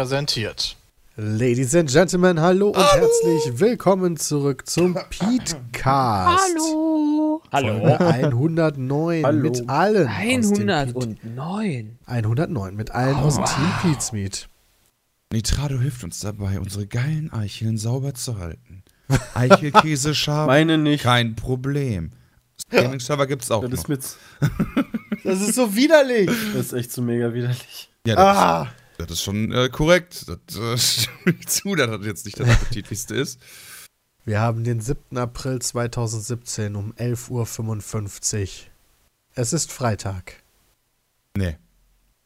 Präsentiert. Ladies and Gentlemen, hallo und herzlich willkommen zurück zum Petecast. Hallo. Folge 109 Hallo. mit allen. aus dem Pete- 109. 109 mit allen aus dem Team Pete's Meet. Nitrado hilft uns dabei, unsere geilen Eicheln sauber zu halten. Eichelkäseschaben, Meine nicht. kein Problem. Streaming-Server gibt's auch Das noch. ist, mit, Das ist so widerlich. das ist echt so mega widerlich. ja, das, Ah. Das ist schon äh, korrekt. Das äh, stimme ich zu, dass das jetzt nicht das Appetitlichste ist. Wir haben den 7. April 2017 um 11.55 Uhr. Es ist Freitag. Nee.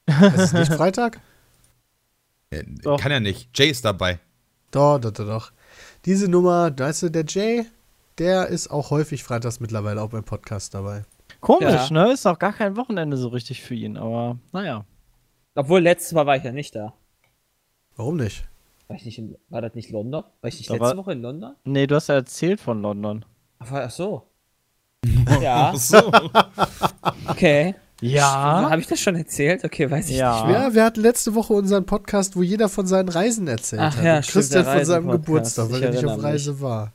Es ist nicht Freitag? Äh, Doch. Kann ja nicht. Jay ist dabei. Doch, doch, doch, doch. Diese Nummer, weißt du, der Jay, der ist auch häufig freitags mittlerweile auch beim Podcast dabei. Ja. Komisch, ne? Ist auch gar kein Wochenende so richtig für ihn, aber naja. Obwohl, letztes Mal war ich ja nicht da. Warum nicht? War, ich nicht in, war das nicht London? War ich nicht Da letzte war- Woche in London? Nee, du hast ja erzählt von London. Ach, war- ach so. ja, Ach so. okay. Ja. Habe ich das schon erzählt? Okay, weiß ich Ja. nicht. Ja, wir hatten letzte Woche unseren Podcast, wo jeder von seinen Reisen erzählt Ach hat. ja, stimmt, Christian der von seinem. Geburtstag, weil Ich er nicht auf erinnere mich. Reise war.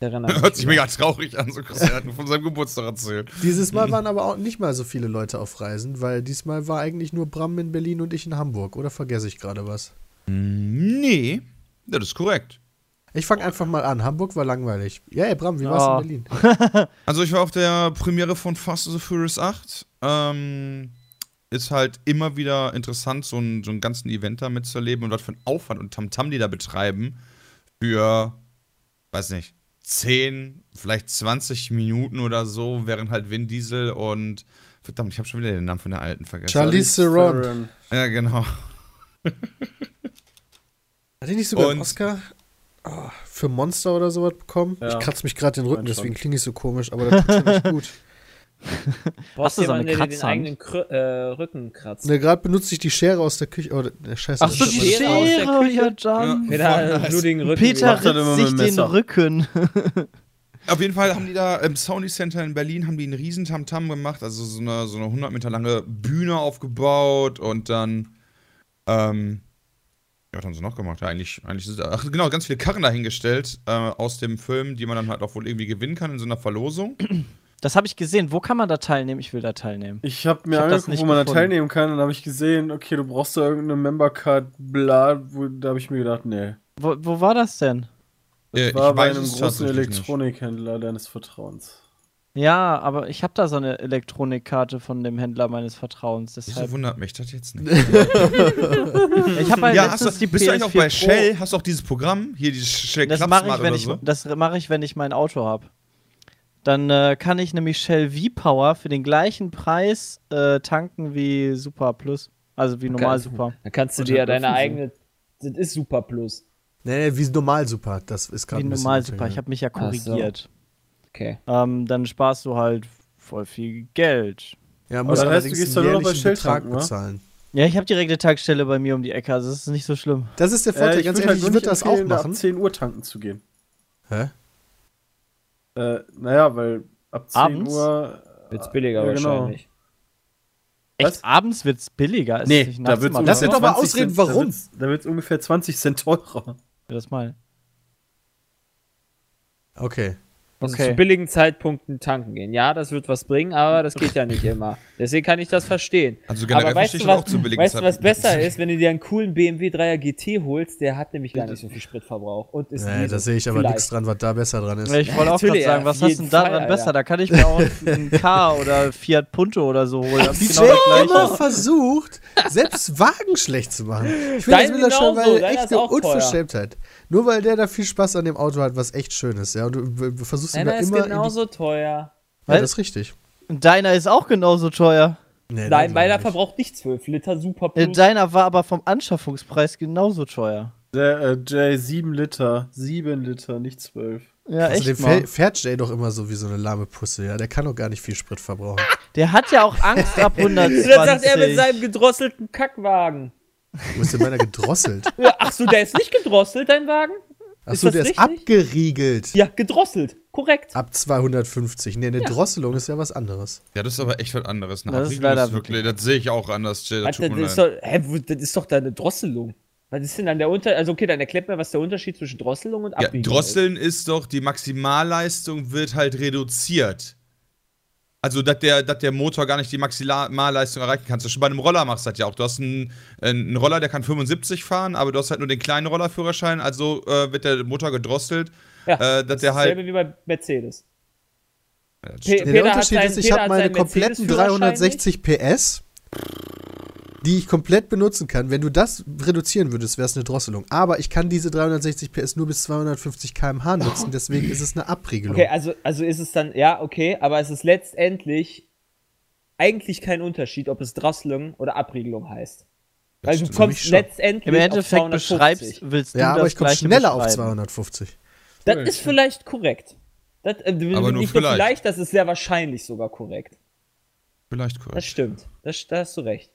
Mich Hört sich mega traurig an, so Christian hat von seinem Geburtstag erzählt. Dieses Mal waren aber auch nicht mal so viele Leute auf Reisen, weil diesmal war eigentlich nur Bram in Berlin und ich in Hamburg. Oder vergesse ich gerade was? Hm, Nee, das ist korrekt. Ich fange einfach mal an. Hamburg war langweilig. Ja, ey, Bram, wie war's Oh. in Berlin? Also ich war auf der Premiere von Fast and the Furious 8. Ähm, ist halt immer wieder interessant, so einen, so einen ganzen Event da mitzuerleben und was für einen Aufwand und Tamtam die da betreiben für, weiß nicht, 10, vielleicht 20 Minuten oder so, während halt Vin Diesel und, verdammt, ich habe schon wieder den Namen von der alten vergessen. Charlize Theron. Ja, genau. Hat die nicht sogar einen Und- Oscar oh, für Monster oder sowas bekommen? Ja. Ich kratze mich gerade den Rücken, deswegen klinge ich so komisch, aber das tut schon echt gut. Brauchst Hast du so eine den eigenen Krö äh, Rücken kratzt? Ne, gerade benutze ich die Schere aus der Küche. Oh, der Scheiße. Ach so, die Schere aus der Schere, Küche? ja, John. Voll einen nice. blutigen Rücken Peter ritzt mit sich den Messer. Rücken. Auf jeden Fall haben die da im Sony Center in Berlin haben die einen riesen Tamtam gemacht, also so eine, so eine 100 Meter lange Bühne aufgebaut und dann, ähm, ja, was haben sie noch gemacht? Ja, eigentlich, eigentlich ist, ach, genau, ganz viele Karren dahingestellt äh, aus dem Film, die man dann halt auch wohl irgendwie gewinnen kann in so einer Verlosung. Das habe ich gesehen. Wo kann man da teilnehmen? Ich will da teilnehmen. Ich habe mir Ich hab das angeguckt, nicht wo man da gefunden. teilnehmen kann, und dann habe ich gesehen, okay, du brauchst da irgendeine Membercard, bla, wo, da habe ich mir gedacht, nee. Wo, wo war das denn? Das Äh, war ich bei einem großen tatsächlich nicht. Elektronikhändler deines Vertrauens. Ja, aber ich habe da so eine Elektronikkarte von dem Händler meines Vertrauens. Wieso Deshalb. wundert mich das jetzt nicht? Ich habe halt ja, hast letztens du, die bist du eigentlich PS4 auch bei Pro. Shell? Hast du auch dieses Programm? Hier, dieses Shell Das mache ich, so? das mache ich, wenn ich mein Auto habe. Dann äh, kann ich nämlich Shell V-Power für den gleichen Preis äh, tanken wie Super Plus. Also wie normal Super. Dann kannst du dir ja deine eigene. Das ist Super Plus. Nee, nee, wie normal super. Das ist gerade Wie normal Super. ja. Ich habe mich ja Ach so. korrigiert. Okay. Ähm, dann sparst du halt voll viel Geld. Ja, muss das heißt, du allerdings gehst einen dann nur noch bei jährlichen Shell Betrag tanken, bezahlen. Ja, ich habe direkt eine Tankstelle bei mir um die Ecke, also das ist nicht so schlimm. Das ist der Vorteil, Äh, ganz würd ehrlich, ich nur würde nicht das auch machen. ab 10 Uhr tanken zu gehen. Hä? Äh, naja, weil ab 10 Abends? Uhr. Wird's billiger Ja, genau. wahrscheinlich. Echt, Was? abends wird's billiger? Ist Nee, da wird's Lass mir doch mal 20 ausreden, Cent- warum. Da wird's, da wird's ungefähr 20 Cent teurer. Das mal. Okay. Also Okay. zu billigen Zeitpunkten tanken gehen. Ja, das wird was bringen, aber das geht ja nicht immer. Deswegen kann ich das verstehen. Also generell aber weißt verstehe du, was, auch zu billigen weißt du, was besser ist, wenn du dir einen coolen BMW 3er GT holst? Der hat nämlich gar nicht so viel Spritverbrauch. Und ist Nee, da sehe ich aber nichts dran, was da besser dran ist. Ich wollte auch gerade sagen, was hast du denn daran Fall, besser? Da kann ich mir auch einen K oder Fiat Punto oder so holen. Das ist genau das immer versucht, selbst Wagen schlecht zu machen. Ich finde das mittlerweile echt eine teuer. Nur weil der da viel Spaß an dem Auto hat, was echt schön ist, ja. Und du, versuchst ihn da Deiner ist immer. in genauso teuer. die, ja, das ist richtig. Und Deiner ist auch genauso teuer. Nee, Nein, meiner verbraucht nicht 12 Liter Super Äh, Plus. Deiner war aber vom Anschaffungspreis genauso teuer. Der äh, Jay 7 Liter. 7 Liter, nicht 12. Ja, nicht. echt Also mal. fährt Jay doch immer so wie so eine lahme Pusse, ja. Der kann doch gar nicht viel Sprit verbrauchen. Der hat ja auch Angst ab 120. das sagt er mit seinem gedrosselten Kackwagen. Wo ist denn meiner gedrosselt? Ja, ach so, der ist nicht gedrosselt, dein Wagen? Ist Achso, das der ist richtig? abgeriegelt. Ja, gedrosselt. Korrekt. Ab 250. Nee, eine Ja. Drosselung ist ja was anderes. Ja, das ist aber echt was anderes. Eine Das ist leider wirklich, das sehe ich auch anders, Jay. Das mir das, ist doch, hä, das ist doch da eine Drosselung. Was ist denn dann der Unterschied? Also, okay, dann erklärt mir, was der Unterschied zwischen Drosselung und Ja, Abriegelung Drosseln ist doch, die Maximalleistung wird halt reduziert. Also, dass der, dass der Motor gar nicht die Maximalleistung erreichen kann. Zum Beispiel bei einem Roller machst du das ja auch. Du hast einen, einen Roller, der kann 75 fahren, aber du hast halt nur den kleinen Rollerführerschein, also äh, wird der Motor gedrosselt. Ja, äh, dass Das der ist halt. dasselbe wie bei Mercedes. Ja, der Unterschied ist, ich habe meine kompletten Mercedes-Führerschein 360 PS, die ich komplett benutzen kann. Wenn du das reduzieren würdest, wäre es eine Drosselung. Aber ich kann diese 360 PS nur bis 250 km/h nutzen, deswegen ist es eine Abriegelung. Okay, also, also ist es dann, ja, okay, aber es ist letztendlich eigentlich kein Unterschied, ob es Drosselung oder Abriegelung heißt. Weil du kommst letztendlich Im auf Endeffekt 250. beschreibst, willst du ja, das aber ich komme schneller auf beschreiben. 250. Das ist vielleicht korrekt. Das, äh, Aber nur nicht nur vielleicht. vielleicht, das ist sehr wahrscheinlich sogar korrekt. Vielleicht Das korrekt. stimmt. Das, da hast du recht.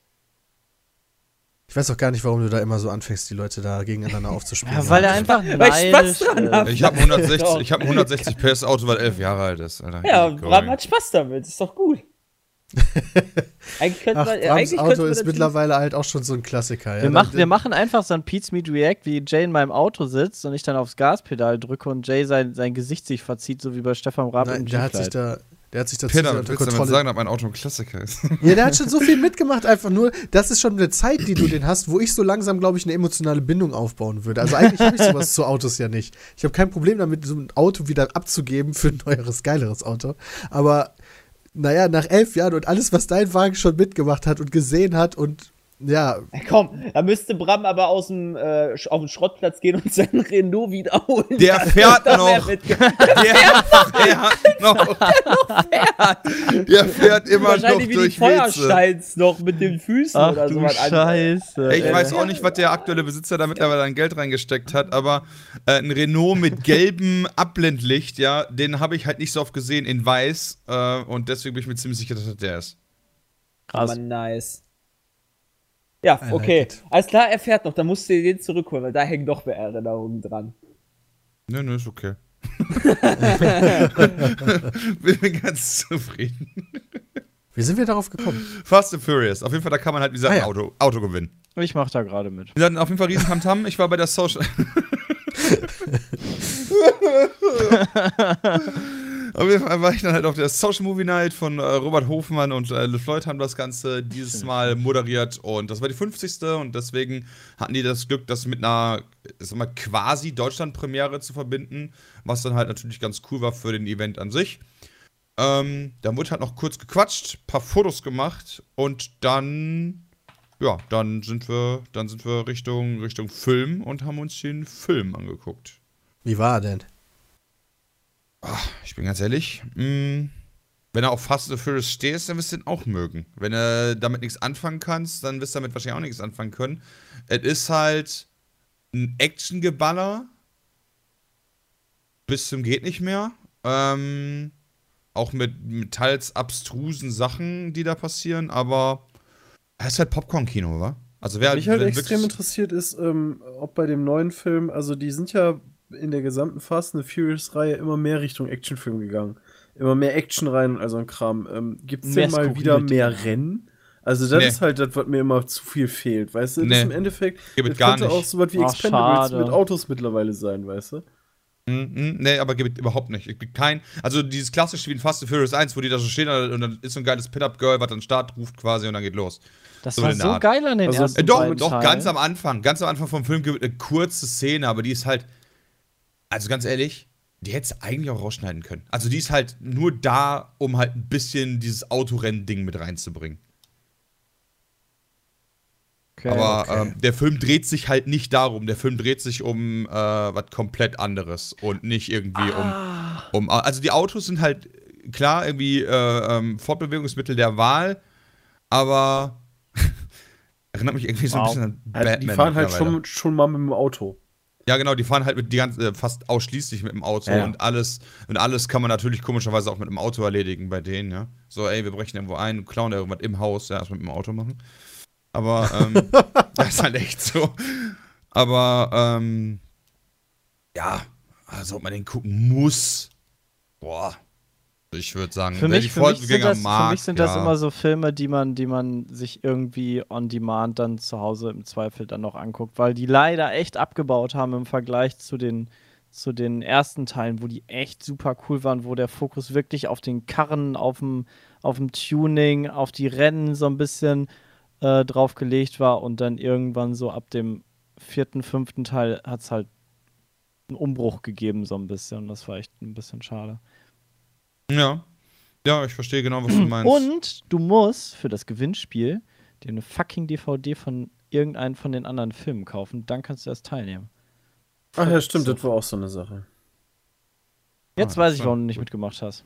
Ich weiß auch gar nicht, warum du da immer so anfängst, die Leute da gegeneinander aufzuspielen. Ja, weil er einfach Weil ich Spaß dran hab. Ich habe 160, Doch. ich hab ein 160 PS Auto, weil elf Jahre alt ist. Alter. Ja, Bram hat Spaß damit, ist doch gut. eigentlich könnte Ach, man, Brams eigentlich Auto man ist mittlerweile halt auch schon so ein Klassiker. Ja. Wir, machen, wir machen einfach so ein Pete's Meet React, wie Jay in meinem Auto sitzt und ich dann aufs Gaspedal drücke und Jay sein, sein Gesicht sich verzieht, so wie bei Stefan Raab Nein, im der hat sich G-Kleid. da, der hat sich dazu Peter, unter du damit Kontrolle. sagen, ob mein Auto ein Klassiker ist? Ja, der hat schon so viel mitgemacht, einfach nur, das ist schon eine Zeit, die du den hast, wo ich so langsam, glaube ich, eine emotionale Bindung aufbauen würde. Also eigentlich habe ich sowas zu Autos ja nicht. Ich habe kein Problem damit, so ein Auto wieder abzugeben für ein neueres, geileres Auto. Aber naja, nach elf Jahren und alles, was dein Wagen schon mitgemacht hat und gesehen hat und ja, Komm, da müsste Bram aber aus dem, äh, auf den Schrottplatz gehen und seinen Renault wiederholen. Der fährt noch. Der fährt noch. Der fährt immer noch Wahrscheinlich wie die durch Weze. Feuersteins noch mit den Füßen Ach oder du sowas. an- Scheiße. Ich ey. weiß auch nicht, was der aktuelle Besitzer da mittlerweile an Geld reingesteckt hat, aber äh, ein Renault mit gelbem Abblendlicht, ja, den habe ich halt nicht so oft gesehen in weiß äh, und deswegen bin ich mir ziemlich sicher, dass das der ist. Krass. Aber nice. Ja, I like okay. it. Alles klar, er fährt noch. Dann musst du den zurückholen, weil da hängen doch mehr Erinnerungen dran. Nö, nö, ist okay. bin mir ganz zufrieden. wie sind wir darauf gekommen? Fast and Furious. Auf jeden Fall, da kann man halt, wie gesagt, Ah, ein ja. Auto, Auto gewinnen. Ich mach da gerade mit. Wir hatten auf jeden Fall riesen Tamtam. Ich war bei der Social. auf jeden Fall war ich dann halt auf der Social Movie Night von äh, Robert Hofmann und äh, LeFloid haben das Ganze dieses Mal moderiert und das war die 50. und deswegen hatten die das Glück, das mit einer, sag mal, quasi Deutschland-Premiere zu verbinden, was dann halt natürlich ganz cool war für den Event an sich. Ähm, dann wurde halt noch kurz gequatscht, paar Fotos gemacht und dann ja, dann sind wir, dann sind wir Richtung, Richtung Film und haben uns den Film angeguckt. Wie war er denn? Ich bin ganz ehrlich, mh, wenn du auf Fast and the Furious stehst, dann wirst du den auch mögen. Wenn du damit nichts anfangen kannst, dann wirst du damit wahrscheinlich auch nichts anfangen können. Es ist halt ein Actiongeballer bis zum geht nicht mehr. Ähm, auch mit, mit teils abstrusen Sachen, die da passieren, aber es ist halt Popcorn-Kino, wa? Also wer Mich halt extrem interessiert ist, ähm, ob bei dem neuen Film, also die sind ja in der gesamten Fast and the Furious-Reihe immer mehr Richtung Actionfilm gegangen. Immer mehr Action rein und all so ein Kram. Ähm, Gibt es denn mal wieder mehr Rennen? Also das Nee. ist halt das, was mir immer zu viel fehlt, weißt du? Das Nee. ist im Endeffekt, Gibt es das gar könnte auch nicht. so was wie Ach, Expendables schade. mit Autos mittlerweile sein, weißt du? Mhm, mhm, nee, aber gibt überhaupt nicht. Es gibt kein, also dieses klassische wie in Fast and Furious 1, wo die da so stehen und dann ist so ein geiles Pit-Up-Girl, was dann Start ruft quasi und dann geht los. Das So war so geil an den Also, ersten Äh, doch, doch, Teilen. ganz am Anfang. Ganz am Anfang vom Film gibt es eine kurze Szene, aber die ist halt, also ganz ehrlich, die hätte es eigentlich auch rausschneiden können. Also die ist halt nur da, um halt ein bisschen dieses Autorennen-Ding mit reinzubringen. Okay. Aber okay. ähm, der Film dreht sich halt nicht darum. Der Film dreht sich um äh, was komplett anderes und nicht irgendwie Ah. um, um. Also die Autos sind halt klar irgendwie äh, ähm, Fortbewegungsmittel der Wahl, aber erinnert mich irgendwie so ein Wow. bisschen an Batman. die fahren halt schon, schon mal mit dem Auto. Ja, genau, die fahren halt mit die ganze, äh, fast ausschließlich mit dem Auto Ja. und alles und alles kann man natürlich komischerweise auch mit dem Auto erledigen bei denen, ja. So, ey, wir brechen irgendwo ein, klauen irgendwas im Haus, ja, erstmal mit dem Auto machen. Aber ähm, das ist halt echt so. Aber ähm, ja, also ob man den gucken muss, Boah. Ich würde sagen, Für mich, für mich das, für mag, mich sind das ja. immer so Filme, die man, die man sich irgendwie on demand dann zu Hause im Zweifel dann noch anguckt, weil die leider echt abgebaut haben im Vergleich zu den, zu den ersten Teilen, wo die echt super cool waren, wo der Fokus wirklich auf den Karren, auf dem, auf dem Tuning, auf die Rennen so ein bisschen äh, drauf gelegt war und dann irgendwann so ab dem vierten, fünften Teil hat es halt einen Umbruch gegeben, so ein bisschen. Das war echt ein bisschen schade. Ja. Ja, ich verstehe genau, was du meinst. Und du musst für das Gewinnspiel dir eine fucking DVD von irgendeinem von den anderen Filmen kaufen. Dann kannst du erst teilnehmen. Ach ja, stimmt, das war auch so eine Sache. Jetzt Ah, weiß ich, so, warum du nicht gut. mitgemacht hast.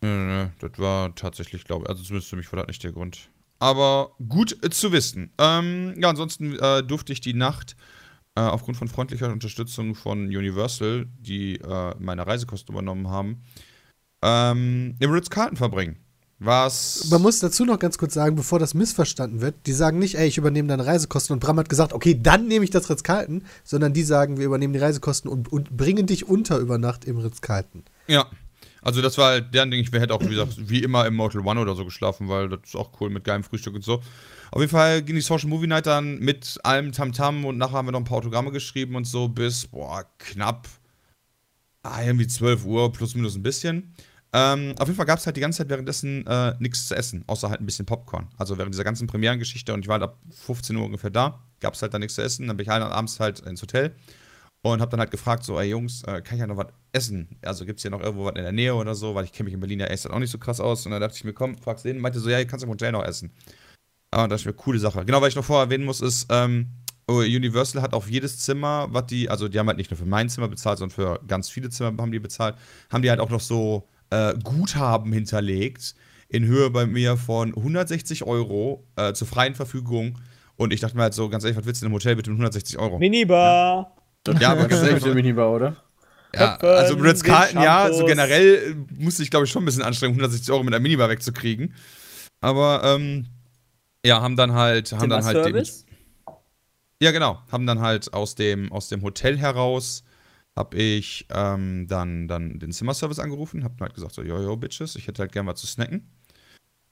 Nö, nö, nö, das war tatsächlich, glaube ich, also zumindest für mich war das nicht der Grund. Aber gut äh, zu wissen. Ähm, ja, ansonsten äh, durfte ich die Nacht äh, aufgrund von freundlicher Unterstützung von Universal, die äh, meine Reisekosten übernommen haben, ähm, im Ritz-Carlton verbringen. Was. Man muss dazu noch ganz kurz sagen, bevor das missverstanden wird, die sagen nicht, ey, ich übernehme deine Reisekosten und Bram hat gesagt, okay, dann nehme ich das Ritz-Carlton, sondern die sagen, wir übernehmen die Reisekosten und, und bringen dich unter über Nacht im Ritz-Carlton. Ja. Also das war halt deren Ding, ich hätte auch, wie gesagt, wie immer im Motel One oder so geschlafen, weil das ist auch cool mit geilem Frühstück und so. Auf jeden Fall ging die Social Movie Night dann mit allem Tamtam und nachher haben wir noch ein paar Autogramme geschrieben und so bis, boah, knapp, ah, irgendwie 12 Uhr, plus minus ein bisschen. Ähm, auf jeden Fall gab es halt die ganze Zeit währenddessen äh, nichts zu essen, außer halt ein bisschen Popcorn. Also während dieser ganzen Premierengeschichte und ich war halt ab 15 Uhr ungefähr da, gab es halt da nichts zu essen. Dann bin ich halt abends halt ins Hotel und habe dann halt gefragt, so, ey Jungs, äh, kann ich ja noch was essen? Also gibt es hier noch irgendwo was in der Nähe oder so, weil ich kenne mich in Berlin ja echt auch nicht so krass aus. Und dann dachte ich mir, komm, fragst den, meinte so, ja, ihr kannst im Hotel noch essen. Aber das ist eine coole Sache. Genau, was ich noch vorher erwähnen muss, ist, ähm, oh, Universal hat auf jedes Zimmer, was die, also die haben halt nicht nur für mein Zimmer bezahlt, sondern für ganz viele Zimmer haben die bezahlt, haben die halt auch noch so äh, Guthaben hinterlegt in Höhe bei mir von 160 Euro äh, zur freien Verfügung. Und ich dachte mir halt so, ganz ehrlich, was willst du in einem Hotel bitte mit 160 Euro? Minibar. Ja, aber ganz ehrlich, Minibar, oder? ja, Köpfen, also Ritz Carlton, ja, so generell musste ich, glaube ich, schon ein bisschen anstrengen, 160 Euro mit einer Minibar wegzukriegen. Aber, ähm, ja, haben dann halt, haben dann halt Service? Ja, genau. Haben dann halt aus dem, aus dem Hotel heraus, habe ich ähm, dann, dann den Zimmerservice angerufen, hab halt gesagt so, yo, yo, Bitches, ich hätte halt gern was zu snacken.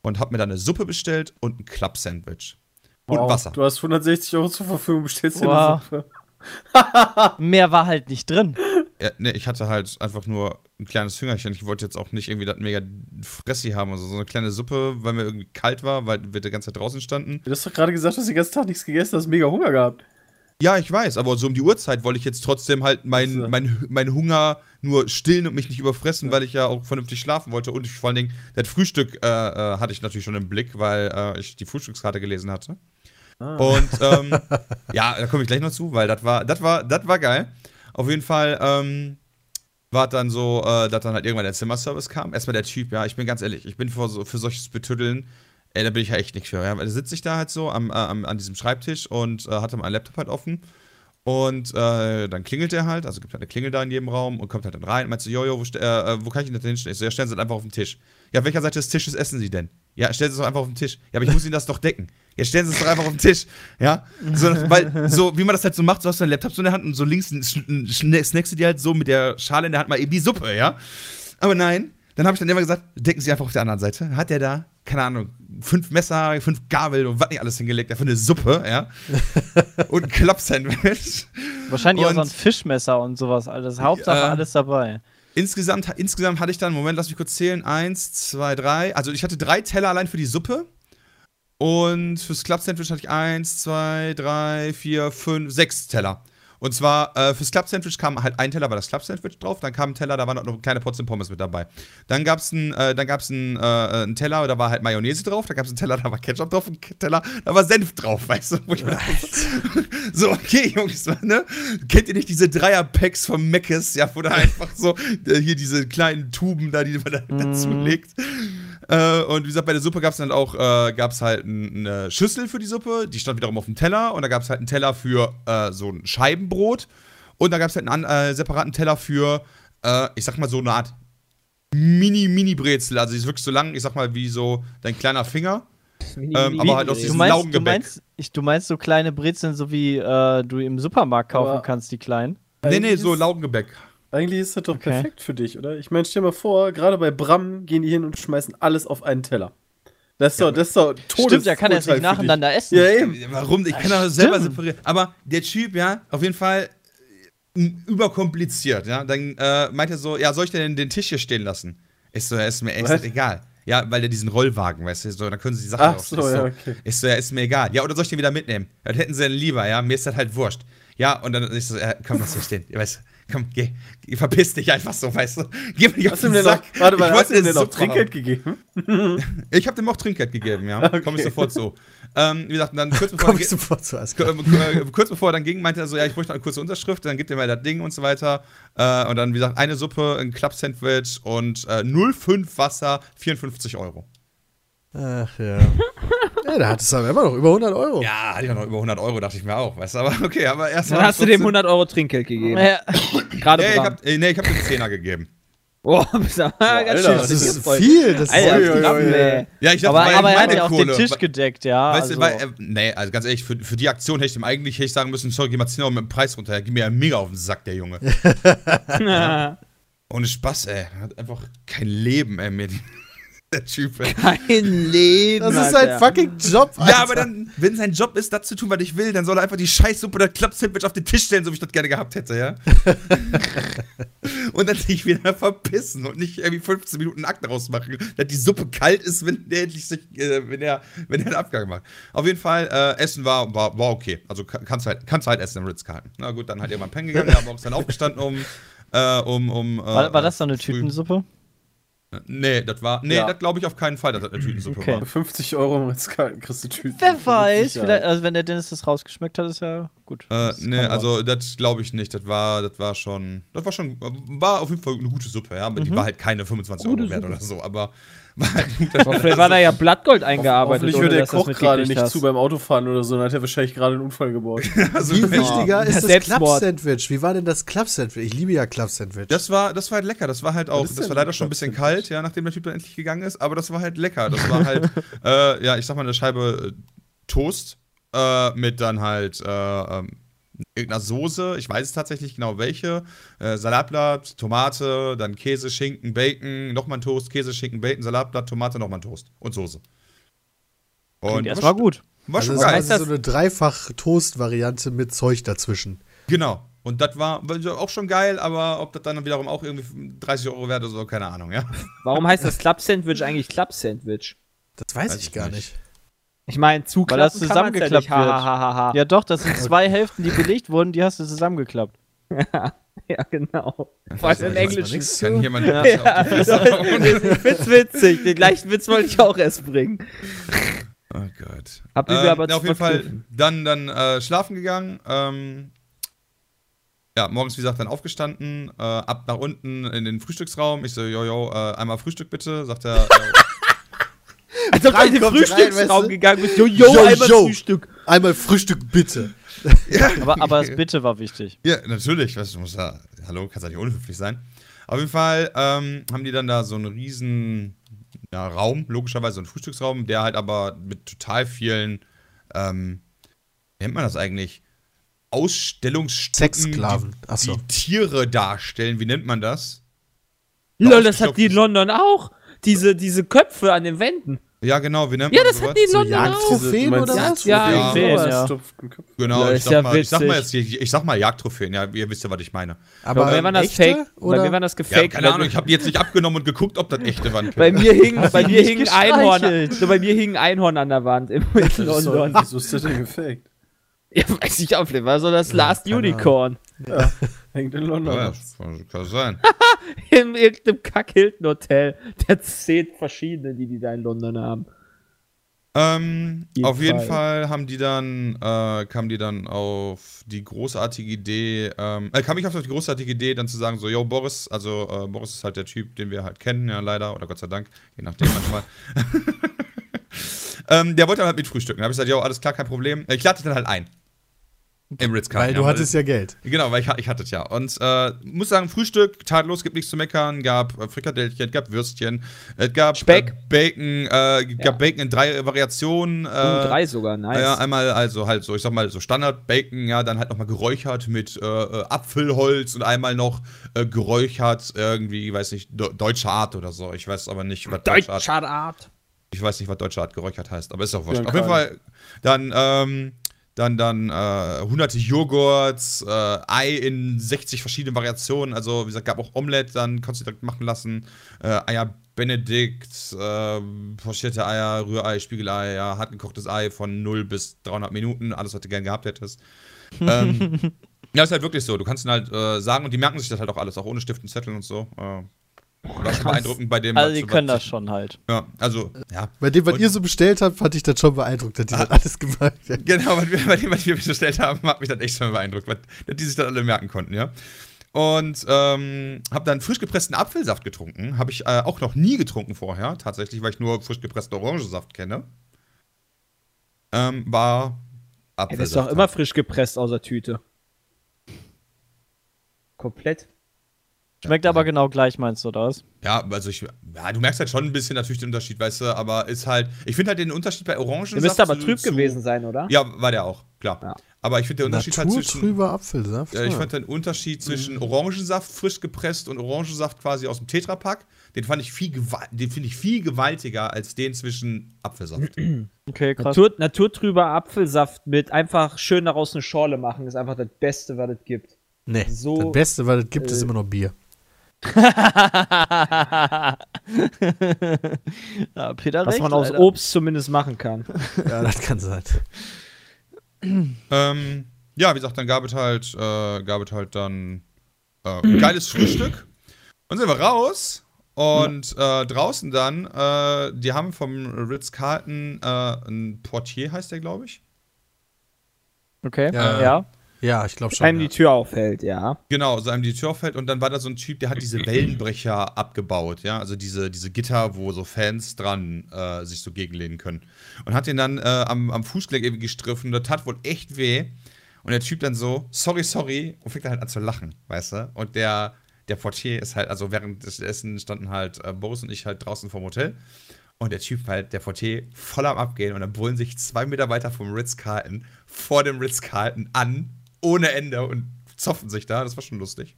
Und hab mir dann eine Suppe bestellt und ein Club-Sandwich. Und Wow, Wasser. Du hast 160 Euro zur Verfügung, bestellst dir Wow. eine Suppe. Mehr war halt nicht drin. Ja, ne, ich hatte halt einfach nur ein kleines Fingerchen. Ich wollte jetzt auch nicht irgendwie das mega Fressi haben. Also so eine kleine Suppe, weil mir irgendwie kalt war, weil wir die ganze Zeit draußen standen. Du hast doch gerade gesagt, du hast den ganzen Tag nichts gegessen, hast mega Hunger gehabt. Ja, ich weiß, aber so um die Uhrzeit wollte ich jetzt trotzdem halt meinen mein, mein Hunger nur stillen und mich nicht überfressen, weil ich ja auch vernünftig schlafen wollte. Und ich, vor allen Dingen, das Frühstück äh, äh, hatte ich natürlich schon im Blick, weil äh, ich die Frühstückskarte gelesen hatte. Ah. Und ähm, ja, da komme ich gleich noch zu, weil das war, das war, das war geil. Auf jeden Fall ähm, war dann so, äh, dass dann halt irgendwann der Zimmerservice kam. Erstmal der Typ, ja, ich bin ganz ehrlich, ich bin für, so, für solches Betüddeln, ey, da bin ich ja echt nicht für. Ja, da sitze ich da halt so am, äh, an diesem Schreibtisch und äh, hatte meinen Laptop halt offen. Und äh, dann klingelt der halt, also gibt halt eine Klingel da in jedem Raum und kommt halt dann rein und meint so, Jojo, wo, äh, wo kann ich denn das hinstellen? Ich so, ja, stellen Sie das einfach auf den Tisch. Ja, auf welcher Seite des Tisches essen Sie denn? Ja, stellen Sie es doch einfach auf den Tisch. Ja, aber ich muss Ihnen das doch decken. Ja, stellen Sie es doch einfach auf den Tisch. Ja, so, weil, so, wie man das halt so macht, so hast du deinen Laptop so in der Hand und so links schn- snackst du dir halt so mit der Schale in der Hand mal eben die Suppe, ja. Aber nein, dann habe ich dann immer gesagt, decken Sie einfach auf der anderen Seite. Hat der da, keine Ahnung, fünf Messer, fünf Gabeln und was nicht alles hingelegt, dafür eine Suppe, ja. und ein Klappsandwich. Wahrscheinlich auch Und- so ein Fischmesser und sowas. Alles. Hauptsache Ja. alles dabei. Insgesamt, insgesamt hatte ich dann, Moment, lass mich kurz zählen. Eins, zwei, drei. Also ich hatte drei Teller allein für die Suppe. Und fürs Club Sandwich hatte ich eins, zwei, drei, vier, fünf, sechs Teller. Und zwar äh, fürs Club Sandwich kam halt ein Teller, war das Club Sandwich drauf. Dann kam ein Teller, da war noch eine kleine Portion Pommes mit dabei. Dann gab es einen, äh, dann gab's einen, äh, einen Teller, da war halt Mayonnaise drauf. Dann gab es einen Teller, da war Ketchup drauf. Einen Teller, da war Senf drauf, weißt du? Wo ich mir dachte, so, okay, Jungs, ne? Kennt ihr nicht diese Dreier-Packs von Meckes, ja, wo da einfach so äh, hier diese kleinen Tuben da, die man da dazu legt. Äh, und wie gesagt, bei der Suppe gab es dann auch, äh, gab es halt eine Schüssel für die Suppe, die stand wiederum auf dem Teller. Und da gab es halt einen Teller für äh, so ein Scheibenbrot. Und da gab es halt einen äh, separaten Teller für, äh, ich sag mal, so eine Art Mini-Mini-Brezel. Also die ist wirklich so lang, ich sag mal, wie so dein kleiner Finger. Mini, Ähm, aber halt aus Du diesem meinst, du, Laugengebäck. meinst, ich, du meinst so kleine Brezeln, so wie äh, du im Supermarkt kaufen Aber- kannst, die kleinen? Nee, nee, so Laugengebäck. Eigentlich ist das doch Okay. perfekt für dich, oder? Ich meine, stell mal vor, gerade bei Bram gehen die hin und schmeißen alles auf einen Teller. Das ist doch, das ist doch Todes Stimmt, er kann jetzt nicht nacheinander essen. Ja, eben. Warum? Ich kann doch selber separieren. Aber der Typ, ja, auf jeden Fall äh, überkompliziert, ja. Dann äh, meint er so, ja, soll ich denn den Tisch hier stehen lassen? Ich so, ja, ist mir echt egal. Ja, weil der diesen Rollwagen, weißt du, so, dann können sie die Sachen Ach so, ja, okay. Ich so, ja, ist mir egal. Ja, oder soll ich den wieder mitnehmen? Das hätten sie denn lieber, ja, mir ist das halt wurscht. Ja, und dann ich so, ja, komm, lass mich stehen. Weißt du, komm, geh, geh, verpiss dich einfach so, weißt du. Geh mir nicht auf Hast du den denn noch, Sack. warte mal, ich hast du denn noch Trinkgeld gegeben? Ich habe dem auch Trinkgeld gegeben, ja. Komm ich Okay. sofort so. Ähm, wie gesagt, dann kurz bevor Komm er ich sofort zuerst. K- äh, kurz bevor er dann ging, meinte er so, ja, ich bräuchte noch eine kurze Unterschrift, dann gibt er mir das Ding und so weiter. Äh, und dann, wie gesagt, eine Suppe, ein Club-Sandwich und äh, 0,5 Wasser, 54 Euro. Ach ja. Ja, da hattest du aber immer noch über 100 Euro. Ja, hatte ich auch noch über 100 Euro, dachte ich mir auch, weißt du, aber okay, aber erstmal. Dann hast du dem 100 Euro Trinkgeld gegeben. Ja. Gerade Nee, ich hab, äh, nee, ich hab dem 10er gegeben. Boah, bist du ganz Alter, schön. Das ist voll. viel. Das ist ey. Ja, ich dachte, Aber, aber er hat ja auch Kohle, den Tisch gedeckt, ja. Weißt also. du, weil, äh, nee, also ganz ehrlich, für, für die Aktion hätte ich ihm eigentlich hätte ich sagen müssen, sorry, geh mal 10 Euro mit dem Preis runter. Er geht mir ja mega auf den Sack, der Junge. Ohne Spaß, ey. Er hat einfach kein Leben, ey, mit der Typ, ey. Kein Leben. Das ist Alter. sein fucking Job, Alter. Ja, aber dann, wenn sein Job ist, das zu tun, was ich will, dann soll er einfach die Scheißsuppe oder Club-Sandwich auf den Tisch stellen, so wie ich das gerne gehabt hätte, ja? und dann sich wieder verpissen und nicht irgendwie 15 Minuten Akt daraus machen, dass die Suppe kalt ist, wenn der endlich sich, äh, wenn er, wenn er den Abgang macht. Auf jeden Fall, äh, Essen war, war, war okay. Also ka- kannst halt, kannst halt essen im Ritz-Carlton. Na gut, dann halt irgendwann pennen gegangen, ja, morgens dann aufgestanden um, äh, um, um, äh, war, war das so eine früh- Tütensuppe? Nee, das war, nee, Ja. das glaube ich auf keinen Fall, dass das eine Tütensuppe Okay. war. Für 50 Euro Ritz-Carlton kriegst du Tüten. Wer weiß, also wenn der Dennis das rausgeschmeckt hat, ist ja gut. Äh, nee, also das glaube ich nicht. Das war, das war schon, das war schon, war auf jeden Fall eine gute Suppe, ja. Aber die war halt keine 25 Euro wert oder so, aber vielleicht war da ja Blattgold eingearbeitet. Hoffentlich ohne hört der das Koch gerade nicht hast. zu beim Autofahren oder so, dann hat er wahrscheinlich gerade einen Unfall gebaut. also, Viel wichtiger ist das. Club-Sandwich. Wie war denn das Club-Sandwich? Ich liebe ja Club-Sandwich. das war, das war halt lecker. Das war halt auch, das denn war leider schon ein bisschen kalt, ja, nachdem der Typ dann endlich gegangen ist. Aber das war halt lecker. Das war halt, äh, ja, ich sag mal eine Scheibe äh, Toast äh, mit dann halt äh, ähm, irgendeiner Soße. Ich weiß es tatsächlich genau welche. Äh, Salatblatt, Tomate, dann Käse, Schinken, Bacon, nochmal ein Toast, Käse, Schinken, Bacon, Salatblatt, Tomate, nochmal ein Toast und Soße. Und erstmal gut. war also schon das geil. ist quasi so eine Dreifach-Toast-Variante mit Zeug dazwischen. Genau. Und das war war auch schon geil, aber ob das dann wiederum auch irgendwie 30 Euro wert ist oder so, keine Ahnung, ja. Warum heißt das Club-Sandwich eigentlich Club-Sandwich? Das weiß, Weiß ich ich gar nicht. nicht. Ich meine, zu Weil das zusammengeklappt wird. Ha, ha, ha, ha. Ja, doch, das sind zwei Hälften, die belegt wurden, die hast du zusammengeklappt. ja, genau. Vor allem im weiß Englischen. nix Kann jemand Ja, auf die ich find's witzig. Den gleichen Witz wollte ich auch erst bringen. Oh Gott. Hab ich Ähm, mir aber ja, auf jeden Fall dann, dann äh, schlafen gegangen. Ähm, ja, morgens, wie gesagt, dann aufgestanden, äh, ab nach unten in den Frühstücksraum. Ich so, jojo, äh, einmal Frühstück bitte. Sagt er, äh, Als ob du in den Frühstücksraum gegangen bist. Jo, jo, Jo, einmal jo. Frühstück. Einmal Frühstück bitte. Aber, aber das Bitte war wichtig. Ja, natürlich. Weißt du, muss ja, hallo, kannst ja nicht unhöflich sein. Auf jeden Fall ähm, haben die dann da so einen riesen ja, Raum, logischerweise so einen Frühstücksraum, der halt aber mit total vielen, ähm, wie nennt man das eigentlich? Ausstellungsstücken, Sexsklaven. die, die Tiere darstellen. Wie nennt man das? Lol, das hat die in London auch. Diese, diese Köpfe an den Wänden. Ja, genau, wie nennt Ja, man das sowas? hat die in So London auch. Jagdtrophäen oder die was? Ja, Ja. Trophäen, ja. Genau, Ja, ich sag, ja mal, ich sag mal jetzt, ich, ich sag mal Jagdtrophäen, ja, ihr wisst ja, was ich meine. Aber bei mir waren das echte, Fake. Oder? Bei mir waren das Ja, gefaked. keine Ahnung, ich habe die jetzt nicht abgenommen und geguckt, ob das echte waren. bei mir hing, bei mir hing ein Einhorn. So, bei mir hing ein Einhorn an der Wand in Das London. Wieso ist das denn gefaked? Ja, weiß ich auch nicht. War so das Last Unicorn. Hängt in London. Ja, kann kann sein. In irgendeinem Kack-Hilton-Hotel. Der zehn verschiedene, die die da in London haben. Ähm, Jeden auf jeden Fall. Fall haben die dann, äh, kamen die dann auf die großartige Idee, ähm, äh, kam ich auf die großartige Idee, dann zu sagen, so, yo, Boris, also äh, Boris ist halt der Typ, den wir halt kennen, ja, leider, oder Gott sei Dank, je nachdem manchmal. ähm, der wollte dann halt mit frühstücken. Da habe ich gesagt, yo, alles klar, kein Problem. Ich lade dich dann halt ein. Im Ritz-Carlton. Weil du ja, hattest ja Geld. Genau, weil ich, ich hatte es ja. Und äh, muss sagen, Frühstück, tadellos, gibt nichts zu meckern. Gab äh, Frikadellchen, gab Würstchen, es gab Speck. Äh, Bacon, äh, gab Ja. Bacon in drei Variationen. Äh, Uh, drei sogar, nice. Ja, einmal also halt so, ich sag mal so Standard Bacon, ja, dann halt nochmal geräuchert mit äh, äh, Apfelholz und einmal noch äh, geräuchert irgendwie, weiß nicht, Do deutsche Art oder so. Ich weiß aber nicht, was deutsche Art. Deutscher Art. Ich weiß nicht, was deutsche Art geräuchert heißt, aber ist auch wurscht. Auf jeden. Fall dann ähm, dann dann äh, hunderte Joghurts, äh, Ei in 60 verschiedenen Variationen. Also wie gesagt, gab auch Omelette, dann konntest du direkt machen lassen. Äh, Eier Benedikt, äh, pochierte Eier, Rührei, Spiegelei, ja, hartgekochtes Ei von 0 bis 300 Minuten, alles, was du gern gehabt hättest. ähm, ja, ist halt wirklich so. Du kannst ihnen halt äh, sagen und die merken sich das halt auch alles, auch ohne Stift und Zettel und so. War schon beeindruckend bei dem. Also was- die was- können das schon halt. Ja, also, ja. Bei dem, was Und- ihr so bestellt habt, fand ich das schon beeindruckt, dass die das alles gemacht haben. Genau, bei dem, was wir bestellt haben, hat mich das echt schon beeindruckt, weil, dass die sich das alle merken konnten, ja. Und ähm, habe dann frisch gepressten Apfelsaft getrunken. Habe ich äh, auch noch nie getrunken vorher, tatsächlich, weil ich nur frisch gepressten Orangensaft kenne. Ähm, war Ja, Apfelsaft. das ist doch immer frisch gepresst aus der Tüte. Komplett. Schmeckt aber genau gleich, meinst du das? Ja, also ich, ja, du merkst halt schon ein bisschen natürlich den Unterschied, weißt du, aber ist halt, ich finde halt den Unterschied bei Orangensaft. Der müsste aber trüb zu- gewesen sein, oder? Ja, war der auch, klar. Ja. Aber ich finde der Unterschied halt zwischen. Naturtrüber Apfelsaft. Ja, ich fand den Unterschied zwischen Orangensaft frisch gepresst und Orangensaft quasi aus dem Tetrapack, den fand ich viel den finde ich viel gewaltiger als den zwischen Apfelsaft. Okay, krass. Natur, naturtrüber Apfelsaft mit einfach schön daraus eine Schorle machen, ist einfach das Beste, was es gibt. Nee, So, das Beste, was es gibt, ist äh, immer noch Bier. ja, Peter Was recht, man aus leider. Obst zumindest machen kann. Ja, das kann sein. ähm, ja, wie gesagt, dann gab es halt, äh, gab es halt dann äh, ein geiles Frühstück. Und sind wir raus. Und äh, draußen dann, äh, die haben vom Ritz-Carlton äh, ein Portier, heißt der, glaube ich. Okay, Ja. Ja. Ich glaube schon. Einem Ja. die Tür aufhält, ja. Genau, so einem die Tür auffällt und dann war da so ein Typ, der hat diese Wellenbrecher abgebaut, ja, also diese, diese Gitter, wo so Fans dran äh, sich so gegenlehnen können. Und hat den dann äh, am, am Fußgelenk irgendwie gestriffen und das tat wohl echt weh. Und der Typ dann so, sorry, sorry, und fängt dann halt an zu lachen, weißt du? Und der, der Portier ist halt, also während des Essen standen halt äh, Boris und ich halt draußen vom Hotel. Und der Typ halt, der Portier, voll am Abgehen und dann brüllen sich zwei Meter weiter vom Ritz-Carlton vor dem Ritz-Carlton an, ohne Ende und zoffen sich da. Das war schon lustig.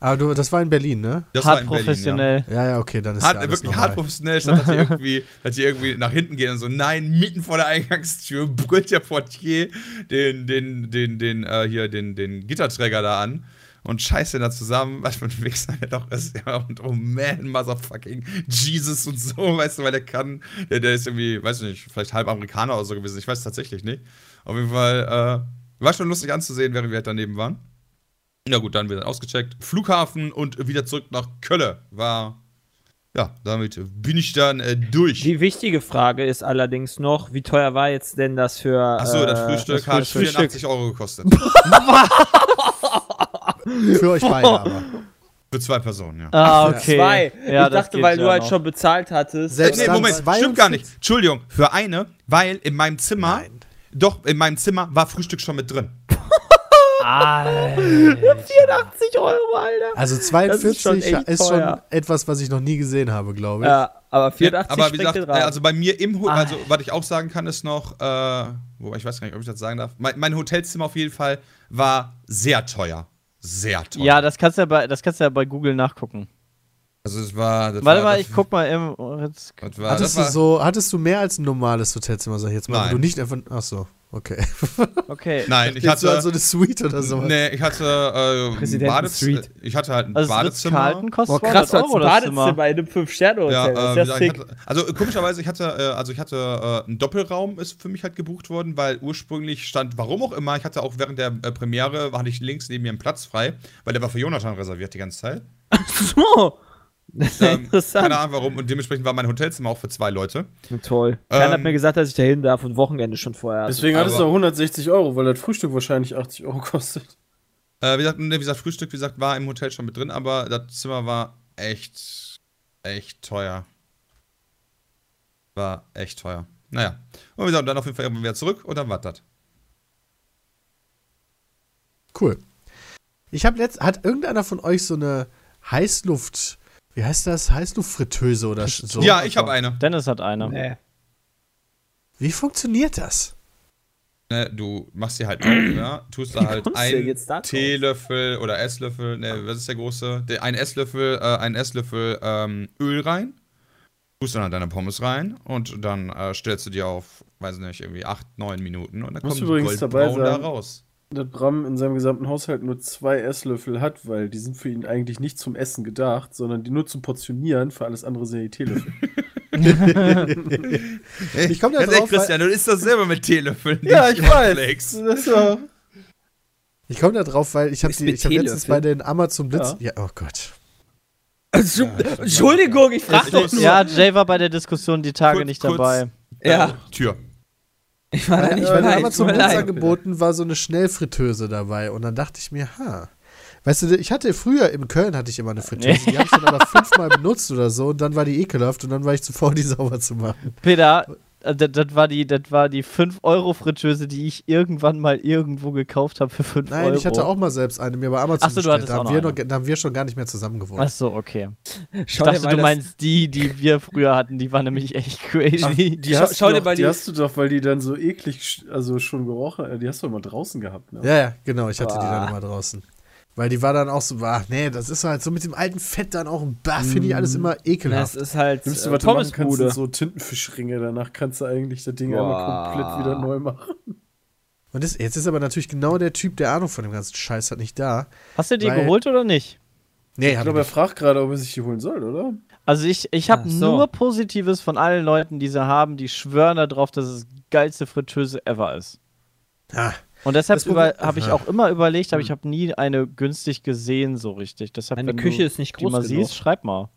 Aber du, das war in Berlin, ne? Das Hart war in Berlin, professionell. Ja, ja, okay, dann ist Ja. ja Hart, alles wirklich normal. hart professionell, statt dass die, irgendwie, dass die irgendwie nach hinten gehen und so, nein, mitten vor der Eingangstür brüllt der Portier den, den, den, den, äh, hier, den, den Gitterträger da an und scheißt den da zusammen, was für ein Wichser der doch ist, ja, und oh man, motherfucking Jesus und so, weißt du, weil der kann, der, der ist irgendwie, weiß ich nicht, vielleicht halb Amerikaner oder so gewesen, ich weiß es tatsächlich nicht. Auf jeden Fall, äh, war schon lustig anzusehen, während wir halt daneben waren. Ja gut, dann wieder ausgecheckt. Flughafen und wieder zurück nach Kölle. War, ja, damit bin ich dann äh, durch. Die wichtige Frage ist allerdings noch, wie teuer war jetzt denn das für. Achso, das äh, Frühstück das hat Frühstück? 84 Euro gekostet. Für euch beide aber. Für zwei Personen, ja. Ah, okay. Zwei. Ja, ich dachte, weil du ja halt noch. schon bezahlt hattest. Selbst nee, Moment, 42? stimmt gar nicht. Entschuldigung, für eine, weil in meinem Zimmer, Nein. Doch, in meinem Zimmer war Frühstück schon mit drin. Alter. 84 Euro, Alter. Also Das 42 ist schon ist schon etwas, was ich noch nie gesehen habe, glaube ich. Ja, aber 84 aber wie gesagt, äh, also bei mir im Hotel, Ah. also was ich auch sagen kann, ist noch, äh, wobei ich weiß gar nicht, ob ich das sagen darf. Mein, mein Hotelzimmer auf jeden Fall war sehr teuer. Sehr teuer. Ja, das kannst du ja bei, das kannst du ja bei Google nachgucken. Also es war. Das Warte war, mal, das, ich guck mal im. oh, war, hattest, das war, du so, hattest du mehr als ein normales Hotelzimmer, sag ich jetzt mal? Nein. Du nicht einfach. Ach so, okay. okay. Nein, ich hatte. als so eine Suite oder so. Nee, ich hatte äh, Street. Ich hatte halt ein Also das Badezimmer. Ritz-Carlton kostet Boah, krass, 200 du hast Euro ein das Zimmer. Badezimmer in einem 5-Sterne-Hotel. Ja, das äh, ist wie ja ich sick. hatte, also komischerweise, ich hatte, äh, also ich hatte äh, ein Doppelraum ist für mich halt gebucht worden, weil ursprünglich stand, warum auch immer, ich hatte auch während der äh, Premiere, hatte ich links neben mir einen Platz frei, weil der war für Jonathan reserviert die ganze Zeit. So. Das ist ja Ähm, interessant. keine Ahnung warum und dementsprechend war mein Hotelzimmer auch für zwei Leute. Toll. Keiner hat Ähm, mir gesagt, dass ich da hin darf und Wochenende schon vorher. hatte. Deswegen hat es auch 160 Euro, weil das Frühstück wahrscheinlich 80 Euro kostet. Äh, wie, gesagt, wie gesagt, Frühstück, wie gesagt, war im Hotel schon mit drin, aber das Zimmer war echt, echt teuer. War echt teuer. Naja. Und wie gesagt, dann auf jeden Fall irgendwann wieder zurück und dann war das. Cool. Ich habe letzt, hat irgendeiner von euch so eine Heißluft, wie heißt das? Heißluftfritteuse oder so? ja, ich habe eine. Dennis hat eine. Nee. Wie funktioniert das? Ne, du machst sie halt auf, ja, tust da halt du einen jetzt da drauf? Teelöffel oder Esslöffel, ne, was ist der große? Ein Esslöffel, äh, ein Esslöffel ähm, Öl rein, tust dann halt deine Pommes rein und dann äh, stellst du die auf, weiß nicht, irgendwie 8, 9 Minuten und dann kommt übrigens dabei goldbraun da raus. Dass Bram in seinem gesamten Haushalt nur zwei Esslöffel hat, weil die sind für ihn eigentlich nicht zum Essen gedacht, sondern die nur zum Portionieren, für alles andere sind die Teelöffel. Ich komm da drauf, weil- Christian, du isst das selber mit Teelöffeln. ja, ich weiß. Ist ja Ich komme da drauf, weil ich habe habe letztens bei den Amazon Blitz. Ja. oh Gott. Also, Entschuldigung, ich frag doch nur. Ja, Jay war bei der Diskussion die Tage Kurz- nicht kurz- dabei. Ja. Tür. Ich war da nicht den bei. Amazon leid. angeboten war so eine Schnellfritteuse dabei und dann dachte ich mir, ha. Weißt du, ich hatte früher in Köln hatte ich immer eine Fritteuse, die habe ich dann aber fünfmal benutzt oder so und dann war die ekelhaft und dann war ich zu faul, die sauber zu machen. Peter, das, das war die, das war die 5-Euro-Fritteuse, die ich irgendwann mal irgendwo gekauft habe für 5 Euro. Nein, ich hatte auch mal selbst eine mir bei Amazon Ach so, du bestellt. hattest Da haben, wir noch, da haben wir schon gar nicht mehr zusammen gewohnt. Ach so, okay. Ich Schau dachte, mal du meinst die, die wir früher hatten, die waren nämlich echt crazy. Die Schau- hast, schau du dir doch, mal die, die- hast du doch, weil die dann so eklig, also schon gerochen, äh, die hast du doch mal draußen gehabt, ne? Ja, ja, genau, ich hatte die dann immer draußen. Weil die war dann auch so, ach nee, das ist halt so mit dem alten Fett dann auch, bah, finde ich alles immer Das ekelhaft. ist halt Nimmst du, äh, was du machen kannst, Pommesbude. sind so Tintenfischringe, danach kannst du eigentlich das Ding Boah. einmal komplett wieder neu machen. Und das, jetzt ist aber natürlich genau der Typ, der Ahnung von dem ganzen Scheiß hat, nicht da. Hast du die Weil- geholt oder nicht? Nee, Ich glaube, er fragt gerade, ob er sich die holen soll, oder? Also ich, ich habe so. nur Positives von allen Leuten, die sie haben, die schwören darauf, dass es die geilste Fritteuse ever ist. Ah, Und deshalb habe ich auch immer überlegt, aber ich habe nie eine günstig gesehen so richtig. Deshalb, Meine wenn Küche du ist nicht die groß mal genug. siehst, schreib mal.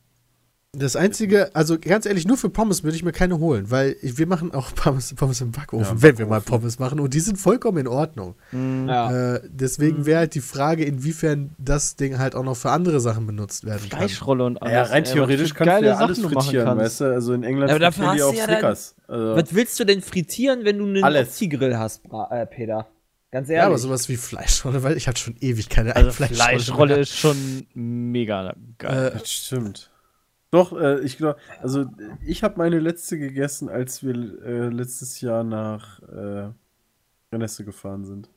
Das einzige, also ganz ehrlich, nur für Pommes würde ich mir keine holen, weil ich, wir machen auch Pommes, Pommes im Backofen, Ja, im wenn wir mal Backofen. Pommes machen und die sind vollkommen in Ordnung. Ja. Äh, deswegen wäre halt die Frage, inwiefern das Ding halt auch noch für andere Sachen benutzt werden kann. Fleischrolle und alles. Ja, rein ey, theoretisch kannst du ja alles Sachen frittieren, weißt du? Also in England Ja, aber dafür frittieren die hast auch ja dann- Snickers. Also, Was willst du denn frittieren, wenn du einen. Opti-Grill hast, äh, Peter? Ganz Ja, ehrlich. aber sowas wie Fleischrolle, weil ich hatte schon ewig keine Also Fleischrolle. Fleischrolle mehr. ist schon mega geil. Äh, das stimmt. Doch, äh, ich glaube, also ich habe meine letzte gegessen, als wir äh, letztes Jahr nach äh, Renesse gefahren sind.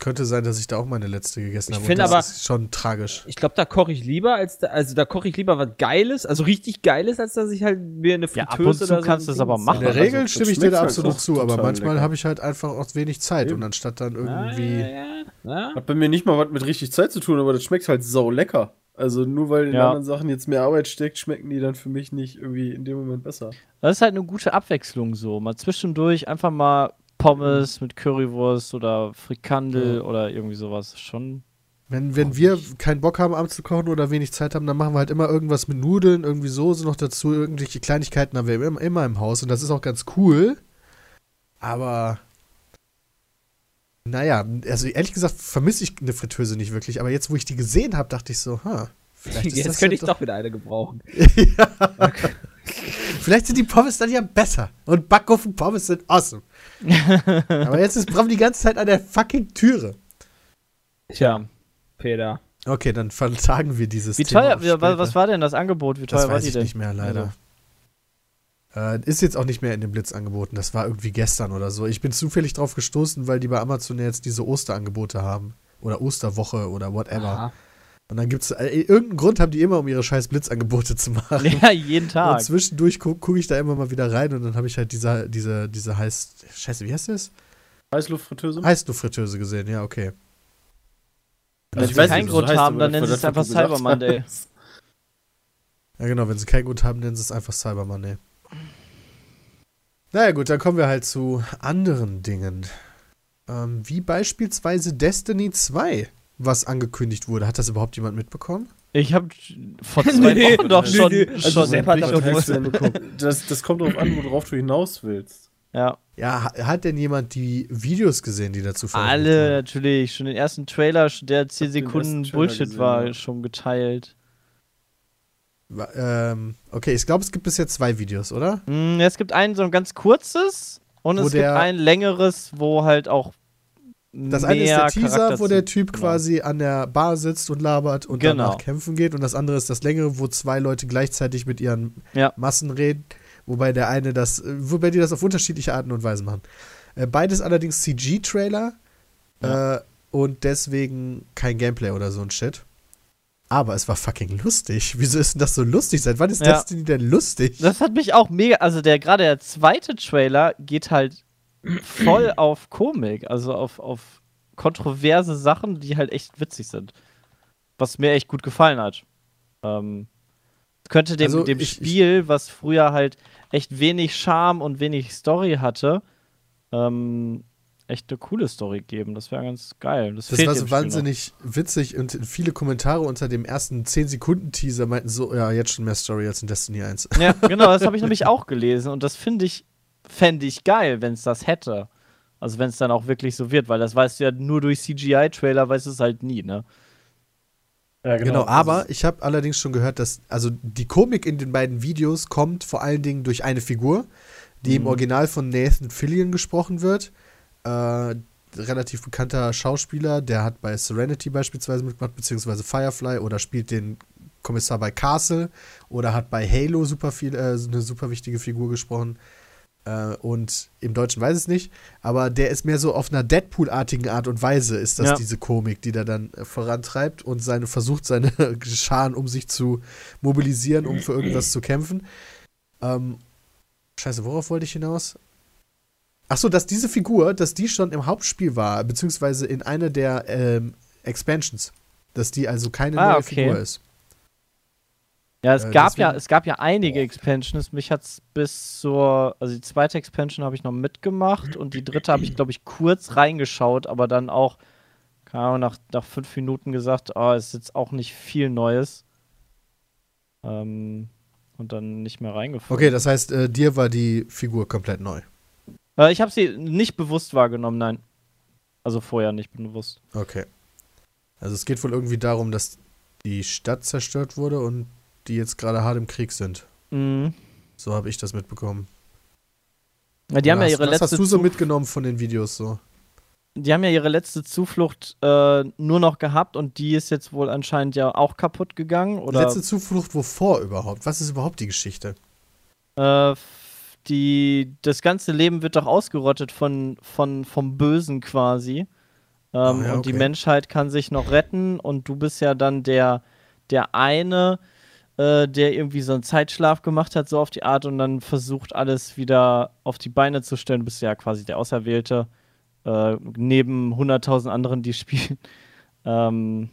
Könnte sein, dass ich da auch meine letzte gegessen Ich habe. finde und das aber- ist schon tragisch. ich glaube, da koche ich lieber, als da, also da koche ich lieber was Geiles, also richtig Geiles, als dass ich halt mir eine Ja, Fritteuse ab und zu oder so kannst du es aber machen. In der Also, Regel das stimme ich dir da halt absolut zu, aber manchmal habe ich halt einfach auch wenig Zeit Eben. und anstatt dann Ah, irgendwie. ja, ja, ja. Hat bei mir nicht mal was mit richtig Zeit zu tun, aber das schmeckt halt sau lecker. Also nur weil in Ja. anderen Sachen jetzt mehr Arbeit steckt, schmecken die dann für mich nicht irgendwie in dem Moment besser. Das ist halt eine gute Abwechslung so. Mal zwischendurch einfach mal Pommes mit Currywurst oder Frikandel oder irgendwie sowas. Schon. Wenn, wenn wir keinen Bock haben, abends zu kochen oder wenig Zeit haben, dann machen wir halt immer irgendwas mit Nudeln, irgendwie Soße noch dazu, irgendwelche Kleinigkeiten haben wir immer, immer im Haus und das ist auch ganz cool. Aber naja, also ehrlich gesagt vermisse ich eine Fritteuse nicht wirklich, aber jetzt, wo ich die gesehen habe, dachte ich so, ha, vielleicht ist Jetzt das könnte ja ich doch wieder eine gebrauchen. ja. Vielleicht sind die Pommes dann ja besser. Und Backofen-Pommes sind awesome. Aber jetzt ist Bram die ganze Zeit an der fucking Türe. Tja. Peter. Okay, dann vertagen wir dieses Wie Thema teuer, später. was war denn das Angebot? Wie teuer Das war weiß die ich denn? nicht mehr, leider. Äh, ist jetzt auch nicht mehr in dem Blitz angeboten. Das war irgendwie gestern oder so. Ich bin zufällig drauf gestoßen, weil die bei Amazon ja jetzt diese Osterangebote haben. Oder Osterwoche oder whatever. Aha. Und dann gibt's äh, irgendeinen Grund haben die immer, um ihre scheiß Blitzangebote zu machen. Ja, jeden Und Tag. zwischendurch gucke guck ich da immer mal wieder rein und dann habe ich halt diese, diese, diese heiß. Scheiße, wie heißt das? Heißluftfritteuse? Heißluftfritteuse gesehen, ja, okay. Wenn Also ich sie keinen es so Grund heißt, haben, dann nennen sie es das, einfach Cyber Monday. Ja, genau, wenn sie keinen Grund haben, nennen sie es einfach Cyber Monday. Naja, gut, dann kommen wir halt zu anderen Dingen. Ähm, wie beispielsweise Destiny 2, was angekündigt wurde. Hat das überhaupt jemand mitbekommen? Ich habe vor zwei Nee, Wochen doch nee, schon, nee. Also schon Sepp hat das, das kommt darauf an, worauf du hinaus willst. Ja, Ja, ha- hat denn jemand die Videos gesehen, die dazu veröffentlicht alle wurden? natürlich. Schon den ersten Trailer, der 10 den Sekunden Bullshit gesehen, war, ja. schon geteilt. Ähm, okay, ich glaube, es gibt bisher zwei Videos, oder? Mm, es gibt ein so ein ganz kurzes und Wo es gibt ein längeres, wo halt auch Das eine ist der Teaser, Charakter wo der Typ genau. quasi an der Bar sitzt und labert und Genau. danach kämpfen geht. Und das andere ist das längere, wo zwei Leute gleichzeitig mit ihren Ja. Massen reden. Wobei der eine das, wobei die das auf unterschiedliche Arten und Weisen machen. Äh, beides allerdings CG-Trailer äh, und deswegen kein Gameplay oder so ein Shit. Aber es war fucking lustig. Wieso ist denn das so lustig? Seit wann ist Ja. Destiny denn lustig? Das hat mich auch mega, also der gerade der zweite Trailer geht halt voll auf Komik, also auf, auf kontroverse Sachen, die halt echt witzig sind. Was mir echt gut gefallen hat. Ähm, könnte dem, Also dem ich- Spiel, was früher halt echt wenig Charme und wenig Story hatte, ähm, echt eine coole Story geben. Das wäre ganz geil. Das, Das war so Spiel noch. wahnsinnig witzig und viele Kommentare unter dem ersten 10-Sekunden-Teaser meinten so, ja, jetzt schon mehr Story als in Destiny 1. Ja, genau, das habe ich nämlich auch gelesen und das finde ich, fände ich geil, wenn es das hätte. Also wenn es dann auch wirklich so wird, weil das weißt du ja nur durch CGI-Trailer, weißt du es halt nie, ne? Ja, Genau, aber ich habe allerdings schon gehört, dass also die Komik in den beiden Videos kommt vor allen Dingen durch eine Figur, die im Original von Nathan Fillion gesprochen wird. Äh, relativ bekannter Schauspieler, der hat bei Serenity beispielsweise mitgemacht, beziehungsweise Firefly oder spielt den Kommissar bei Castle oder hat bei Halo super viel, äh, eine super wichtige Figur gesprochen. Äh, und im Deutschen weiß ich es nicht, aber der ist mehr so auf einer Deadpool-artigen Art und Weise, ist das Ja. diese Komik, die der dann äh, vorantreibt und seine, versucht, seine Scharen um sich zu mobilisieren, um für irgendwas zu kämpfen. Ähm, scheiße, worauf wollte ich hinaus? Ach so, dass diese Figur, dass die schon im Hauptspiel war, beziehungsweise in einer der ähm, Expansions. Dass die also keine Ah, neue okay. Figur ist. Ja, es Äh, gab ja, deswegen- es gab ja einige Expansions. Mich hat's bis zur, also die zweite Expansion habe ich noch mitgemacht und die dritte habe ich, glaube ich, kurz reingeschaut, aber dann auch, keine Ahnung, nach, nach fünf Minuten gesagt, oh, ist jetzt auch nicht viel Neues. Ähm, und dann nicht mehr reingefunden. Okay, das heißt, äh, dir war die Figur komplett neu. Äh, ich habe sie nicht bewusst wahrgenommen, nein. Also vorher nicht bewusst. Okay. Also es geht wohl irgendwie darum, dass die Stadt zerstört wurde und die jetzt gerade hart im Krieg sind. Mhm. So habe ich das mitbekommen. Ja, die haben ja was, ihre was letzte hast du so mitgenommen von den Videos so? die haben ja ihre letzte Zuflucht äh, nur noch gehabt und die ist jetzt wohl anscheinend ja auch kaputt gegangen. Oder Letzte Zuflucht wovor überhaupt? Was ist überhaupt die Geschichte? äh, die, das ganze Leben wird doch ausgerottet von, von, vom Bösen quasi. Ähm, Ah, ja, Und die okay. Menschheit kann sich noch retten und du bist ja dann der, der eine, äh, der irgendwie so einen Zeitschlaf gemacht hat, so auf die Art und dann versucht, alles wieder auf die Beine zu stellen. Du bist ja quasi der Auserwählte, äh, neben 100.000 anderen, die spielen. Ähm,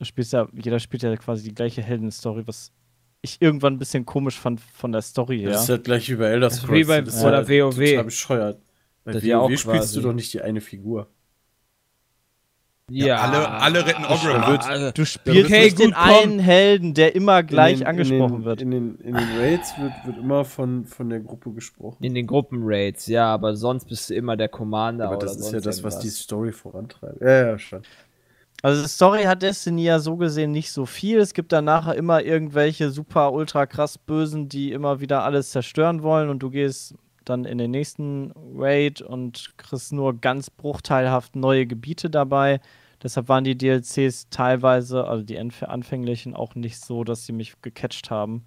spielst ja, jeder spielt ja quasi die gleiche Heldenstory, was ich irgendwann ein bisschen komisch fand von der Story her. Das ist halt gleich wie bei Elder Das ist Scrolls. wie bei- das ist oder halt WoW. Total bescheuert. Bei Das WoW ja auch spielst quasi. du doch nicht die eine Figur. Ja, alle- alle retten Ogre. Also, Du spielst Okay, nicht den gut, komm. einen Helden, der immer gleich in den, angesprochen in den, wird. In den, in den Raids wird, wird immer von, von der Gruppe gesprochen. in den Gruppenraids, ja, aber sonst bist du immer der Commander Aber oder das ist sonst ja das, was die irgendwas. Story vorantreibt. Ja, ja, schon. Also die Story hat Destiny ja so gesehen nicht so viel. Es gibt dann nachher immer irgendwelche super ultra krass Bösen, die immer wieder alles zerstören wollen und du gehst dann in den nächsten Raid und kriegst nur ganz bruchteilhaft neue Gebiete dabei. Deshalb waren die DLCs teilweise, also die anf- anfänglichen, auch nicht so, dass sie mich gecatcht haben.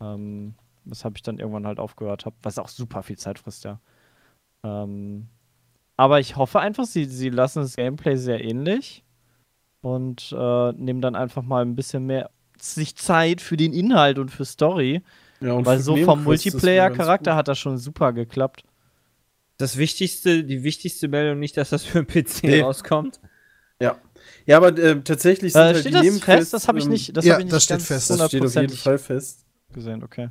Ähm, weshalb ich dann irgendwann halt aufgehört habe, was auch super viel Zeit frisst, ja. Ähm, aber ich hoffe einfach, sie, sie lassen das Gameplay sehr ähnlich und äh, nehmen dann einfach mal ein bisschen mehr sich Zeit für den Inhalt und für Story, Ja, und weil so vom Multiplayer-Charakter hat das schon super geklappt. Das wichtigste, die wichtigste Meldung nicht, dass das für den PC Nee. rauskommt. Ja. Ja, aber äh, tatsächlich sind Äh, halt steht die das Nebenquests. fest? Das habe ich nicht, das ja, ich nicht das steht fest. Das steht auf jeden Fall fest. gesehen, okay.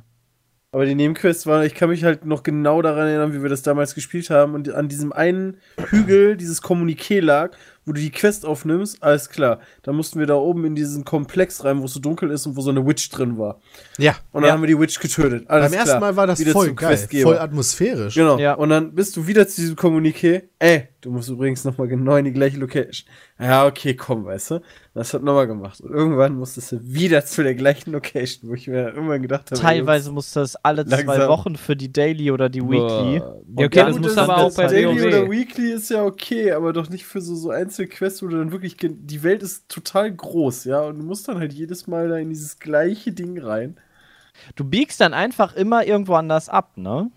Aber die Nebenquests waren, ich kann mich halt noch genau daran erinnern, wie wir das damals gespielt haben und an diesem einen Hügel dieses Kommuniqué lag, wo du die Quest aufnimmst, alles klar. Da mussten wir da oben in diesen Komplex rein, wo es so dunkel ist und wo so eine Witch drin war. Ja. Und dann haben wir die Witch getötet. Alles Beim ersten klar. Mal war das Wieder voll geil, voll atmosphärisch. Genau. Ja. Und dann bist du wieder zu diesem Kommuniqué. Ey, du musst übrigens nochmal genau in die gleiche Location. Ja, okay, komm, weißt du. Das hat nochmal gemacht. Und irgendwann musstest du wieder zu der gleichen Location, wo ich mir irgendwann gedacht habe. Teilweise musste das alle zwei Langsam. Wochen für die Daily oder die Weekly. Boah. Ja, okay, das muss aber auch bei Daily oder Weekly ist ja okay, aber doch nicht für so, so Einzelquests, wo du dann wirklich. Die Welt ist total groß, ja, und du musst dann halt jedes Mal da in dieses gleiche Ding rein. Du biegst dann einfach immer irgendwo anders ab, ne?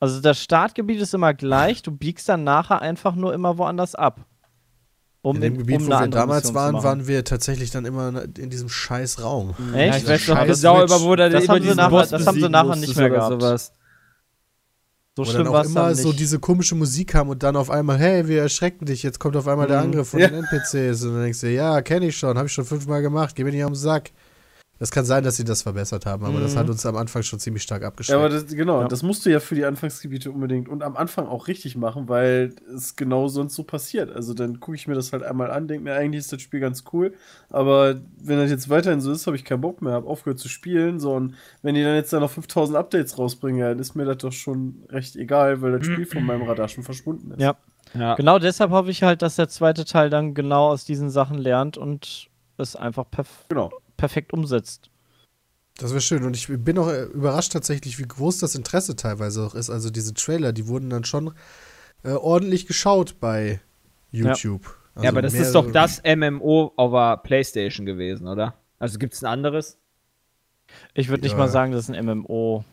Also das Startgebiet ist immer gleich, du biegst dann nachher einfach nur immer woanders ab. Um In dem Gebiet, um wo wir damals waren, waren wir tatsächlich dann immer in diesem scheiß Raum. Echt? Ja, ich weiß noch Witch. über wo da Das haben sie nachher- das haben sie nachher nicht mehr gehabt. sowas. So schlimm dann war auch es immer so diese komische Musik kam und dann auf einmal, hey, wir erschrecken dich, jetzt kommt auf einmal der Mhm. Angriff von Ja. den NPCs. Und dann denkst du, ja, kenne ich schon, habe ich schon fünfmal gemacht, geh mir nicht am Sack. Das kann sein, dass sie das verbessert haben, aber das Mhm. hat uns am Anfang schon ziemlich stark Ja, abgeschreckt. aber das, genau, Ja. das musst du ja für die Anfangsgebiete unbedingt und am Anfang auch richtig machen, weil es genau sonst so passiert. Also dann gucke ich mir das halt einmal an, denke mir, eigentlich ist das Spiel ganz cool, aber wenn das jetzt weiterhin so ist, habe ich keinen Bock mehr, habe aufgehört zu spielen, so und wenn die dann jetzt da noch 5000 Updates rausbringen, ja, dann ist mir das doch schon recht egal, weil das Spiel von meinem Radar schon verschwunden ist. Ja. Ja. Genau deshalb hoffe ich halt, dass der zweite Teil dann genau aus diesen Sachen lernt und es einfach perf Genau. Perfekt umsetzt. Das wäre schön. Und ich bin auch äh, überrascht tatsächlich, wie groß das Interesse teilweise auch ist. Also diese Trailer, die wurden dann schon äh, ordentlich geschaut bei YouTube. Also ja, aber das ist doch das MMO auf der Playstation gewesen, oder? Also gibt es ein anderes? Ich würde nicht Ja. mal sagen, das ist ein MMO.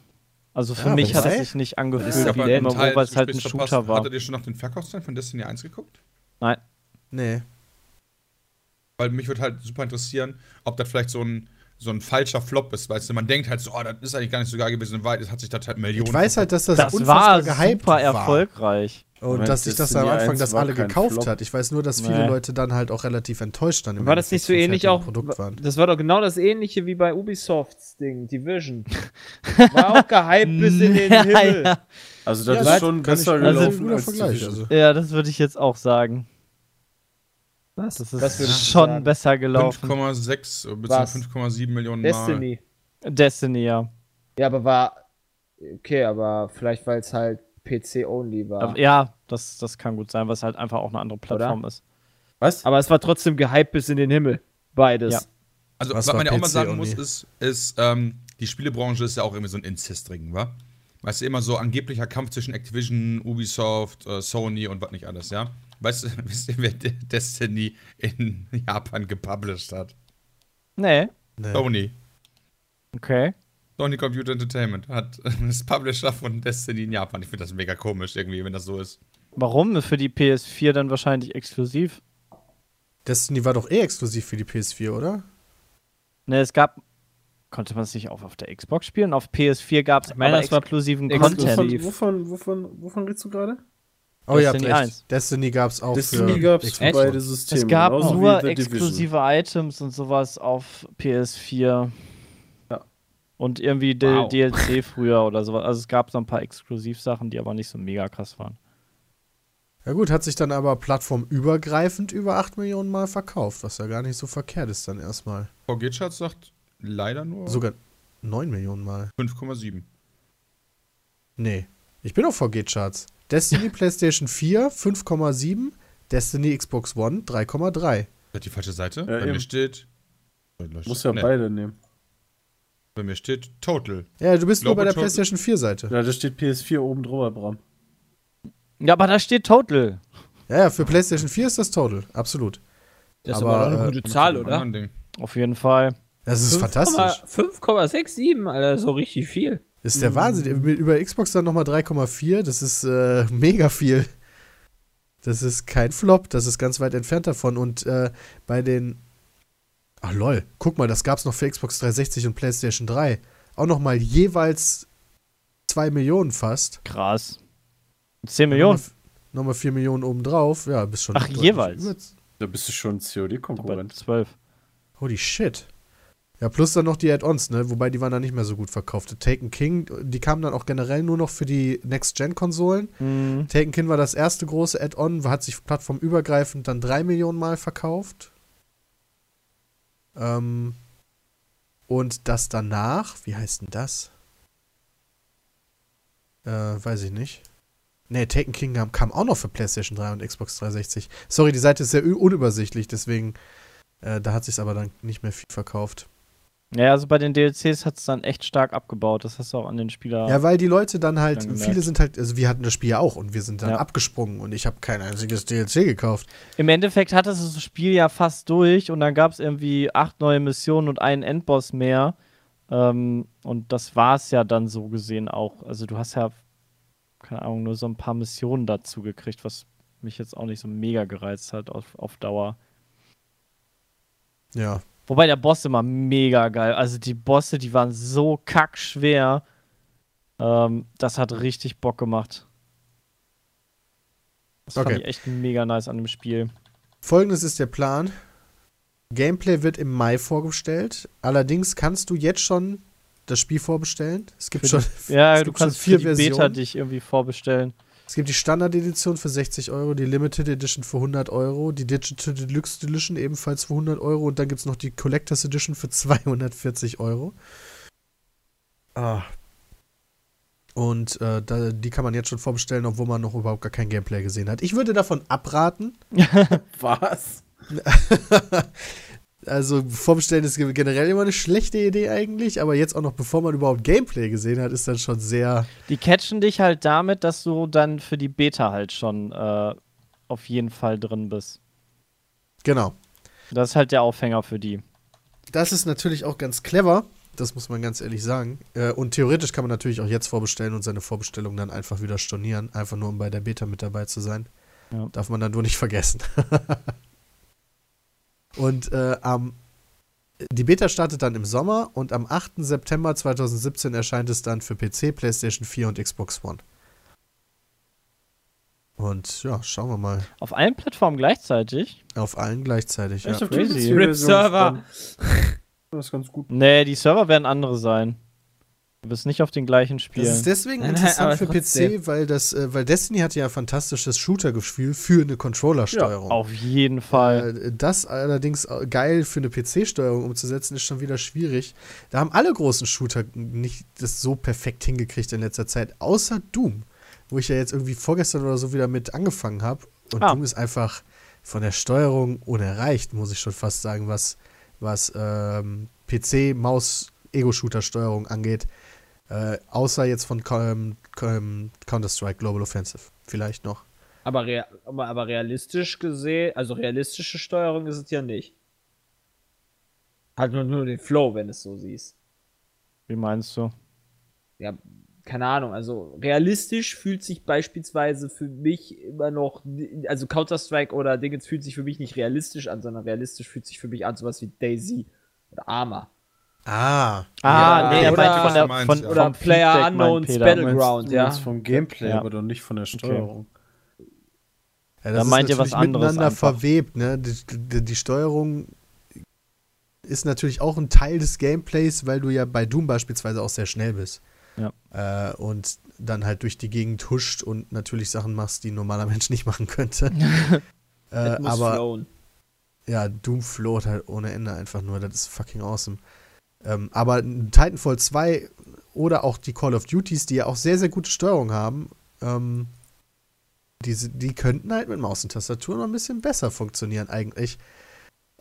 Also für Ja, mich hat es sich nicht angefühlt wie ein MMO, weil es halt ein Shooter verpasst. war. Hattet ihr schon nach den Verkaufszahlen von Destiny 1 geguckt? Nein. Nee. Weil mich würde halt super interessieren, ob das vielleicht so ein, so ein falscher Flop ist. Weißt du, man denkt halt so, oh, das ist eigentlich gar nicht so geil gewesen. In Wahrheit hat sich das halt Millionen. Ich weiß halt, dass das, Das unfassbar war gehypt super war. erfolgreich. Und Moment, dass sich das am Anfang 1 das alle gekauft Flop. hat. Ich weiß nur, dass viele Nee. Leute dann halt auch relativ enttäuscht dann im War das nicht so ähnlich auch? fertigen Produkt waren. Das war doch genau das ähnliche wie bei Ubisofts Ding, Division. War auch gehypt bis in den Himmel. ja. Also das Ja, ist schon besser also ein gelaufen guter als Vergleich. Also. ja, das würde ich jetzt auch sagen. Was? Das ist du schon sagen? besser gelaufen. 5,6 Was? bzw. 5,7 Millionen Destiny. Destiny, ja. Ja, aber war. Okay, aber vielleicht, weil es halt PC-only war. Aber, ja, das, das kann gut sein, weil es halt einfach auch eine andere Plattform ist. Was? Aber es war trotzdem gehypt bis in den Himmel. Beides. Ja. Also, Was was, man ja auch mal sagen muss, ist, ist ähm, die Spielebranche ist ja auch irgendwie so ein Inzestring, wa? Weißt du, immer so angeblicher Kampf zwischen Activision, Ubisoft, äh, Sony und was nicht alles, ja? Weißt du, wisst ihr, wer De Destiny in Japan gepublished hat? Nee, Nee. Sony. okay. Sony Computer Entertainment hat das Publisher von Destiny in Japan. Ich finde das mega komisch irgendwie, wenn das so ist. Warum? Für die PS4 dann wahrscheinlich exklusiv. Destiny war doch eh exklusiv für die PS4, oder? Ne, es gab. Konnte man es nicht auch auf der Xbox spielen? Auf PS4 gab es aber exklusiven exklusiv. Content. Wovon, wovon, wovon, wovon redest du gerade? Oh, ihr habt Destiny recht. 1. Destiny gab es auch Destiny für gab es für beide Systeme. Es gab genauso nur Division. exklusive Items und sowas auf PS4. Ja. Und irgendwie Wow. DLC früher oder sowas. Also es gab so ein paar Exklusivsachen, die aber nicht so mega krass waren. Ja gut, hat sich dann aber plattformübergreifend über 8 Millionen Mal verkauft, was ja gar nicht so verkehrt ist dann erstmal. VG-Charts sagt leider nur Sogar 9 Millionen Mal. 5,7. Nee. Ich bin auf VG-Charts. Destiny PlayStation 4 5,7, Destiny Xbox One 3,3. Hat die falsche Seite? Ja, bei eben. mir steht. Muss ja Nee, beide nehmen. Bei mir steht Total. Ja, du bist nur Glaube bei der schon- PlayStation 4 Seite. Ja, da steht PS4 oben drüber, Bram. Ja, aber da steht Total. Ja, ja, für PlayStation 4 ist das total, absolut. Das ist Aber, aber, eine äh, gute Zahl, Von einem oder? Auf jeden Fall. Das ist fantastisch. 5,67, Alter, so richtig viel. Das ist der Wahnsinn. Mit- Über Xbox dann nochmal 3,4, das ist äh, mega viel. Das ist kein Flop, das ist ganz weit entfernt davon. Und äh, bei den. Ach lol, guck mal, das gab's noch für Xbox 360 und PlayStation 3. Auch nochmal jeweils 2 Millionen fast. Krass. 10 Millionen. Nochmal 4 Millionen obendrauf. Ja, bist schon. Ach, jeweils? Da bist du schon COD-Konkurrent. 12. Holy shit. Ja, plus dann noch die Add-ons, ne? Wobei die waren dann nicht mehr so gut verkauft. Taken King, die kamen dann auch generell nur noch für die Next-Gen-Konsolen. Mhm. Taken King war das erste große Add-on, hat sich plattformübergreifend dann drei Millionen Mal verkauft. Ähm, und das danach, wie heißt denn das? Äh, weiß ich nicht. Nee, Taken King kam, kam auch noch für PlayStation 3 und Xbox 360. Sorry, die Seite ist sehr unübersichtlich, deswegen, äh, da hat sich aber dann nicht mehr viel verkauft. Ja, also bei den DLCs hat es dann echt stark abgebaut. Das hast du auch an den Spieler. Ja, weil die Leute dann halt, Dann viele sind halt, also wir hatten das Spiel ja auch und wir sind dann Ja. abgesprungen und ich habe kein einziges DLC gekauft. Im Endeffekt hattest du das Spiel ja fast durch und dann gab es irgendwie acht neue Missionen und einen Endboss mehr. Ähm, und das war es ja dann so gesehen auch. Also du hast ja, keine Ahnung, nur so ein paar Missionen dazu gekriegt, was mich jetzt auch nicht so mega gereizt hat auf, auf Dauer. Ja. Wobei der Boss immer mega geil. Also die Bosse, die waren so kackschwer. Ähm, das hat richtig Bock gemacht. Das Okay. fand ich echt mega nice an dem Spiel. Folgendes ist der Plan. Gameplay wird im Mai vorgestellt. Allerdings kannst du jetzt schon das Spiel vorbestellen. Es gibt Für schon, Ja, es du gibt schon kannst vier für die Beta Versionen. dich irgendwie vorbestellen. Es gibt die Standard-Edition für 60 Euro, die Limited Edition für 100 Euro, die Digital Deluxe Edition ebenfalls für 100 Euro und dann gibt es noch die Collectors Edition für 240 Euro. Ah. Und äh, da, die kann man jetzt schon vorbestellen, obwohl man noch überhaupt gar kein Gameplay gesehen hat. Ich würde davon abraten. Was? Also vorbestellen ist generell immer eine schlechte Idee eigentlich, aber jetzt auch noch bevor man überhaupt Gameplay gesehen hat, ist dann schon sehr. Die catchen dich halt damit, dass du dann für die Beta halt schon äh, auf jeden Fall drin bist. Genau. Das ist halt der Aufhänger für die. Das ist natürlich auch ganz clever, das muss man ganz ehrlich sagen. Äh, und theoretisch kann man natürlich auch jetzt vorbestellen und seine Vorbestellung dann einfach wieder stornieren, einfach nur um bei der Beta mit dabei zu sein. Ja. Darf man dann nur nicht vergessen. und äh, am die Beta startet dann im Sommer und am 8. September 2017 erscheint es dann für PC, PlayStation 4 und Xbox One. Und ja, schauen wir mal. Auf allen Plattformen gleichzeitig? Auf allen gleichzeitig. Ja. Echt auf crazy. die Rip-Server. Das ist ganz gut. Nee, die Server werden andere sein. Du wirst nicht auf den gleichen Das spielen. ist deswegen Nein, nein, interessant aber für trotzdem. PC, weil das, äh, weil Destiny hat ja ein fantastisches Shooter-Gefühl für eine Controller-Steuerung. auf jeden Fall. Äh, Das allerdings äh, geil für eine PC-Steuerung umzusetzen, ist schon wieder schwierig. Da haben alle großen Shooter nicht das so perfekt hingekriegt in letzter Zeit, außer Doom, wo ich ja jetzt irgendwie vorgestern oder so wieder mit angefangen habe. Und Ah. Doom ist einfach von der Steuerung unerreicht, muss ich schon fast sagen, was, was ähm, PC-Maus-Ego-Shooter-Steuerung angeht. Äh, außer jetzt von ähm, Counter-Strike Global Offensive. Vielleicht noch. Aber, rea aber, realistisch gesehen, also realistische Steuerung ist es ja nicht. Halt nur, nur den Flow, wenn es so siehst. Wie meinst du? Ja, keine Ahnung, also realistisch fühlt sich beispielsweise für mich immer noch, also Counter-Strike oder Dingens fühlt sich für mich nicht realistisch an, sondern realistisch fühlt sich für mich an sowas wie Daisy oder Arma. Ah. Ah, Ja, nee, er meinte von der meinst, von, ja. Oder vom Player Feedback, meint Unknowns Peter. Battleground, Du ja. meinst vom Gameplay, Ja. aber doch nicht von der Steuerung. Ja, Da meint ihr was natürlich anderes miteinander einfach. verwebt, ne? Die, die, die Steuerung ist natürlich auch ein Teil des Gameplays, weil du ja bei Doom beispielsweise auch sehr schnell bist. Ja. Äh, und dann halt durch die Gegend huscht und natürlich Sachen machst, die ein normaler Mensch nicht machen könnte. äh, Das aber flowen. ja, Doom float halt ohne Ende einfach nur. Das ist fucking awesome. Ähm, aber Titanfall 2 oder auch die Call of Duties, die ja auch sehr, sehr gute Steuerung haben, ähm, diese, die könnten halt mit Maus und Tastatur noch ein bisschen besser funktionieren eigentlich.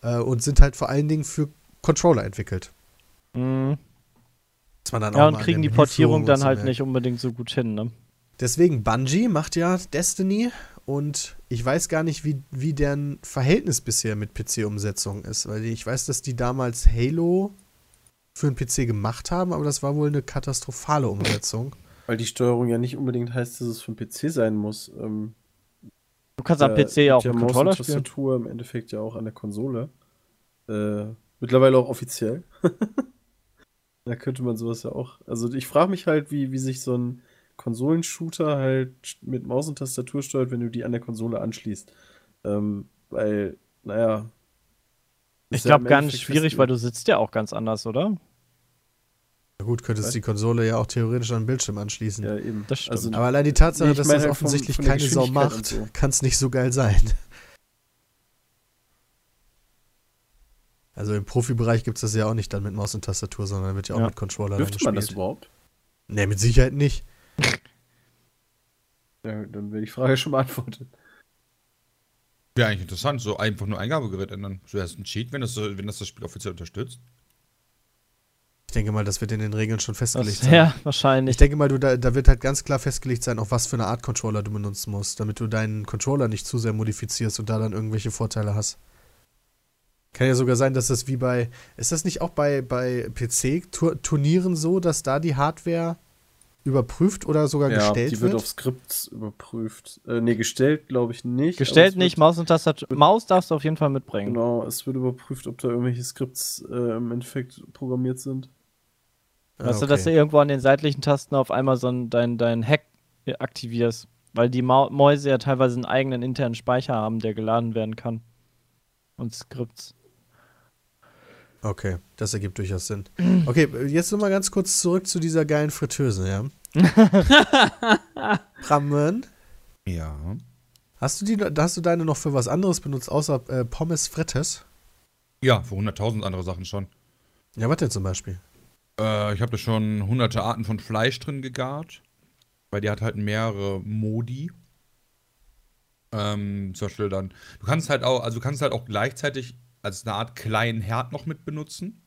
Äh, und sind halt vor allen Dingen für Controller entwickelt. Mhm. Dass man dann Ja, und kriegen die Portierung dann halt nicht unbedingt so gut hin, ne? Deswegen, Bungie macht ja Destiny und ich weiß gar nicht, wie, wie deren Verhältnis bisher mit PC-Umsetzung ist, weil ich weiß, dass die damals Halo für einen PC gemacht haben, aber das war wohl eine katastrophale Umsetzung. Weil die Steuerung ja nicht unbedingt heißt, dass es für den PC sein muss. Ähm, Du kannst am PC ja auch mit Maus und Controller spielen. Tastatur im Endeffekt ja auch an der Konsole. Äh, mittlerweile auch offiziell. da könnte man sowas ja auch. Also ich frage mich halt, wie, wie sich so ein Konsolenshooter halt mit Maus und Tastatur steuert, wenn du die an der Konsole anschließt. Ähm, weil, naja, Ich Ist ja glaube, gar nicht schwierig, weil du sitzt ja auch ganz anders, oder? Na gut, könntest die Konsole ja auch theoretisch an den Bildschirm anschließen. Ja, eben. Das stimmt. Also, Aber allein die Tatsache, Nee, dass das halt offensichtlich von der keine Sau macht, so. kann es nicht so geil sein. Also im Profibereich gibt es das ja auch nicht dann mit Maus und Tastatur, sondern wird ja auch Ja. mit Controller dann dürfte man das überhaupt? Nee, mit Sicherheit nicht. Ja, dann wäre die Frage schon beantwortet. Wäre eigentlich interessant, so einfach nur Eingabegerät ändern. So erst ein Cheat, wenn das, wenn das das Spiel offiziell unterstützt. Ich denke mal, das wird in den Regeln schon festgelegt Das, sein. ja, wahrscheinlich. Ich denke mal, du, da, da wird halt ganz klar festgelegt sein, auf was für eine Art Controller du benutzen musst, damit du deinen Controller nicht zu sehr modifizierst und da dann irgendwelche Vorteile hast. Kann ja sogar sein, dass das wie bei. Ist das nicht auch bei, bei PC-Turnieren so, dass da die Hardware überprüft oder sogar Ja, gestellt die wird wird? auf Skripts überprüft. Äh, nee, gestellt glaube ich nicht. Gestellt es nicht, Wird, Maus und Tastatur. Maus darfst du auf jeden Fall mitbringen. genau, es wird überprüft, ob da irgendwelche Skripts äh, im Endeffekt programmiert sind. Ah, Weißt du, dass du okay. irgendwo an den seitlichen Tasten auf einmal so ein, dein, dein Hack aktivierst. Weil die Mau Mäuse ja teilweise einen eigenen internen Speicher haben, der geladen werden kann. Und Skripts. Okay, das ergibt durchaus Sinn. Okay, jetzt nochmal ganz kurz zurück zu dieser geilen Fritteuse, ja? Rammen, Ja. hast du, die, hast du deine noch für was anderes benutzt, außer äh, Pommes Frites? Ja, für 100.000 andere Sachen schon. Ja, was denn zum Beispiel? Äh, ich habe da schon hunderte Arten von Fleisch drin gegart. Weil die hat halt mehrere Modi. Ähm, zum Beispiel dann. Du kannst halt auch, also du kannst halt auch gleichzeitig als eine Art kleinen Herd noch mit benutzen.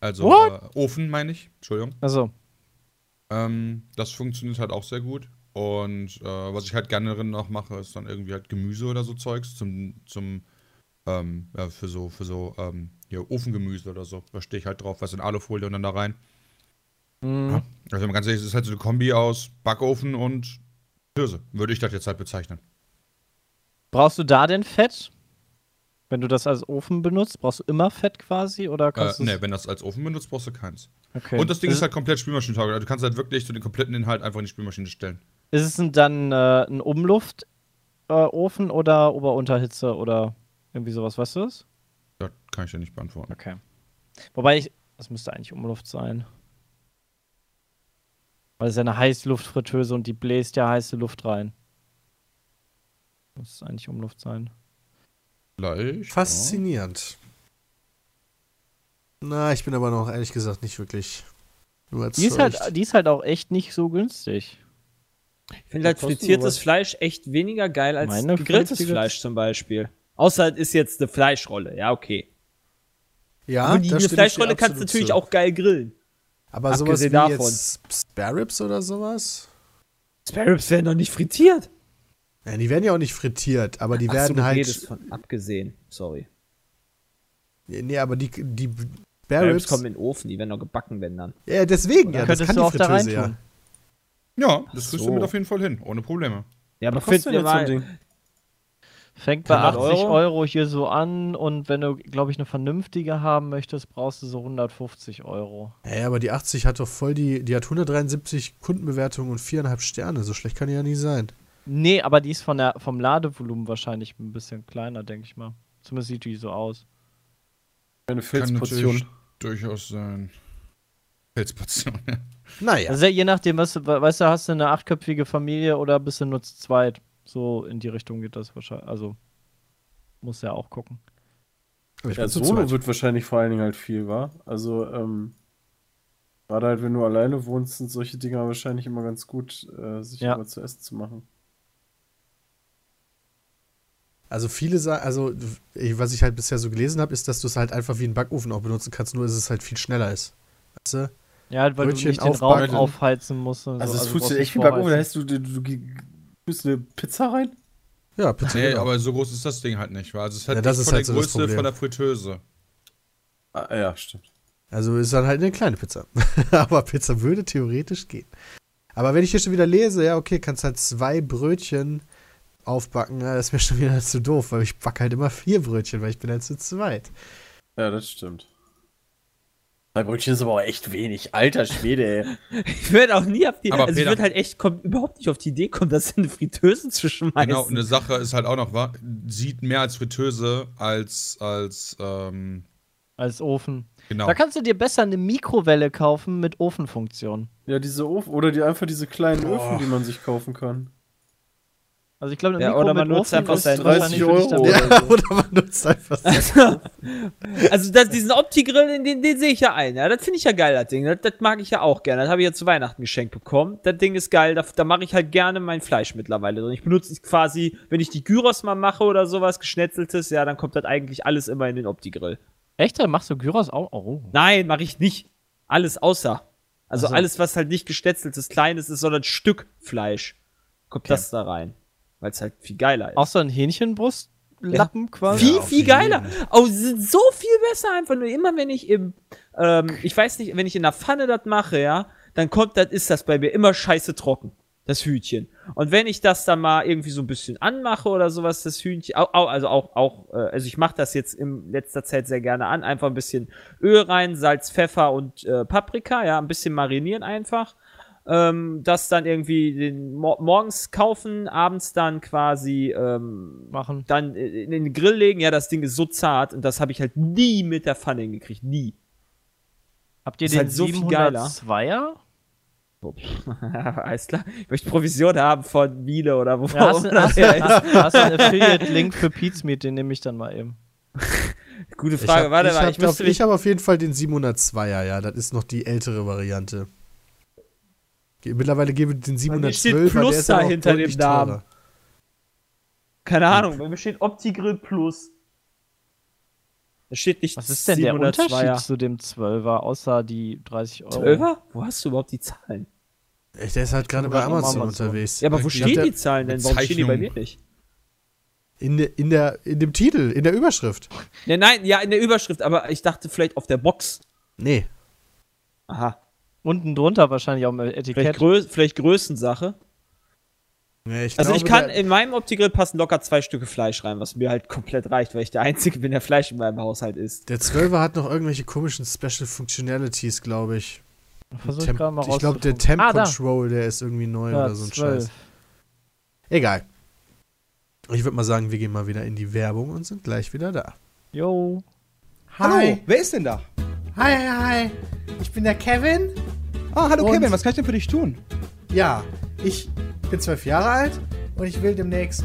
Also äh, Ofen, meine ich. Entschuldigung. Also, Ähm, das funktioniert halt auch sehr gut. Und äh, was ich halt gerne drin noch mache, ist dann irgendwie halt Gemüse oder so Zeugs zum, zum ähm, ja, für so, für so, ähm, hier, Ofengemüse oder so. Da stehe ich halt drauf, was in Alufolie und dann da rein. mh, Ja. Also ganz ehrlich, es ist halt so eine Kombi aus Backofen und Hirse, würde ich das jetzt halt bezeichnen. brauchst du da denn Fett? Wenn du das als Ofen benutzt, brauchst du immer Fett quasi? Oder Äh, kannst du ne, wenn das als Ofen benutzt, brauchst du keins. okay. Und das Ding ist, ist halt komplett Spülmaschinentauglich. Also du kannst halt wirklich so den kompletten Inhalt einfach in die Spülmaschine stellen. Ist es denn dann äh, ein Umluftofen äh, oder Ober-Unterhitze oder irgendwie sowas, weißt du das? Kann ich dir nicht beantworten. Okay. Wobei ich, das müsste eigentlich Umluft sein. Weil es ist ja eine Heißluftfritteuse und die bläst ja heiße Luft rein. Muss eigentlich Umluft sein. Vielleicht. Faszinierend. Na, ich bin aber noch ehrlich gesagt nicht wirklich überzeugt. Die ist, halt, die ist halt auch echt nicht so günstig. Ich finde halt frittiertes. Fleisch echt weniger geil als Meine gegrilltes Fleisch zum Beispiel. Außer es ist jetzt eine Fleischrolle, ja, okay. Ja, Aber die, eine Fleischrolle kannst du natürlich zu. auch geil grillen. Aber sowas wie abgesehen davon. jetzt Spare Ribs oder sowas? Spare Ribs werden doch nicht frittiert. Ja, die werden ja auch nicht frittiert, aber die Ach so, werden du halt. redest von abgesehen. Sorry. Nee, aber die, die Spare Ribs Ribs. kommen in den Ofen, die werden doch gebacken, wenn dann. Ja, deswegen, ja, das kann du die auch da ja. reintun. Ja, das Ach kriegst so. du mit auf jeden Fall hin, ohne Probleme. Ja, aber Was kostet finden denn wir jetzt so ein mal. Ding? Fängt bei 100 80 Euro? Euro? hier so an und wenn du, glaube ich, eine vernünftige haben möchtest, brauchst du so 150 Euro. Ja, aber die 80 hat doch voll die. Die hat 173 Kundenbewertungen und viereinhalb Sterne. So schlecht kann die ja nie sein. Nee, aber die ist von der, vom Ladevolumen wahrscheinlich ein bisschen kleiner, denke ich mal. Zumindest sieht die so aus. Eine Filzportion. durchaus sein. Pilzportion. ja. Naja. Also je nachdem, was, du- weißt du, hast du eine achtköpfige Familie oder bist du nur zu zweit? So in die Richtung geht das wahrscheinlich. Also muss ja auch gucken. ich Ja, Solo wird wahrscheinlich vor allen Dingen halt viel, war. Also, ähm, gerade halt, wenn du alleine wohnst, sind solche Dinger wahrscheinlich immer ganz gut, äh, sich Ja. immer zu essen zu machen. Also viele sagen, also was ich halt bisher so gelesen habe, ist, dass du es halt einfach wie einen Backofen auch benutzen kannst, nur dass es halt viel schneller ist. Weißt du? Ja, weil Brötchen du nicht den Raum aufheizen musst. Und Also, so. es fühlt sich brauchst echt wie Backofen, da heißt du, du, du, du tust eine Pizza rein? Ja, Pizza. Nee, aber so groß ist das Ding halt nicht. Weil also es ist halt Ja, das nicht ist von halt der so das Größe von der Fritteuse. Ah, ja, stimmt. Also ist dann halt eine kleine Pizza. aber Pizza würde theoretisch gehen. Aber wenn ich hier schon wieder lese, ja, okay, kannst halt zwei Brötchen aufbacken, ja, das ist mir schon wieder zu doof, weil ich backe halt immer vier Brötchen, weil ich bin halt zu zweit. Ja, das stimmt. Drei Brötchen ist aber auch echt wenig. Alter Schwede, ey. Ich würde auch nie auf die, Aber also ich Peter- würde halt echt komm, überhaupt nicht auf die Idee kommen, das in eine Fritteuse zu schmeißen. Genau, eine Sache ist halt auch noch, wa- sieht mehr als Fritteuse als, als, ähm, Als Ofen. genau. Da kannst du dir besser eine Mikrowelle kaufen mit Ofenfunktion. Ja, diese Ofen oder die einfach diese kleinen Öfen, die man sich kaufen kann. Also ich glaube, Ja, Mikro oder man nutzt einfach ist sein wahrscheinlich 30 für dich Euro. damit- Ja, oder man nutzt einfach so. Also das, diesen Opti-Grill, den, den, den sehe ich ja ein. Ja, das finde ich ja geil, das Ding. Das, das mag ich ja auch gerne. Das habe ich ja zu Weihnachten geschenkt bekommen. Das Ding ist geil. Da, da mache ich halt gerne mein Fleisch mittlerweile drin. Ich benutze es quasi, wenn ich die Gyros mal mache oder sowas, geschnetzeltes, ja, dann kommt das eigentlich alles immer in den Opti-Grill. Echt? Da machst du Gyros auch? Oh. Nein, mache ich nicht. Alles außer. Also Ach so. alles, was halt nicht geschnetzeltes, kleines ist, sondern Stück Fleisch. Kommt das da rein. Weil es halt viel geiler ist. Auch so ein Hähnchenbrustlappen quasi? Viel, auf viel jeden. geiler. Oh, sind so viel besser einfach nur. Immer wenn ich im, ähm, ich weiß nicht, wenn ich in der Pfanne das mache, ja, dann kommt, das ist das bei mir immer scheiße trocken. Das Hühnchen. Und wenn ich das dann mal irgendwie so ein bisschen anmache oder sowas, das Hühnchen, au, au, also auch, auch, äh, also ich mache das jetzt in letzter Zeit sehr gerne an. Einfach ein bisschen Öl rein, Salz, Pfeffer und äh, Paprika, ja, ein bisschen marinieren einfach. Ähm, das dann irgendwie den, mor morgens kaufen, abends dann quasi ähm, Machen. dann in den Grill legen. Ja, das Ding ist so zart und das habe ich halt nie mit der Pfanne hingekriegt. Nie. Habt ihr Ist den halt so viel geiler. 702er? Alles klar. Ich möchte Provision haben von Miele oder wo Ja, hast, du- hast, hast, hast einen Affiliate-Link für Pizmeat, den nehme ich dann mal eben. Gute Ich Frage. hab- Warte ich mal, hab ich ich habe auf jeden Fall den 702er, ja. Das ist noch die ältere Variante. Mittlerweile gebe ich den mir steht 712er, Plus der ist aber auch dahinter dem Namen. teurer. Keine Ahnung, bei mir steht Opti-Grill Plus. Da steht nicht Was ist denn der 702er. Unterschied zu dem 12er, außer die 30 Euro? 12er? Wo hast du überhaupt die Zahlen? Echt, Der ist halt gerade bei Amazon, Amazon. unterwegs. Ja, aber wo Ich stehen die Zahlen denn? Warum stehen die bei mir nicht? In, der- in, der, in dem Titel, in der Überschrift. Ja, nein, ja, in der Überschrift, aber ich dachte vielleicht auf der Box. Nee. Aha. Unten drunter wahrscheinlich auch im Vielleicht, Etikett. Grö vielleicht Größensache. nee ich Also ich glaube, kann, der- in meinem Opti-Grill passen locker zwei Stücke Fleisch rein, was mir halt komplett reicht, weil ich der Einzige bin, der Fleisch in meinem Haushalt isst. Der 12er hat noch irgendwelche komischen Special Functionalities, glaube ich. Versuch Temp- mal ich glaube, der. Temp Ah. Control, der ist irgendwie neu Ja, oder so ein 12. Scheiß. Egal. Ich würde mal sagen, wir gehen mal wieder in die Werbung und sind gleich wieder da. Jo. Hallo, wer ist denn da? Hi, hi, hi. Ich bin der Kevin. Ah, hallo Und- Kevin, was kann ich denn für dich tun? Ja, ich bin zwölf Jahre alt und ich will demnächst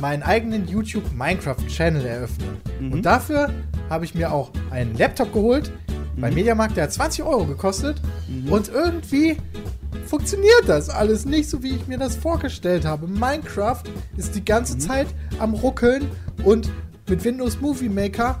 meinen eigenen YouTube Minecraft Channel eröffnen. Mhm. Und dafür habe ich mir auch einen Laptop geholt beim Mhm. Mediamarkt, der hat 20 Euro gekostet. Und irgendwie funktioniert das alles nicht so, wie ich mir das vorgestellt habe. Minecraft ist die Mhm. ganze Zeit am Ruckeln und mit Windows Movie Maker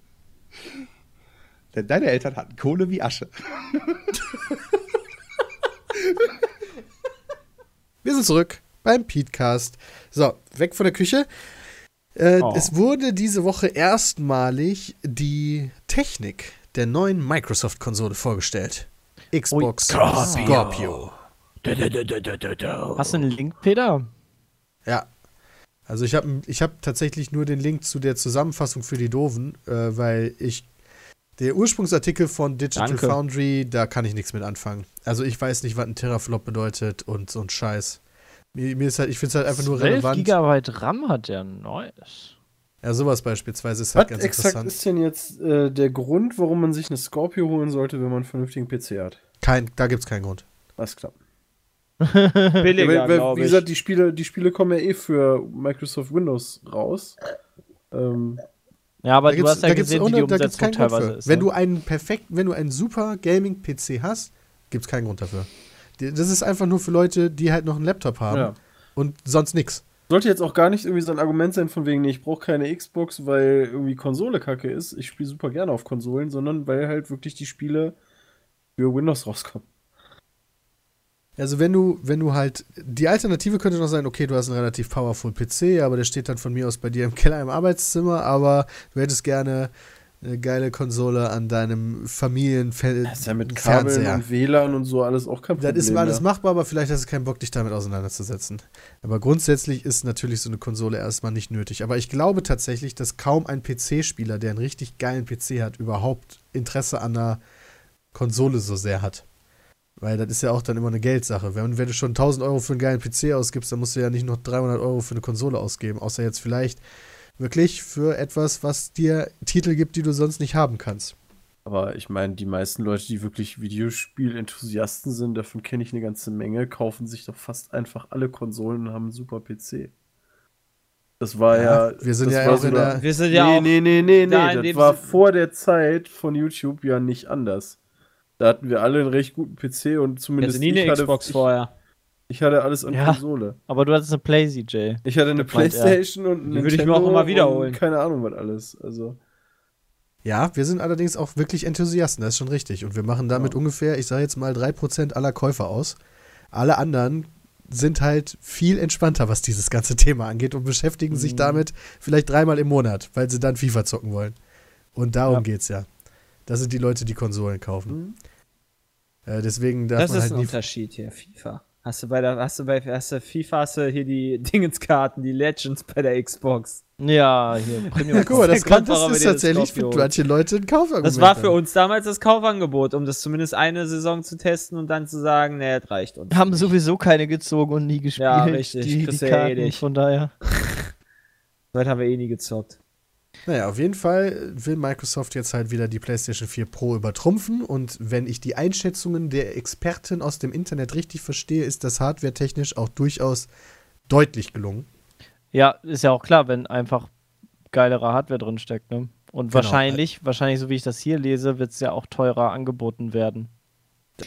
Denn deine Eltern hatten Kohle wie Asche. Wir sind zurück beim Petecast. So, weg von der Küche. Äh, Oh. Es wurde diese Woche erstmalig die Technik der neuen Microsoft-Konsole vorgestellt. Xbox Scorpio. Hast du einen Link, Peter? Ja. Also ich habe ich hab tatsächlich nur den Link zu der Zusammenfassung für die Doofen, äh, weil ich der Ursprungsartikel von Digital Danke. Foundry, da kann ich nichts mit anfangen. Also ich weiß nicht, was ein Teraflop bedeutet und so ein Scheiß. Mir, mir ist halt, ich finde es halt einfach nur 12 relevant. Gigabyte RAM hat der neues. Ja, sowas beispielsweise ist halt Was ganz exakt interessant. ist denn jetzt äh, der Grund, warum man sich eine Scorpio holen sollte, wenn man einen vernünftigen PC hat? Kein, da gibt's keinen Grund. Alles klar. Billiger, weil, weil, wie gesagt, die Spiele, die Spiele kommen ja eh für Microsoft Windows raus. Ähm, Ja, aber Da du hast ja gesehen, wie die Umsetzung keinen Grund teilweise für. ist. Wenn ne? du einen perfekt, wenn du einen super Gaming-PC hast, gibt es keinen Grund dafür. Das ist einfach nur für Leute, die halt noch einen Laptop haben ja. und sonst nix. Sollte jetzt auch gar nicht irgendwie so ein Argument sein, von wegen, nee, ich brauche keine Xbox, weil irgendwie Konsole kacke ist. Ich spiele super gerne auf Konsolen, sondern weil halt wirklich die Spiele für Windows rauskommen. Also wenn du, wenn du halt, die Alternative könnte noch sein, okay, du hast einen relativ powerful PC, aber der steht dann von mir aus bei dir im Keller im Arbeitszimmer, aber du hättest gerne eine geile Konsole an deinem Familienfeld. Das ist ja mit Kabeln und WLAN und so alles auch kein Das Problem. ist alles mehr. machbar, aber vielleicht hast du keinen Bock, dich damit auseinanderzusetzen. Aber grundsätzlich ist natürlich so eine Konsole erstmal nicht nötig. Aber ich glaube tatsächlich, dass kaum ein PC-Spieler, der einen richtig geilen PC hat, überhaupt Interesse an einer Konsole so sehr hat. Weil das ist ja auch dann immer eine Geldsache. Wenn, wenn du schon 1000 Euro für einen geilen PC ausgibst, dann musst du ja nicht noch 300 Euro für eine Konsole ausgeben. Außer jetzt vielleicht wirklich für etwas, was dir Titel gibt, die du sonst nicht haben kannst. Aber ich meine, die meisten Leute, die wirklich Videospiel-Enthusiasten sind, davon kenne ich eine ganze Menge, kaufen sich doch fast einfach alle Konsolen und haben einen super PC. Das war ja. wir sind ja auch in der. Wir sind ja nee, auch. nee, nee, nee, da nee. Das war vor der Zeit von YouTube ja nicht anders. Da hatten wir alle einen recht guten PC und zumindest hatte nie eine ich hatte, Xbox ich, vorher. ich hatte alles an Ja. Konsole. Aber du hattest eine Play, CJ. Ich hatte eine. Playstation und ein Die würde ich mir auch immer wiederholen. Keine Ahnung, was alles. Also. Ja, wir sind allerdings auch wirklich Enthusiasten, das ist schon richtig. Und wir machen damit Ja. ungefähr, ich sage jetzt mal, 3% aller Käufer aus. Alle anderen sind halt viel entspannter, was dieses ganze Thema angeht und beschäftigen sich Mhm. damit vielleicht dreimal im Monat, weil sie dann FIFA zocken wollen. Und darum Ja. geht's ja. Das sind die Leute, die Konsolen kaufen. Mhm. Äh, deswegen darf Das man ist halt ein nie. Unterschied hier, FIFA. Hast du bei der, hast du bei hast du FIFA hast du hier die Dingenskarten, die Legends bei der Xbox. Ja, hier, Premium. Ja, guck mal, das, der Grund, kann, warum das wir ist dir das tatsächlich für manche Leute ein Kaufargument. Das war für uns damals das Kaufangebot, um das zumindest eine Saison zu testen und dann zu sagen, nee, das reicht uns. haben sowieso keine gezogen und nie gespielt. Ja, richtig. Die, die eh Karten, nicht. von daher. Soweit haben wir eh nie gezockt. Naja, auf jeden Fall will Microsoft jetzt halt wieder die PlayStation 4 Pro übertrumpfen und wenn ich die Einschätzungen der Experten aus dem Internet richtig verstehe, ist das hardwaretechnisch auch durchaus deutlich gelungen. Ja, ist ja auch klar, wenn einfach geilere Hardware drin steckt, ne? Und Genau. wahrscheinlich, wahrscheinlich, so wie ich das hier lese, wird es ja auch teurer angeboten werden.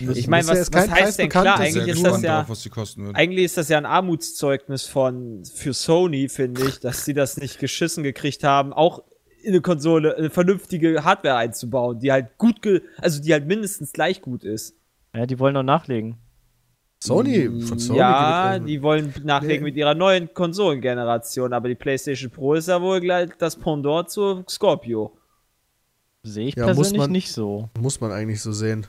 Ich meine, was, was heißt denn klar? Eigentlich ist das ja, drauf, was die kosten wird. eigentlich ist das ja ein Armutszeugnis von für Sony, finde ich, dass sie das nicht geschissen gekriegt haben, auch in eine Konsole eine vernünftige Hardware einzubauen, die halt gut, ge also die halt mindestens gleich gut ist. Ja, die wollen doch nachlegen. Sony, von Sony ja, gibt- die wollen nachlegen Nee. mit ihrer neuen Konsolengeneration, aber die PlayStation Pro ist ja wohl gleich das Pendant zur Scorpio. Sehe ich Ja, muss persönlich man- nicht so. muss man eigentlich so sehen.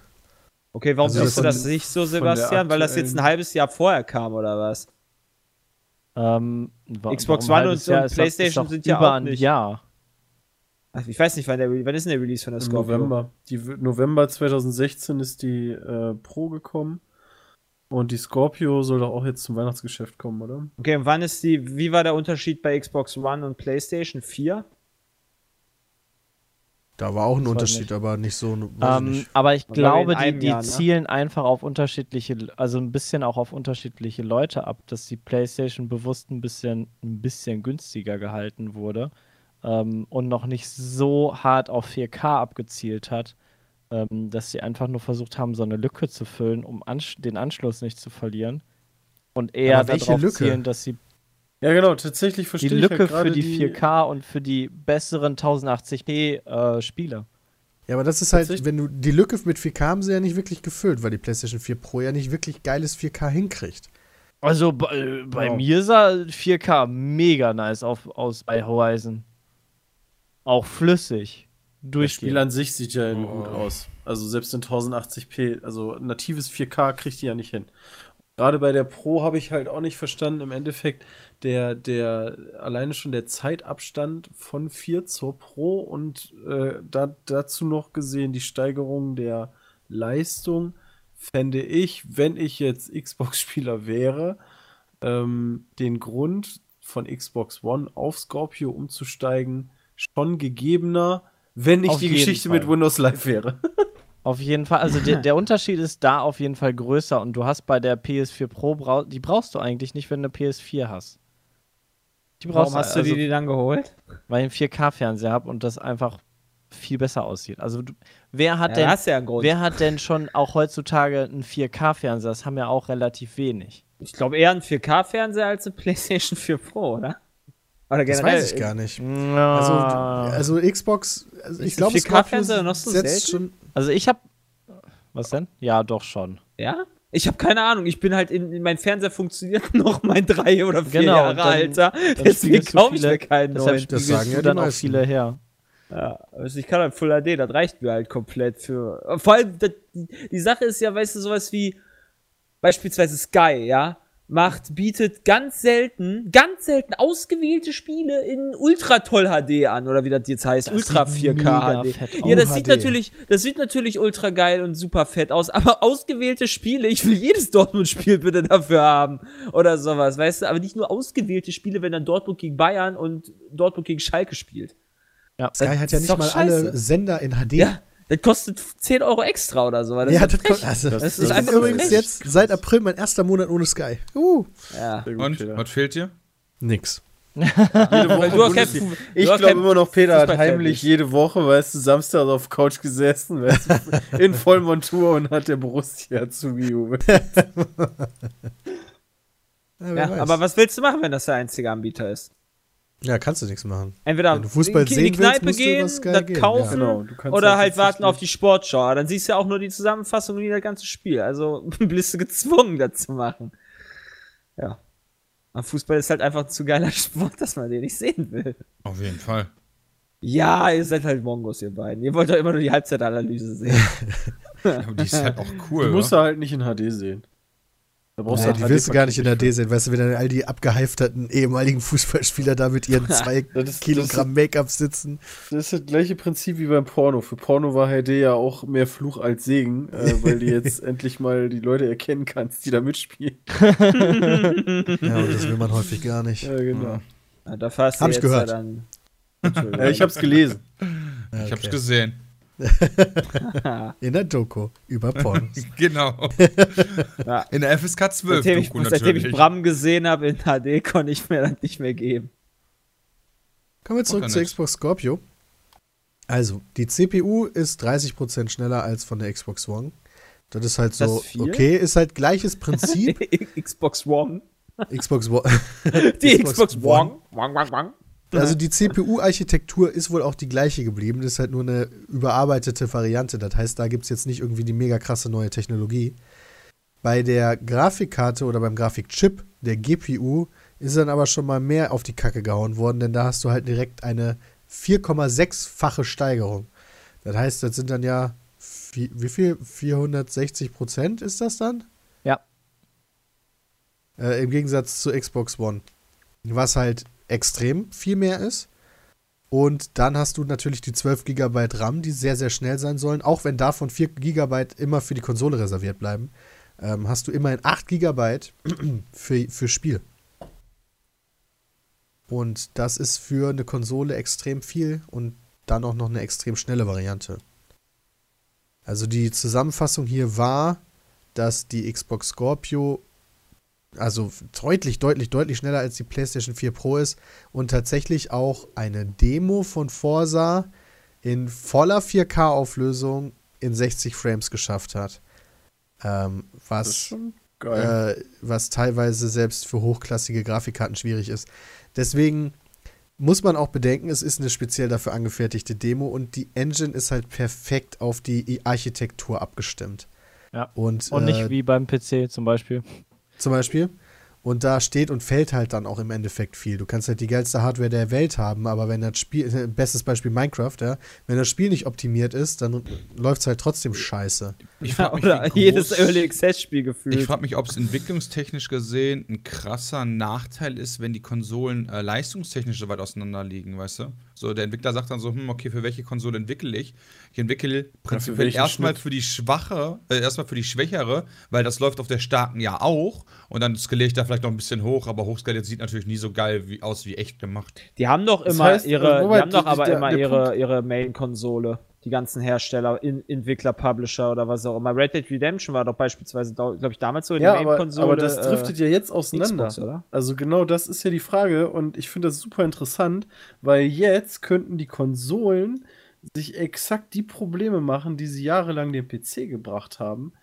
Okay, warum Also siehst du von- das nicht so, Sebastian? Weil das jetzt ein halbes Jahr vorher kam, oder was? Ähm, Xbox One und- Jahr? und PlayStation ist doch sind ja über auch ein nicht. Jahr. Ach, Ich weiß nicht, wann, der, wann ist denn der Release von der Scorpio? November. Die November 2016 ist die äh, Pro gekommen. Und die Scorpio soll doch auch jetzt zum Weihnachtsgeschäft kommen, oder? Okay, und wann ist die, wie war der Unterschied bei Xbox One und PlayStation 4? Da war auch ein Das Unterschied, nicht. aber nicht so. Weiß Ähm, ich nicht. aber ich glaube, die, die Jahr, ne? zielen einfach auf unterschiedliche, also ein bisschen auch auf unterschiedliche Leute ab, dass die PlayStation bewusst ein bisschen, ein bisschen günstiger gehalten wurde ähm, und noch nicht so hart auf 4K abgezielt hat, ähm, dass sie einfach nur versucht haben, so eine Lücke zu füllen, um ansch den Anschluss nicht zu verlieren. Und eher darauf Lücke? zielen, dass sie Ja, genau, tatsächlich die verstehe ich Lücke halt gerade für die 4K und für die besseren 1080p äh, Spiele. Ja, aber das ist halt, wenn du die Lücke mit 4K haben sie ja nicht wirklich gefüllt, weil die PlayStation 4 Pro ja nicht wirklich geiles 4K hinkriegt. Also bei, bei Ja. mir sah 4K mega nice auf, aus bei Horizon. Auch flüssig. Das Spiel Durchspielen. an sich sieht ja Oh. gut aus. Also selbst in 1080p, also natives 4K kriegt die ja nicht hin. Gerade bei der Pro habe ich halt auch nicht verstanden, im Endeffekt, der, der, alleine schon der Zeitabstand von 4 zur Pro und äh, da, dazu noch gesehen die Steigerung der Leistung, fände ich, wenn ich jetzt Xbox-Spieler wäre, ähm, den Grund von Xbox One auf Scorpio umzusteigen, schon gegebener, wenn ich Auf die Geschichte Fall. mit Windows Live wäre. Auf jeden Fall, also der, der Unterschied ist da auf jeden Fall größer und du hast bei der PS4 Pro, brau die brauchst du eigentlich nicht, wenn du eine PS4 hast. Die brauchst Warum hast du also, dir die dann geholt? weil ich einen 4K-Fernseher habe und das einfach viel besser aussieht. Also du, wer hat Ja, denn, ja einen wer hat denn schon auch heutzutage einen 4K-Fernseher? Das haben ja auch relativ wenig. Ich glaube eher ein 4K-Fernseher als eine PlayStation 4 Pro, oder? Oder Das generell. weiß ich gar nicht. Also, Also, also Xbox, also ich glaube, ein 4K-Fernseher noch so setzt selten? schon. also ich habe was denn? Ja, doch schon. Ja? Ich habe keine Ahnung. Ich bin halt in, in mein Fernseher funktioniert noch mein drei oder vier Genau, Jahre dann- alter. dann Deswegen kaufe ich mir keinen Deshalb neuen. Das sagen ja dann auch viele her. Ja, also ich kann halt Full HD, das reicht mir halt komplett für. Vor allem, das, die, die Sache ist ja, weißt du, sowas wie beispielsweise Sky, ja, macht, bietet ganz selten, ganz selten ausgewählte Spiele in Ultra Toll HD an, oder wie das jetzt heißt, Das Ultra sieht 4K mega HD. Ja, das sieht natürlich, das sieht natürlich ultra geil und super fett aus, aber ausgewählte Spiele, ich will jedes Dortmund-Spiel bitte dafür haben oder sowas, weißt du, aber nicht nur ausgewählte Spiele, wenn dann Dortmund gegen Bayern und Dortmund gegen Schalke spielt. Ja. Sky hat ja nicht mal scheiße. alle Sender in HD. Ja, das kostet 10 Euro extra oder so. weil Das ja, ist das kommt. Also, Das das ist ist einfach übrigens frech. jetzt seit April mein erster Monat ohne Sky. Uh, Ja. Und, was fehlt dir? nix. Du Bundesliga. Fu- Ich glaube immer noch, Peter hat heimlich jede Woche, weißt du, Samstag auf Couch gesessen, weißt du, in Vollmontur und hat der Borussia zugejubelt. Ja, Ja, aber was willst du machen, wenn das der einzige Anbieter ist? Ja, kannst du nichts machen. Entweder Wenn du Fußball in, in die sehen willst, Kneipe musst du gehen, das gehen, kaufen ja. Genau, du kannst oder halt warten auf die Sportschau. Dann siehst du ja auch nur die Zusammenfassung wie das ganze Spiel. Also bist du gezwungen, das zu machen. Ja. Aber Fußball ist halt einfach ein zu geiler Sport, dass man den nicht sehen will. Auf jeden Fall. Ja, ihr seid halt Mongos, ihr beiden. Ihr wollt doch immer nur die Halbzeitanalyse sehen. Aber die ist halt auch cool. Du musst da halt nicht in HD sehen. Da brauchst Nee, halt die willst du gar nicht in der D sehen, weißt du, wenn dann all die abgeheifterten ehemaligen Fußballspieler da mit ihren zwei Das ist- Kilogramm Make-up sitzen. Das ist das gleiche Prinzip wie beim Porno. Für Porno war HD ja auch mehr Fluch als Segen, äh, weil du jetzt endlich mal die Leute erkennen kannst, die da mitspielen. Ja, und das will man häufig gar nicht. Ja, genau. Ja, da fasst Hab ihr ich jetzt gehört. Ja dann. Ja, ich hab's gelesen. Ja, Ich hab's okay. gesehen. In der Doku über Pornos. Genau. Ja. In der FSK 12 Seitdem ich, Doku seitdem ich natürlich. Bram gesehen habe in HD, konnte ich mir das nicht mehr geben. Kommen wir zurück zur. Xbox Scorpio. Also, die CPU ist 30% schneller als von der Xbox One. Das ist halt so, viel? okay, ist halt gleiches Prinzip. Xbox One. Xbox One. Die Xbox Xbox, One. One. Wang, wang, wang. Also die CPU-Architektur ist wohl auch die gleiche geblieben. Das ist halt nur eine überarbeitete Variante. Das heißt, da gibt es jetzt nicht irgendwie die mega krasse neue Technologie. Bei der Grafikkarte oder beim Grafikchip, der GPU, ist dann aber schon mal mehr auf die Kacke gehauen worden, denn da hast du halt direkt eine 4,6-fache Steigerung. Das heißt, das sind dann ja, wie viel? 460 Prozent ist das dann? Ja. Äh, Im Gegensatz zur Xbox One. Was halt extrem viel mehr ist. Und dann hast du natürlich die 12 GB RAM, die sehr, sehr schnell sein sollen. Auch wenn davon 4 GB immer für die Konsole reserviert bleiben, ähm, hast du immerhin 8 GB für, für Spiel. Und das ist für eine Konsole extrem viel und dann auch noch eine extrem schnelle Variante. Also die Zusammenfassung hier war, dass die Xbox Scorpio also deutlich, deutlich, deutlich schneller als die PlayStation 4 Pro ist und tatsächlich auch eine Demo von Forsa in voller 4K-Auflösung in 60 Frames geschafft hat. Ähm, Das ist was, schon geil. äh, was teilweise selbst für hochklassige Grafikkarten schwierig ist. Deswegen muss man auch bedenken, es ist eine speziell dafür angefertigte Demo und die Engine ist halt perfekt auf die Architektur abgestimmt. Ja. Und, Und äh, nicht wie beim PC zum Beispiel. Zum Beispiel. Und da steht und fällt halt dann auch im Endeffekt viel. Du kannst halt die geilste Hardware der Welt haben, aber wenn das Spiel, äh, bestes Beispiel Minecraft, ja, wenn das Spiel nicht optimiert ist, dann läuft es halt trotzdem scheiße. Ich frag mich, Oder wie jedes groß- Early Access Spiel Ich gefühlt. frage mich, ob es entwicklungstechnisch gesehen ein krasser Nachteil ist, wenn die Konsolen äh, leistungstechnisch so weit auseinander liegen, weißt du? So, der Entwickler sagt dann so, hm, okay, für welche Konsole entwickle ich? Ich entwickle prinzipiell welchen erstmal für die schwache, äh, erstmal für die schwächere, weil das läuft auf der starken ja auch und dann skaliere ich da vielleicht noch ein bisschen hoch, aber hochskaliert sieht natürlich nie so geil wie, aus wie echt gemacht. Die haben doch Das immer heißt, ihre, die haben doch aber immer ihre, ihre Main-Konsole. Die ganzen Hersteller, in, Entwickler, Publisher oder was auch immer. Red Dead Redemption war doch beispielsweise, glaube ich, damals so in Ja, der aber, Main-Konsole. aber das driftet ja jetzt auseinander. Xbox, oder? Also genau das ist ja die Frage und ich finde das super interessant, weil jetzt könnten die Konsolen sich exakt die Probleme machen, die sie jahrelang dem PC gebracht haben.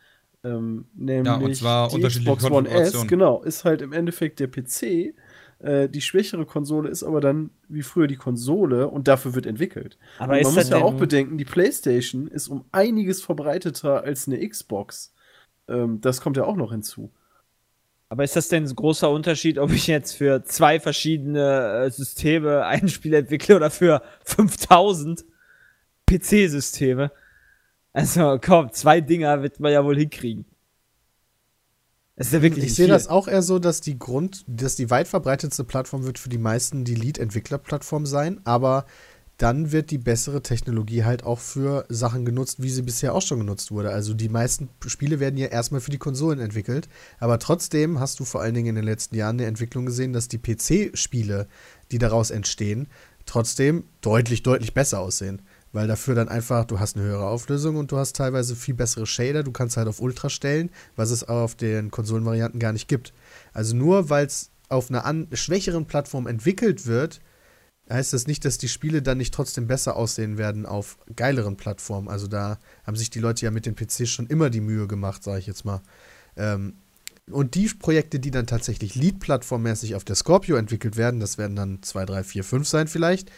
Ähm, nämlich zwar die unterschiedliche Xbox One S, genau, ist halt im Endeffekt der PC. Äh, die schwächere Konsole ist aber dann wie früher die Konsole und dafür wird entwickelt. Aber man muss ja auch bedenken, die PlayStation ist um einiges verbreiteter als eine Xbox. Ähm, das kommt ja auch noch hinzu. Aber ist das denn ein großer Unterschied, ob ich jetzt für zwei verschiedene äh, Systeme ein Spiel entwickle oder für 5000 PC-Systeme? Also komm, zwei Dinger wird man ja wohl hinkriegen. Das ist ja wirklich Ich sehe das auch eher so, dass die Grund, dass die weit verbreitetste Plattform wird für die meisten die Lead-Entwickler-Plattform sein, aber dann wird die bessere Technologie halt auch für Sachen genutzt, wie sie bisher auch schon genutzt wurde. Also die meisten Spiele werden ja erstmal für die Konsolen entwickelt, aber trotzdem hast du vor allen Dingen in den letzten Jahren eine Entwicklung gesehen, dass die PC-Spiele, die daraus entstehen, trotzdem deutlich, deutlich besser aussehen. Weil dafür dann einfach, du hast eine höhere Auflösung und du hast teilweise viel bessere Shader, du kannst halt auf Ultra stellen, was es auf den Konsolenvarianten gar nicht gibt. Also nur weil es auf einer an schwächeren Plattform entwickelt wird, heißt das nicht, dass die Spiele dann nicht trotzdem besser aussehen werden auf geileren Plattformen. Also da haben sich die Leute ja mit den PCs schon immer die Mühe gemacht, sage ich jetzt mal. Ähm, und die Projekte, die dann tatsächlich Lead-Plattformmäßig auf der Scorpio entwickelt werden, das werden dann 2, 3, 4, 5 sein vielleicht.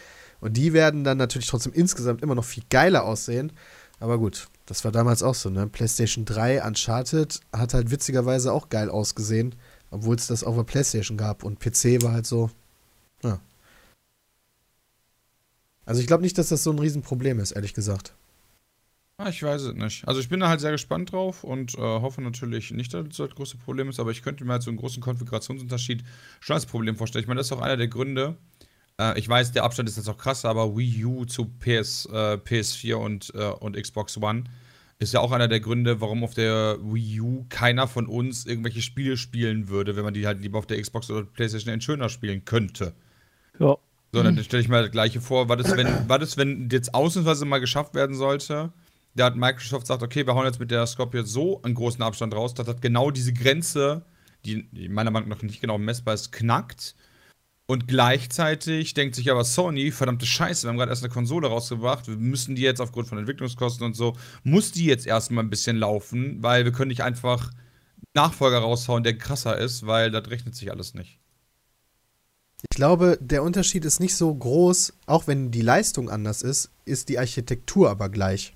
Und die werden dann natürlich trotzdem insgesamt immer noch viel geiler aussehen. Aber gut, das war damals auch so, ne? PlayStation 3 Uncharted hat halt witzigerweise auch geil ausgesehen, obwohl es das auf der PlayStation gab. Und PC war halt so, ja. Also ich glaube nicht, dass das so ein Riesenproblem ist, ehrlich gesagt. Ah, ich weiß es nicht. Also ich bin da halt sehr gespannt drauf und äh, hoffe natürlich nicht, dass das das große Problem ist, aber ich könnte mir halt so einen großen Konfigurationsunterschied schon als Problem vorstellen. Ich meine, das ist auch einer der Gründe. Äh, ich weiß, der Abstand ist jetzt auch krass, aber Wii U zu PS, äh, PS4 und, äh, und Xbox One ist ja auch einer der Gründe, warum auf der Wii U keiner von uns irgendwelche Spiele spielen würde, wenn man die halt lieber auf der Xbox oder PlayStation schöner spielen könnte. Ja. So, dann stelle ich mir das gleiche vor. Was ist, wenn, was ist, wenn jetzt ausnahmsweise mal geschafft werden sollte? Da hat Microsoft sagt, okay, wir hauen jetzt mit der Scorpio so einen großen Abstand raus, dass das genau diese Grenze, die die meiner Meinung nach nicht genau messbar ist, knackt. Und gleichzeitig denkt sich aber Sony, verdammte Scheiße, wir haben gerade erst eine Konsole rausgebracht, wir müssen die jetzt aufgrund von Entwicklungskosten und so, muss die jetzt erstmal ein bisschen laufen, weil wir können nicht einfach Nachfolger raushauen, der krasser ist, weil das rechnet sich alles nicht. Ich glaube, der Unterschied ist nicht so groß, auch wenn die Leistung anders ist, ist die Architektur aber gleich.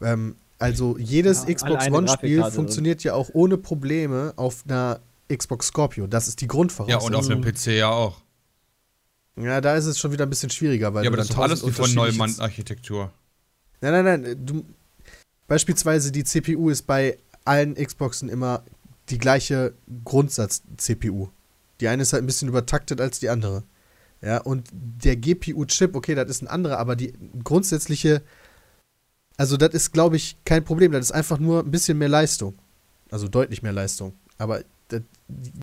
Ähm, also jedes Ja, Xbox One-Spiel funktioniert ja auch ohne Probleme auf einer Xbox Scorpio. Das ist die Ja, Grundvoraussetzung. und auf dem PC ja auch. Ja, da ist es schon wieder ein bisschen schwieriger, weil Ja, aber das dann ist alles die von Neumann-Architektur. Nein, nein, nein. Du, beispielsweise die CPU ist bei allen Xboxen immer die gleiche Grundsatz-CPU. Die eine ist halt ein bisschen übertaktet als die andere. Ja, und der GPU-Chip, okay, das ist ein anderer, aber die grundsätzliche, also das ist, glaube ich, kein Problem. Das ist einfach nur ein bisschen mehr Leistung. Also deutlich mehr Leistung. Aber das,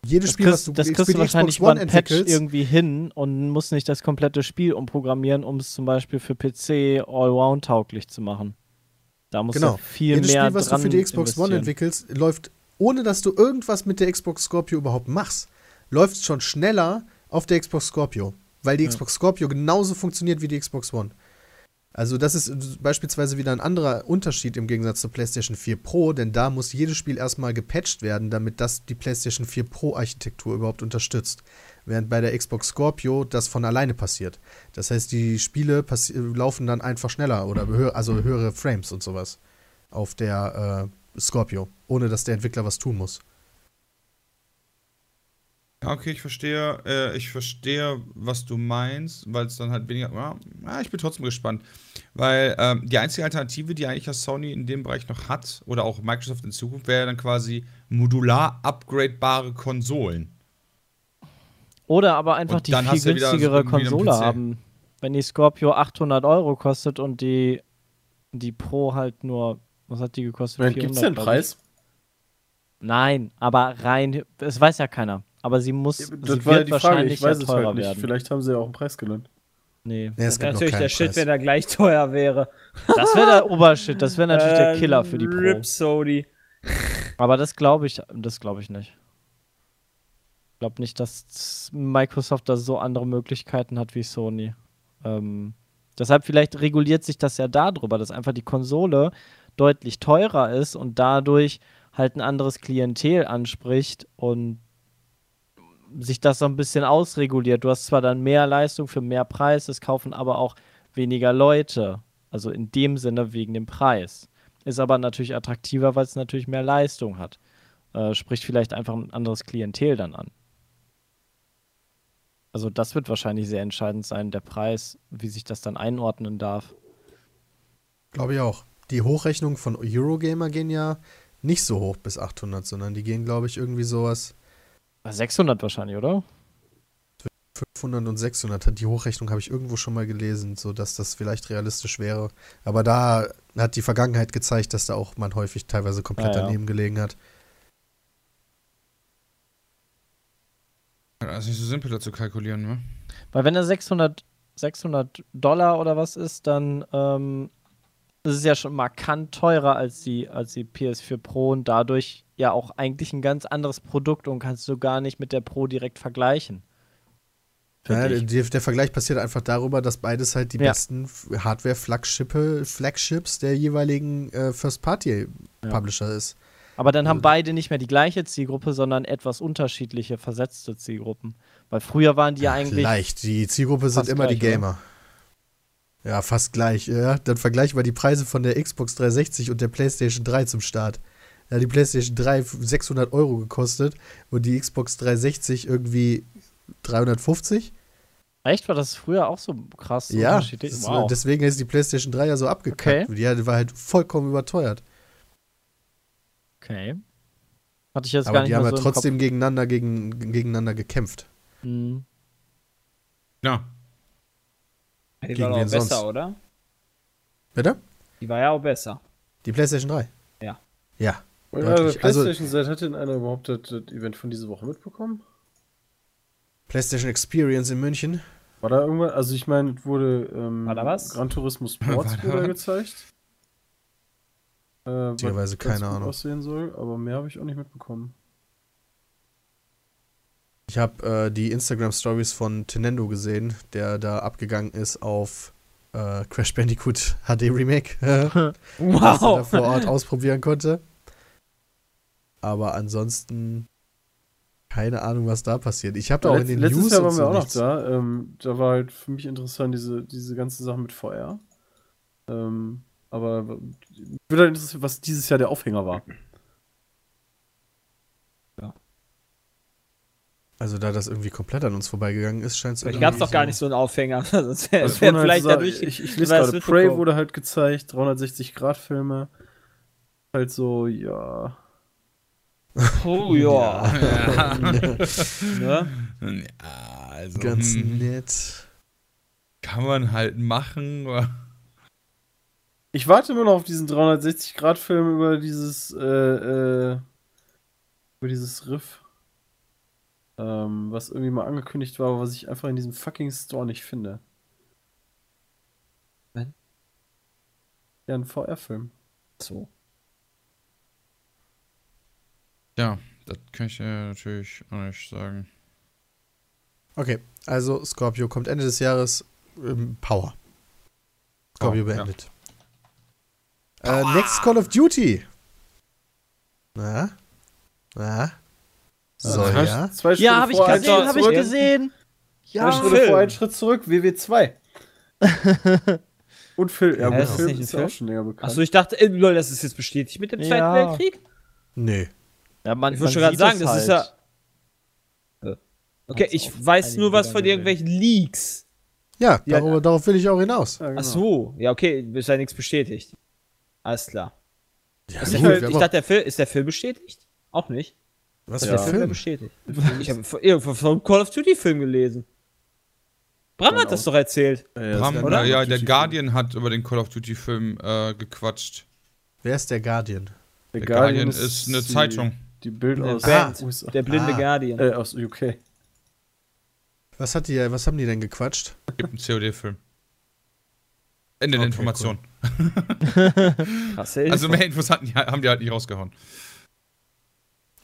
jedes Das Spiel, was kriegst, du das für kriegst die du wahrscheinlich Xbox über One einen Patch irgendwie hin und musst nicht das komplette Spiel umprogrammieren, um es zum Beispiel für PC allround tauglich zu machen. Da musst Genau. du viel jedes mehr Spiel, was du dran für die Xbox One entwickelst, läuft, ohne dass du irgendwas mit der Xbox Scorpio überhaupt machst, läuft schon schneller auf der Xbox Scorpio. Weil die Xbox Scorpio genauso funktioniert wie die Xbox One. Also das ist beispielsweise wieder ein anderer Unterschied im Gegensatz zur PlayStation 4 Pro, denn da muss jedes Spiel erstmal gepatcht werden, damit das die PlayStation 4 Pro Architektur überhaupt unterstützt. Während bei der Xbox Scorpio das von alleine passiert. Das heißt, die Spiele laufen dann einfach schneller oder hö also höhere Frames und sowas auf der äh, Scorpio, ohne dass der Entwickler was tun muss. Okay, ich verstehe, äh, ich verstehe, was du meinst, weil es dann halt weniger. Ja, ich bin trotzdem gespannt. Weil ähm, die einzige Alternative, die eigentlich ja Sony in dem Bereich noch hat, oder auch Microsoft in Zukunft, wäre dann quasi modular upgradebare Konsolen. Oder aber einfach Und die viel günstigere Konsole haben. Wenn die Scorpio 800 Euro kostet und die, die Pro halt nur, was hat die gekostet? Gibt es ich. Preis? Nein, aber rein, es weiß ja keiner. Aber sie muss, Das sie war ja wird die Frage, wahrscheinlich ich weiß ja es teurer halt nicht. werden. Vielleicht haben sie ja auch einen Preis genannt. Nee. Nee, es Das wäre gibt natürlich der Shit, wenn er gleich teuer wäre. Das wäre der Obershit, das wäre natürlich der Äh, Killer für die Pro. Ripsody. Aber das glaube ich, das glaube ich nicht. Ich glaube nicht, dass Microsoft da so andere Möglichkeiten hat wie Sony. Ähm, deshalb vielleicht reguliert sich das ja darüber, dass einfach die Konsole deutlich teurer ist und dadurch halt ein anderes Klientel anspricht und sich das so ein bisschen ausreguliert. Du hast zwar dann mehr Leistung für mehr Preis, es kaufen aber auch weniger Leute. Also in dem Sinne wegen dem Preis. Ist aber natürlich attraktiver, weil es natürlich mehr Leistung hat. Äh, spricht vielleicht einfach ein anderes Klientel dann an. Also das wird wahrscheinlich sehr entscheidend sein, der Preis, wie sich das dann einordnen darf. Glaube ich auch. Die Hochrechnungen von Eurogamer gehen ja nicht so hoch bis 800, sondern die gehen, glaube ich, irgendwie sowas 600 wahrscheinlich, oder? 500 und 600. Die Hochrechnung habe ich irgendwo schon mal gelesen, so dass das vielleicht realistisch wäre. Aber da hat die Vergangenheit gezeigt, dass da auch man häufig teilweise komplett Ja, ja. daneben gelegen hat. Das ist nicht so simpel zu kalkulieren, ne? Weil wenn er 600, 600 Dollar oder was ist, dann ähm, ist es ja schon markant teurer als die, als die PS4 Pro und dadurch ja auch eigentlich ein ganz anderes Produkt und kannst du gar nicht mit der Pro direkt vergleichen. Ja, der, der Vergleich passiert einfach darüber, dass beides halt die Ja. besten Hardware-Flagshippe, Flagships der jeweiligen äh, First-Party-Publisher ist. Aber dann haben Also- beide nicht mehr die gleiche Zielgruppe, sondern etwas unterschiedliche, versetzte Zielgruppen. Weil früher waren die ja eigentlich. Leicht. Die Zielgruppe sind immer die gleich, Gamer. Ja, fast gleich. Ja. Dann vergleichen wir die Preise von der Xbox 360 und der PlayStation 3 zum Start. Da hat die PlayStation 3 600 Euro gekostet und die Xbox 360 irgendwie 350. Echt? War das früher auch so krass Ja, unterschiedlich? das, Wow. deswegen ist die PlayStation 3 ja so abgekackt. Okay. Die war halt vollkommen überteuert. okay. Hatte ich jetzt Aber gar nicht die haben mehr ja so trotzdem gegeneinander, gegen, gegeneinander gekämpft. Kopf. Hm. Ja. Die Gegen war auch besser, sonst? oder? Bitte? Die war ja auch besser. Die PlayStation 3? Ja. Ja. Und also Also- PlayStation Seite hat denn einer überhaupt das, das Event von dieser Woche mitbekommen? PlayStation Experience in München. War da irgendwas? Also ich meine, es wurde ähm, War da was? Gran Turismo Sports War da gezeigt. Äh, ganz keine Ahnung. aussehen soll, aber mehr habe ich auch nicht mitbekommen. Ich habe äh, die Instagram-Stories von Tenendo gesehen, der da abgegangen ist auf äh, Crash Bandicoot HD Remake, was er da Wow. vor Ort ausprobieren konnte. Aber ansonsten keine Ahnung, was da passiert. Ich habe da auch in den letztes News Jahr und waren wir auch noch da. Ähm, da war halt für mich interessant diese, diese ganze Sache mit VR. Ähm, aber würde halt interessieren, was dieses Jahr der Aufhänger war. Also da das irgendwie komplett an uns vorbeigegangen ist, scheint es Vielleicht gab es doch gar nicht so einen Aufhänger. Sonst wäre Also es wär halt vielleicht so- dadurch. ich, ich lese gerade, Prey wurde halt gezeigt, 360-Grad-Filme. Halt so, ja. Oh ja. ne? Ja, also. ganz hm, nett. kann man halt machen. Ich warte immer noch auf diesen 360-Grad-Film über dieses, äh, äh, über dieses Riff. Ähm, was irgendwie mal angekündigt war, aber was ich einfach in diesem fucking Store nicht finde. Wenn? Ja, ein VR-Film. So. Ja, das kann ich dir natürlich auch nicht sagen. Okay, also Scorpio kommt Ende des Jahres. Ähm, Power. Scorpio ja. beendet. Äh, next Call of Duty. Na? Na? So, Zwei- ja. Zwei Schritte Ja, habe ich vor, ein gesehen, Schritt habe ich zurück. gesehen. Zwei Ja, Schritte Film. vor, ein Schritt zurück. WW2. Und Film. Ja, Ja, gut, ist das Film ist ja Film? auch schon länger bekannt. Achso, ich dachte, äh, lol, das ist jetzt bestätigt mit dem Zweiten Ja. Weltkrieg? Nee. ja man, Ich wollte schon gerade sagen, das ist halt. ja. Okay, Als ich weiß nur was von irgendwelchen Leaks. Ja, Ja, darüber, darauf will ich auch hinaus. Ja, genau. Ach so, ja, okay, ist ja nichts bestätigt. Alles klar. Ja, Ist gut, Film, ich dachte, der Film, ist der Film bestätigt? Auch nicht. was Ich für der Film bestätigt. Ich habe irgendwo vom Call of Duty Film gelesen. Bram hat das doch erzählt. Ja, ja, Bram, oder? ja, der. Guardian hat über den Call of Duty Film äh, gequatscht. Wer ist der Guardian? Der Der Guardian ist eine die, Zeitung. Die Bild Eine aus. USA. Der blinde Ah. Guardian. Äh, aus UK. Was, hat die, was haben die denn gequatscht? Gibt einen COD-Film. Ende der Okay, Information. Krasse Also Info. mehr Infos hatten die, haben die halt nicht rausgehauen.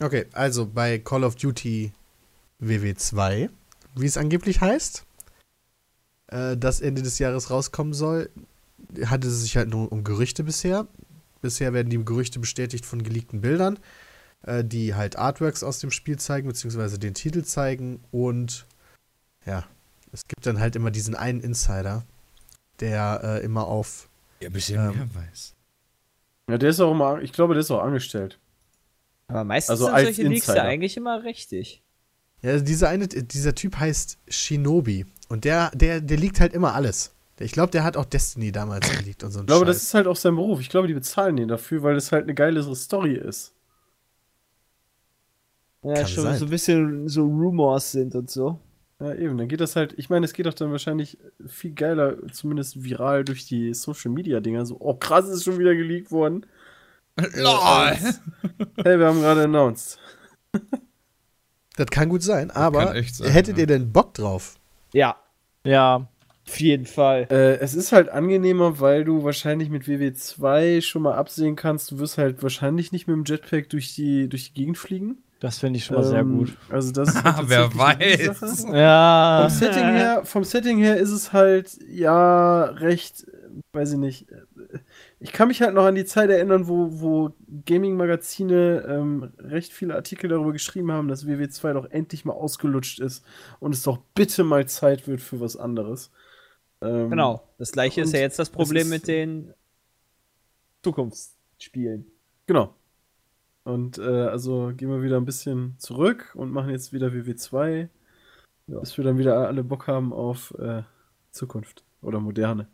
Okay, also bei Call of Duty WW2, wie es angeblich heißt, äh, das Ende des Jahres rauskommen soll, hatte es sich halt nur um Gerüchte bisher. Bisher werden die Gerüchte bestätigt von geleakten Bildern, äh, die halt Artworks aus dem Spiel zeigen, beziehungsweise den Titel zeigen. Und ja, es gibt dann halt immer diesen einen Insider, der äh, immer auf Ja, ein bisschen Ähm, mehr weiß. Ja, der ist auch immer, ich glaube, der ist auch angestellt. Aber meistens Also sind als solche Leaks ja Insider. eigentlich immer richtig. Ja, also dieser eine, dieser Typ heißt Shinobi. Und der, der, der liegt halt immer alles. Ich glaube, der hat auch Destiny damals geleakt und so ein Ich glaube, Scheiß. das ist halt auch sein Beruf. Ich glaube, die bezahlen ihn dafür, weil das halt eine geilere Story ist. Ja, Kann schon sein. so ein bisschen so Rumors sind und so. Ja, eben. Dann geht das halt, ich meine, es geht doch dann wahrscheinlich viel geiler, zumindest viral durch die Social Media Dinger. So, oh krass, ist schon wieder geleakt worden. LOL! Hey, wir haben gerade announced. Das kann gut sein, aber sein, hättet ja. ihr denn Bock drauf? Ja, Ja, auf jeden Fall. Äh, es ist halt angenehmer, weil du wahrscheinlich mit WW2 schon mal absehen kannst, du wirst halt wahrscheinlich nicht mit dem Jetpack durch die, durch die Gegend fliegen. das finde ich schon mal sehr Ähm, gut. Also das ist wer weiß. Ja. Vom Setting her, vom Setting her ist es halt ja recht, äh, weiß ich nicht. Ich kann mich halt noch an die Zeit erinnern, wo, wo Gaming-Magazine ähm, recht viele Artikel darüber geschrieben haben, dass WW2 doch endlich mal ausgelutscht ist und es doch bitte mal Zeit wird für was anderes. Ähm, Genau. Das gleiche ist ja jetzt das Problem mit den Zukunftsspielen. Genau. Und äh, also gehen wir wieder ein bisschen zurück und machen jetzt wieder WW2, bis wir dann wieder alle Bock haben auf äh, Zukunft oder Moderne.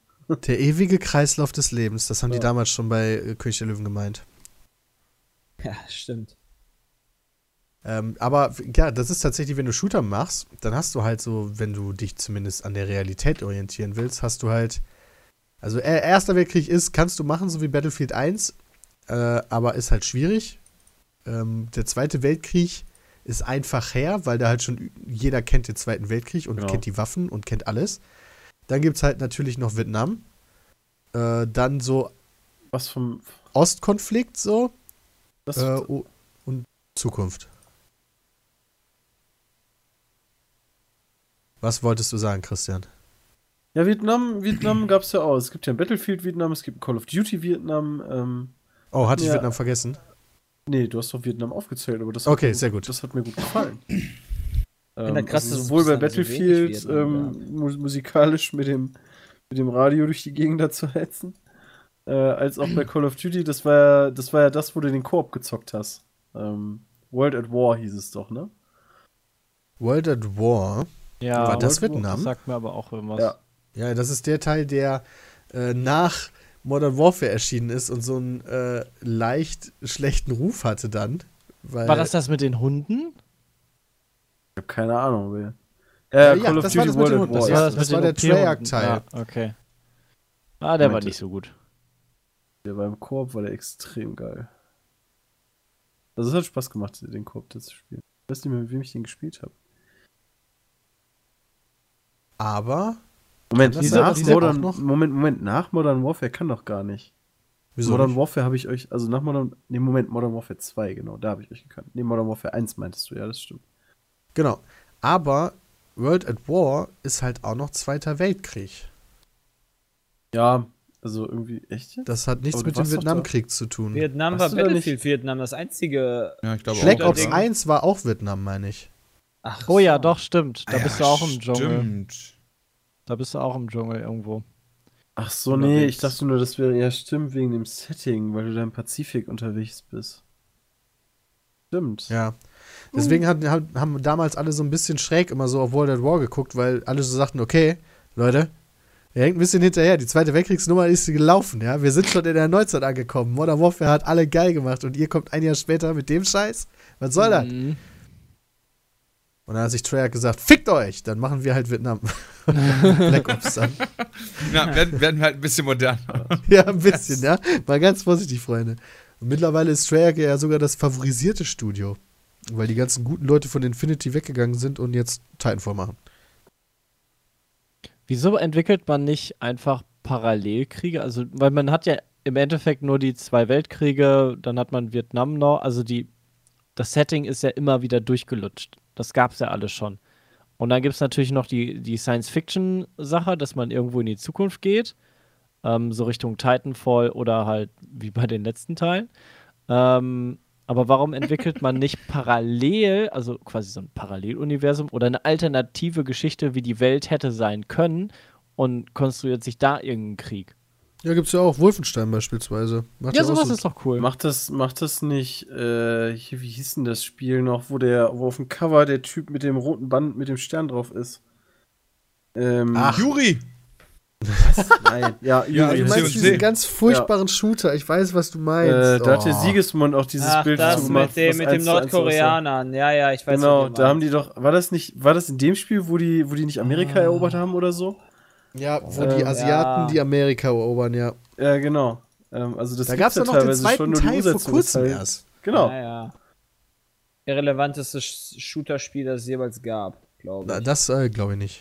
Der ewige Kreislauf des Lebens, das haben die Ja. damals schon bei äh, König der Löwen gemeint. Ja, stimmt. Ähm, aber ja, das ist tatsächlich, wenn du Shooter machst, dann hast du halt so, wenn du dich zumindest an der Realität orientieren willst, hast du halt. Also, äh, Erster Weltkrieg ist, kannst du machen, so wie Battlefield 1, äh, aber ist halt schwierig. Ähm, der Zweite Weltkrieg ist einfach her, weil da halt schon jeder kennt den Zweiten Weltkrieg und Genau. kennt die Waffen und kennt alles. Dann gibt es halt natürlich noch Vietnam. Äh, dann so Was vom. Ostkonflikt so äh, und Zukunft. Was wolltest du sagen, Christian? ja, Vietnam, Vietnam gab es ja auch. Es gibt ja ein Battlefield Vietnam, es gibt ein Call of Duty Vietnam. Ähm, Oh, hatte ich Ja. Vietnam vergessen? nee, du hast doch Vietnam aufgezählt, aber das Okay, hat mir, sehr gut. Das hat mir gut gefallen. Ähm, Ja, krass, also sowohl bei so Battlefield Vietnam ähm, mu musikalisch mit dem, mit dem Radio durch die Gegend da zu hetzen, äh, als auch bei Call of Duty. Das war, ja- das war ja das, wo du den Koop gezockt hast. Ähm, World at War hieß es doch, ne? World at War. Ja, War das World War- Vietnam? Das sagt mir aber auch irgendwas. Ja. Ja, das ist der Teil, der äh, nach Modern Warfare erschienen ist und so einen äh, leicht schlechten Ruf hatte dann. Weil, War das das mit den Hunden? Ich habe keine Ahnung, wer. Äh, ja, Call of das Duty war World at. War. Das war- das das den der. Treyarch-Teil. Ja, okay. Ah, der war Moment. nicht so gut. Der beim Koop war der extrem geil. Also es hat Spaß gemacht, den Koop zu spielen. Ich weiß nicht mehr, mit wem ich den gespielt habe. aber. Moment, diese, nach der Modern, noch- Moment, Moment, nach Modern Warfare kann doch gar nicht. Wieso? Modern nicht? Warfare habe ich euch, also nach Modern, nee, Moment, Modern Warfare 2, genau, da habe ich euch gekannt. Nee, Modern Warfare 1 meintest du, ja, das stimmt. Genau. Aber World at War ist halt auch noch Zweiter Weltkrieg. Ja, also irgendwie, echt jetzt? Das hat nichts Aber mit dem. Vietnamkrieg zu tun. Vietnam Warst war Battlefield Vietnam, das einzige. Ja, ich glaube Black Ops Ding. 1 war auch Vietnam, meine ich. Ach, Oh ja, so. doch, stimmt. Da Ja, bist du auch im Dschungel. Stimmt. Da bist du auch im Dschungel irgendwo. Ach so, nee, ich dachte nur, das wäre ja stimmt wegen dem Setting, weil du da im Pazifik unterwegs bist. Stimmt. Ja. Deswegen hat, hat, haben damals alle so ein bisschen schräg immer so auf World at War geguckt, weil alle so sagten, okay, Leute, wir hängt ein bisschen hinterher. Die Zweite Weltkriegsnummer ist gelaufen, ja. Wir sind schon in der Neuzeit angekommen. Modern Warfare hat alle geil gemacht und ihr kommt ein Jahr später mit dem Scheiß? Was soll das? Mhm. Und dann hat sich Treyarch gesagt, fickt euch, dann machen wir halt Vietnam. Black Ops dann. Ja, werden, werden wir halt ein bisschen moderner. Ja, ein bisschen, ja. Mal ganz vorsichtig, Freunde. Und mittlerweile ist Treyarch ja sogar das favorisierte Studio. Weil die ganzen guten Leute von Infinity weggegangen sind und jetzt Titanfall machen. Wieso entwickelt man nicht einfach Parallelkriege? Also, weil man hat ja im Endeffekt nur die zwei Weltkriege, dann hat man Vietnam noch, also die, das Setting ist ja immer wieder durchgelutscht. Das gab es ja alles schon. Und dann gibt es natürlich noch die, die Science-Fiction-Sache, dass man irgendwo in die Zukunft geht, ähm, so Richtung Titanfall oder halt wie bei den letzten Teilen. Ähm, aber warum entwickelt man nicht parallel, also quasi so ein Paralleluniversum oder eine alternative Geschichte, wie die Welt hätte sein können und konstruiert sich da irgendeinen Krieg? Ja, gibt's ja auch Wolfenstein beispielsweise. Macht Ja, sowas so- ist doch cool. Macht das, macht das nicht, äh, hier, wie hieß denn das Spiel noch, wo der, wo auf dem Cover der Typ mit dem roten Band mit dem Stern drauf ist? Ähm, Ach. Juri! Nein. Ja, Ja, Du meinst diesen ganz furchtbaren Shooter. Ich weiß, was du meinst. Äh, da hat der Oh. Siegesmund auch dieses Ach, Bild das zugemacht. mit dem, was mit dem. Nordkoreanern. Ja, ja, ich weiß Genau, was da haben die doch, war das nicht, war das in dem Spiel, wo die, wo die nicht Amerika erobert haben oder so? Ja, wo Ähm, die Asiaten ja. die Amerika erobern, ja. Ja, genau. Ähm, also das Da gibt's gab's ja ja noch den zweiten Teil vor kurzem erst. Genau. Ja, ja. Irrelevanteste Sh- Shooter-Spiel, das es jemals gab, glaube Na, ich. Das äh, glaube ich nicht.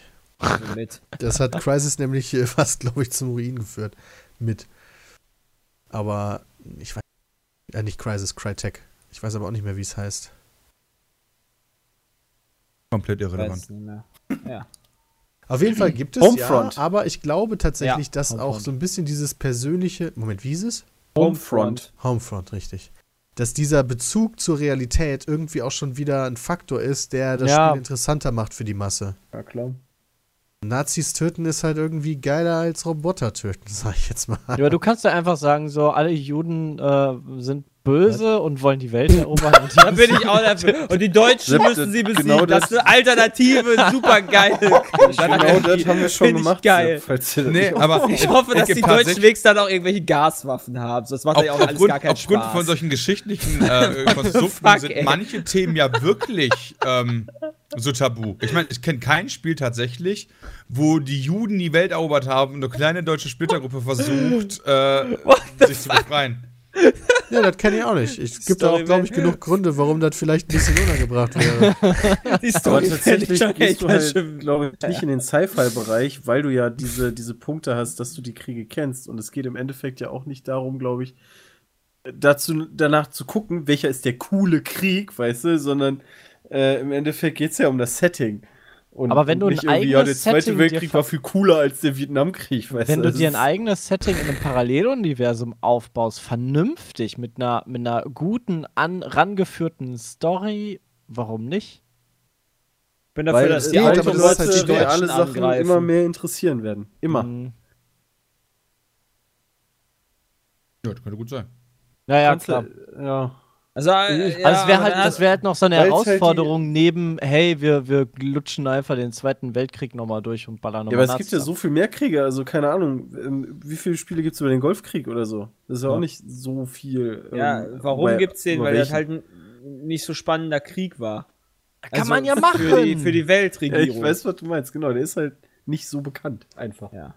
Mit. Das hat Crisis nämlich äh, fast, glaube ich, zum Ruin geführt. Mit. Aber ich weiß. Ja, nicht Crisis, Crytek. Ich weiß aber auch nicht mehr, wie es heißt. Komplett irrelevant. Ja. Auf jeden Fall gibt es Homefront. ja, aber ich glaube tatsächlich, Ja, dass auch Homefront. so ein bisschen dieses persönliche. Moment, wie ist es? Homefront. Homefront, richtig. Dass dieser Bezug zur Realität irgendwie auch schon wieder ein Faktor ist, der das Ja. Spiel interessanter macht für die Masse. Ja, klar. Nazis töten ist halt irgendwie geiler als Roboter töten, sag ich jetzt mal. Ja, aber du kannst ja einfach sagen, so, alle Juden äh, sind böse und wollen die Welt erobern. und die Da bin ich auch dafür. Und die Deutschen müssen sie das- besiegen. genau das das- ist eine Alternative, super geil. Genau das haben wir schon Find gemacht. geil. Falls das Nee, aber Ich hoffe, dass die Deutschen wenigstens dann auch irgendwelche Gaswaffen haben. Sonst macht Auf, ja auch alles aufgrund, gar keinen aufgrund Spaß. von solchen geschichtlichen äh, Konstrukten sind ey. manche Themen ja wirklich ähm, so tabu. Ich meine, ich kenne kein Spiel tatsächlich, wo die Juden die Welt erobert haben und eine kleine deutsche Splittergruppe versucht, äh, sich zu befreien. Ja, das kenne ich auch nicht. Es gibt Story auch, glaube ich, genug Gründe, warum das vielleicht ein bisschen untergebracht wäre. die Aber Story tatsächlich fänd ich gehst du halt, glaube ich, nicht in den Sci-Fi-Bereich, weil du ja diese, diese Punkte hast, dass du die Kriege kennst. Und es geht im Endeffekt ja auch nicht darum, glaube ich, dazu, danach zu gucken, welcher ist der coole Krieg, weißt du, sondern äh, im Endeffekt geht es ja um das Setting. Und, Aber wenn du nicht ein irgendwie, ja, der eigenes Zweite Setting Weltkrieg war viel cooler als der Vietnamkrieg, weißt Wenn du. dir ein eigenes Setting in einem Paralleluniversum aufbaust, vernünftig, mit einer, mit einer guten, an, rangeführten Story, warum nicht? Ich bin dafür, weil dass die geht, alte aber alten das ist halt Leute die reale Sachen angreifen. immer mehr interessieren werden. Immer. Hm. Ja, das könnte gut sein. Ja, ja, Kannst klar. Ja. Also, äh, ja, also es wäre halt, das wäre halt noch so eine halt die- Herausforderung neben, hey, wir, wir lutschen einfach den Zweiten Weltkrieg nochmal durch und ballern Ja, nochmal aber es gibt ja so viel mehr Kriege, also keine Ahnung, ähm, wie viele Spiele gibt es über den Golfkrieg oder so? Das ist ja, Ja. auch nicht so viel. Ja, ähm, warum über- gibt's den? Weil das welchen. halt ein nicht so spannender Krieg war. Kann Also man ja machen. Für die, für die Ja, Weltregierung. ich weiß, was du meinst, genau, der ist halt nicht so bekannt, einfach. Ja.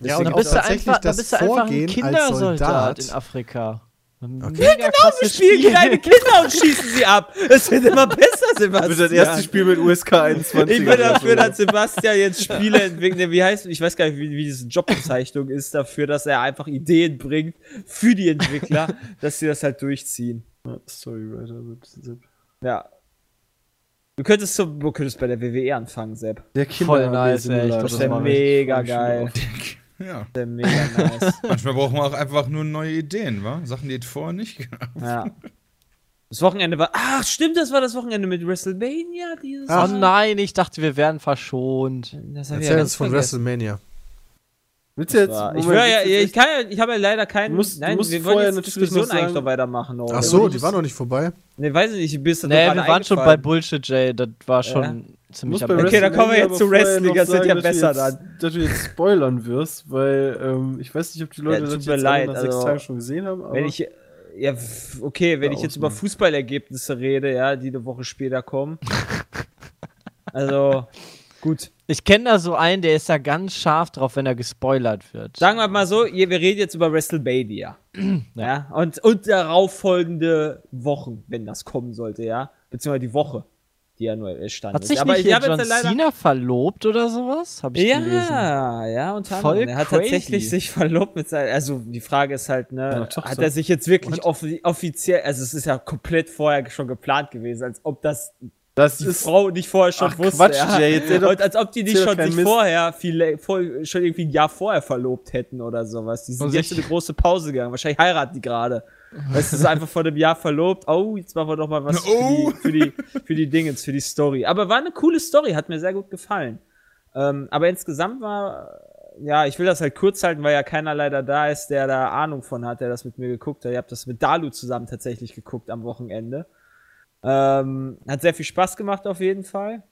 Ja, Ja, und dann bist du tatsächlich einfach, dann das bist du einfach ein Vorgehen als Kindersoldat Soldat. in Afrika. Okay. mega Genau, wir spielen Spiel. kleine Kinder und schießen sie ab. Es wird immer besser, Das Sebastian. wird das erste Spiel mit USK 21. Ich bin dafür, dass Sebastian jetzt Spiele entwickelt. Wie heißt, ich weiß gar nicht, wie, wie diese Jobbezeichnung ist, dafür, dass er einfach Ideen bringt für die Entwickler, dass sie das halt durchziehen. Storywriter. Sepp. Ja. Du könntest, so, du könntest bei der WWE anfangen, Sepp. Der Voll nice, ey, Das das wäre mega geil. Ja. Das wäre mega nice. Manchmal brauchen wir auch einfach nur neue Ideen, wa? Sachen, die es vorher nicht gab. Ja. Das Wochenende war. Ach, stimmt, das war das Wochenende mit WrestleMania dieses Oh Jahr. nein, ich dachte, wir wären verschont. Das ich Erzähl ja uns von vergessen. WrestleMania. Willst du jetzt, Ich, ja, ich, kann ja, ich habe ja leider keinen. Du musst- du nein, musst wir vorher wollen jetzt die natürlich Diskussion eigentlich noch weitermachen. Oder? Ach so, die war noch nicht vorbei. Ne, weiß ich nicht, bist du Nee, wir waren schon bei Bullshit, Jay. Das war schon ziemlich am. Okay, dann kommen wir jetzt zu Wrestling, das wird sagen, ja dass du besser jetzt, Dass du jetzt spoilern wirst, weil ähm, ich weiß nicht, ob die Leute Ja, das jetzt leid, nach sechs also, Tagen schon gesehen haben. Aber Wenn ich. Ja, okay, wenn Ja, ich jetzt über. Fußballergebnisse rede, ja, die eine Woche später kommen. also, gut. Ich kenne da so einen, der ist da ganz scharf drauf, wenn er gespoilert wird. Sagen wir mal so, wir reden jetzt über WrestleMania. ja. Und, und darauf folgende Wochen, wenn das kommen sollte, ja. Beziehungsweise die Woche. Die er nur entstanden Hat ist. sich Aber nicht ich hier habe John Cena verlobt oder sowas? Hab ich gelesen. ja, ja, unter Voll anderem. Er hat crazy. tatsächlich sich verlobt mit seinem, also die Frage ist halt, ne, Seiner Tochter. hat er sich jetzt wirklich offi offiziell, also es ist ja komplett vorher schon geplant gewesen, als ob das Das die ist. Frau nicht vorher schon Ach, wusste. Quatsch, ja. Jay, jetzt erzähl doch- Und als ob die nicht schon sich Mist. vorher, viel, vor, schon irgendwie ein Jahr vorher verlobt hätten oder sowas. Die sind Und jetzt in eine große Pause gegangen. Wahrscheinlich heiraten die gerade. Weißt du, so einfach vor einem Jahr verlobt. Oh, jetzt machen wir doch mal was Oh. für, die, für, die, für die Dingens, für die Story. Aber war eine coole Story, hat mir sehr gut gefallen. Ähm, aber insgesamt war, ja, ich will das halt kurz halten, weil ja keiner leider da ist, der da Ahnung von hat, der das mit mir geguckt hat. Ihr habt das mit Dalu zusammen tatsächlich geguckt am Wochenende. Ähm, hat sehr viel Spaß gemacht auf jeden Fall.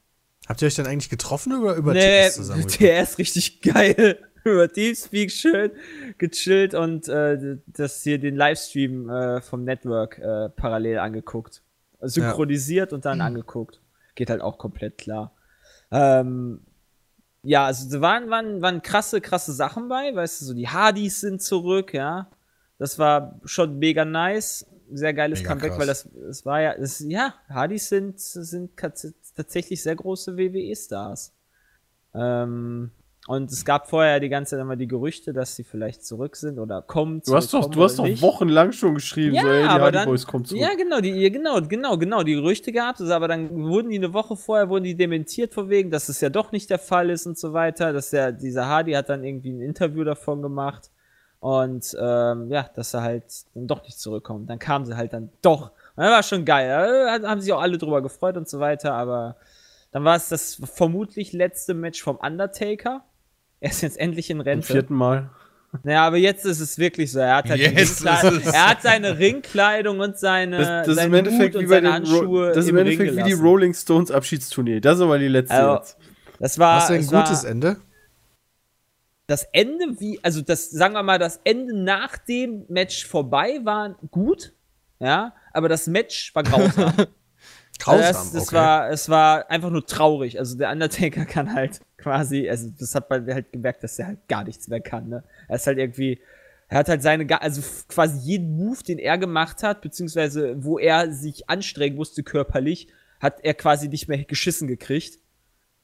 Habt ihr euch dann eigentlich getroffen oder über Nee, TS zusammen? TS richtig geil. Über Teamspeak schön gechillt und äh, das hier den Livestream äh, vom Network äh, parallel angeguckt. Synchronisiert und dann angeguckt. Geht halt auch komplett klar. Ähm, ja, also da waren, waren, waren krasse, krasse Sachen bei, weißt du, so die Hardys sind zurück, ja. Das war schon mega nice. Sehr geiles Mega Comeback, krass. weil das, das war ja, das, ja, Hardys sind, sind tats- tatsächlich sehr große WWE-Stars. Ähm, und es gab vorher die ganze Zeit immer die Gerüchte, dass sie vielleicht zurück sind oder kommen. Du hast doch, du hast doch wochenlang schon geschrieben, Ja, so, ey, die aber Hardy dann, Boys kommen zurück. ja, genau, die, genau, genau, genau, die Gerüchte gab es, aber dann wurden die eine Woche vorher, wurden die dementiert von wegen, dass es ja doch nicht der Fall ist und so weiter, dass der, dieser Hardy hat dann irgendwie ein Interview davon gemacht und, ähm, ja, dass er halt dann doch nicht zurückkommt. Dann kam sie halt dann doch. Und das war schon geil, da haben sich auch alle drüber gefreut und so weiter, aber dann war es das vermutlich letzte Match vom Undertaker. Er ist jetzt endlich in Zum Rente. vierten Mal. Naja, aber jetzt ist es wirklich so. Er hat, halt die Jetzt Ringkleidung- ist es. er hat seine Ringkleidung und seine, Das, das ist seinen im Endeffekt Hut wie und bei seine den Handschuhe Ro das ist im im Ring Endeffekt wie die. Rolling Stones Abschiedstournee. Das ist aber die letzte Also, jetzt. Das war, Hast du ein es gutes war Ende? das Ende, wie, also das, sagen wir mal, das Ende nach dem Match vorbei war gut, ja, aber das Match war grausam. Grausam, Also das, das okay. war, es war einfach nur traurig. Also der Undertaker kann halt quasi, also das hat man halt gemerkt, dass er halt gar nichts mehr kann. Ne? Er ist halt irgendwie, er hat halt seine, also quasi jeden Move, den er gemacht hat, beziehungsweise wo er sich anstrengen musste körperlich, hat er quasi nicht mehr geschissen gekriegt.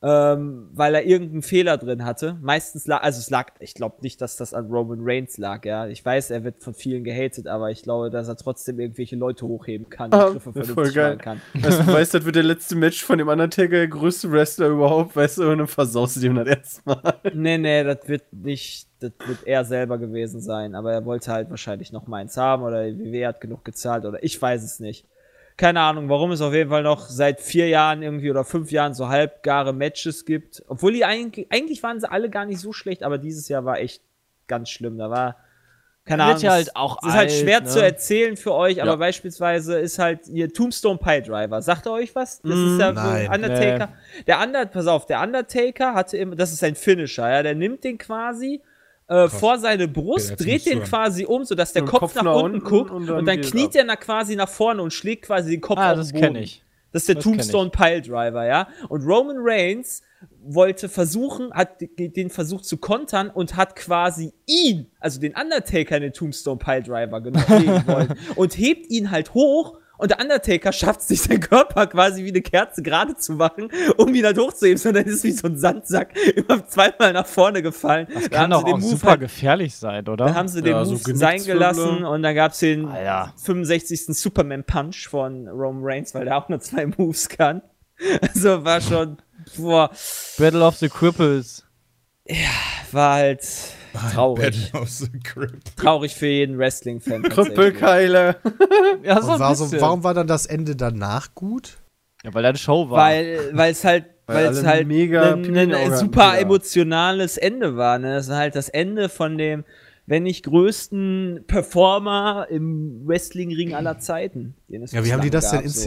Ähm, weil er irgendeinen Fehler drin hatte. Meistens lag, also es lag, ich glaube nicht, dass das an Roman Reigns lag, ja. Ich weiß, er wird von vielen gehatet, aber ich glaube, dass er trotzdem irgendwelche Leute hochheben kann, Ah, Griffe voll vernünftig geil. machen kann. Weißt du, weißt, das wird der letzte Match von dem Undertaker, der größte Wrestler überhaupt, weißt du, und dann versaust du dem das erstmal. Nee, nee, das wird nicht, das wird er selber gewesen sein, aber er wollte halt wahrscheinlich noch meins haben oder die WWE hat genug gezahlt oder ich weiß es nicht. Keine Ahnung, warum es auf jeden Fall noch seit vier Jahren irgendwie oder fünf Jahren so halbgare Matches gibt. Obwohl die eigentlich, eigentlich waren sie alle gar nicht so schlecht, aber dieses Jahr war echt ganz schlimm. Da war, keine Ahnung. es- halt auch Es ist halt alt, schwer ne? zu erzählen für euch, aber Ja. beispielsweise ist halt ihr Tombstone Pile Driver. Sagt er euch was? Das ist ja nein. Undertaker. Der Under, pass auf, der Undertaker hatte immer, das ist sein Finisher, ja, der nimmt den quasi äh, vor seine Brust, Okay, dreht den quasi um, sodass der Und Kopf, Kopf nach, nach unten unten guckt und und dann dann, geht's kniet er quasi nach vorne und schlägt quasi den Kopf Ah, auf das den Boden. kenne ich. Das ist der Das Tombstone Pile Driver, ja. Und Roman Reigns wollte versuchen, hat den Versuch zu kontern und hat quasi ihn, also den Undertaker in den Tombstone Pile Driver genommen und hebt ihn halt hoch und der Undertaker schafft es sich, seinen Körper quasi wie eine Kerze gerade zu machen, um ihn halt hochzuheben, sondern ist wie so ein Sandsack immer zweimal nach vorne gefallen. Das Da kann doch auch Move super halt gefährlich sein, oder? dann haben sie den Ja, so Move sein gelassen und dann gab es den Alter. 65. Superman Punch von Roman Reigns, weil der auch nur zwei Moves kann. Also war schon, boah, Battle of the Cripples. war halt traurig. Battle of the Crypt. Traurig für jeden Wrestling-Fan. Krüppelkeile. Ja, so Und ein war so, bisschen. warum war dann das Ende danach gut? Ja, weil eine Show war. Weil, es halt, Weil es halt mega ein, ein hatten, super ja. emotionales Ende war. Ne? Das ist halt das Ende von dem, wenn nicht größten Performer im Wrestling-Ring aller Zeiten. den es Ja, wie haben die das denn gab, so.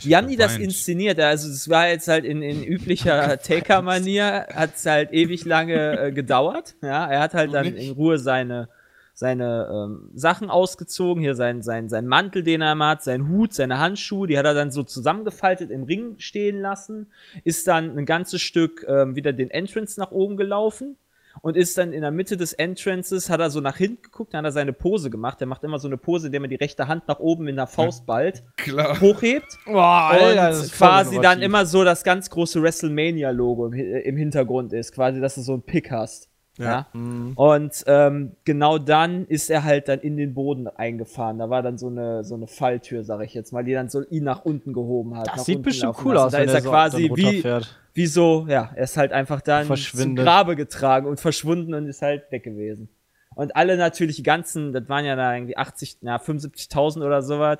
Wie haben die das inszeniert? Also es war jetzt halt in, in üblicher Taker-Manier, hat es halt ewig lange äh, gedauert. Ja, er hat halt dann in Ruhe seine, seine ähm, Sachen ausgezogen, hier sein, sein, sein Mantel, den er immer hat, sein Hut, seine Handschuhe, die hat er dann so zusammengefaltet im Ring stehen lassen, ist dann ein ganzes Stück ähm, wieder den Entrance nach oben gelaufen, und ist dann in der Mitte des Entrances, hat er so nach hinten geguckt, dann hat er seine Pose gemacht. Er macht immer so eine Pose, indem er die rechte Hand nach oben in der Faust ballt, Klar. hochhebt Boah, und das ist voll quasi dann immer so das ganz große WrestleMania-Logo im, im Hintergrund ist, quasi, dass du so einen Pick hast. Ja. Mhm. Und ähm, genau dann ist er halt dann in den Boden eingefahren. Da war dann so eine, so eine Falltür, sag ich jetzt mal, die dann so ihn nach unten gehoben hat. Das sieht bestimmt cool lassen. aus, Da wenn ist er so quasi wie, runterfährt. wie so, ja, er ist halt einfach dann zum. Grabe getragen und verschwunden und ist halt weg gewesen. Und alle natürlich, die ganzen, das waren ja da irgendwie 80, na, 75.000 oder sowas,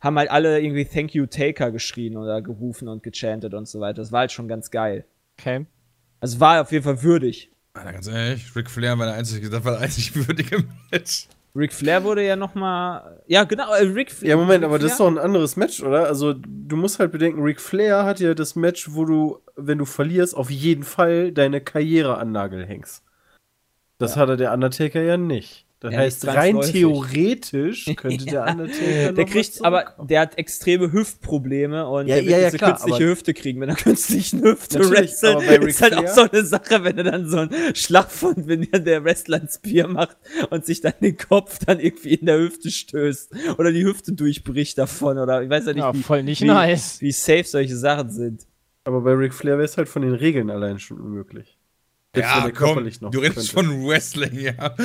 haben halt alle irgendwie Thank You Taker geschrien oder gerufen und gechantet und so weiter. Das war halt schon ganz geil. Okay. Also war auf jeden Fall würdig. Alter, ganz ehrlich, Ric Flair war der einzige, das war der einzig würdige Match. Ric Flair wurde ja noch mal, ja genau, äh, Ric Ja, Moment, aber Ric das ist doch ein anderes Match, oder? Also, du musst halt bedenken, Ric Flair hat ja das Match, wo du, wenn du verlierst, auf jeden Fall deine Karriere an Nagel hängst. Das hatte der Undertaker ja nicht. Das Ja, heißt, rein theoretisch könnte der Undertaker Der kriegt, aber der hat extreme Hüftprobleme und Ja, der wird ja, ja, diese klar, künstliche Hüfte kriegen, wenn er künstlichen Hüfte wrestelt. Ist halt auch so eine Sache, wenn er dann so einen Schlag von, wenn der Wrestler ein Spear macht und sich dann den Kopf dann irgendwie in der Hüfte stößt oder die Hüfte durchbricht davon oder ich weiß ja nicht, Ja, wie, voll nicht wie, nice. wie safe solche Sachen sind. Aber bei Ric Flair wäre es halt von den Regeln allein schon unmöglich. Ja, komm, du redest könnte. von Wrestling, ja. Dann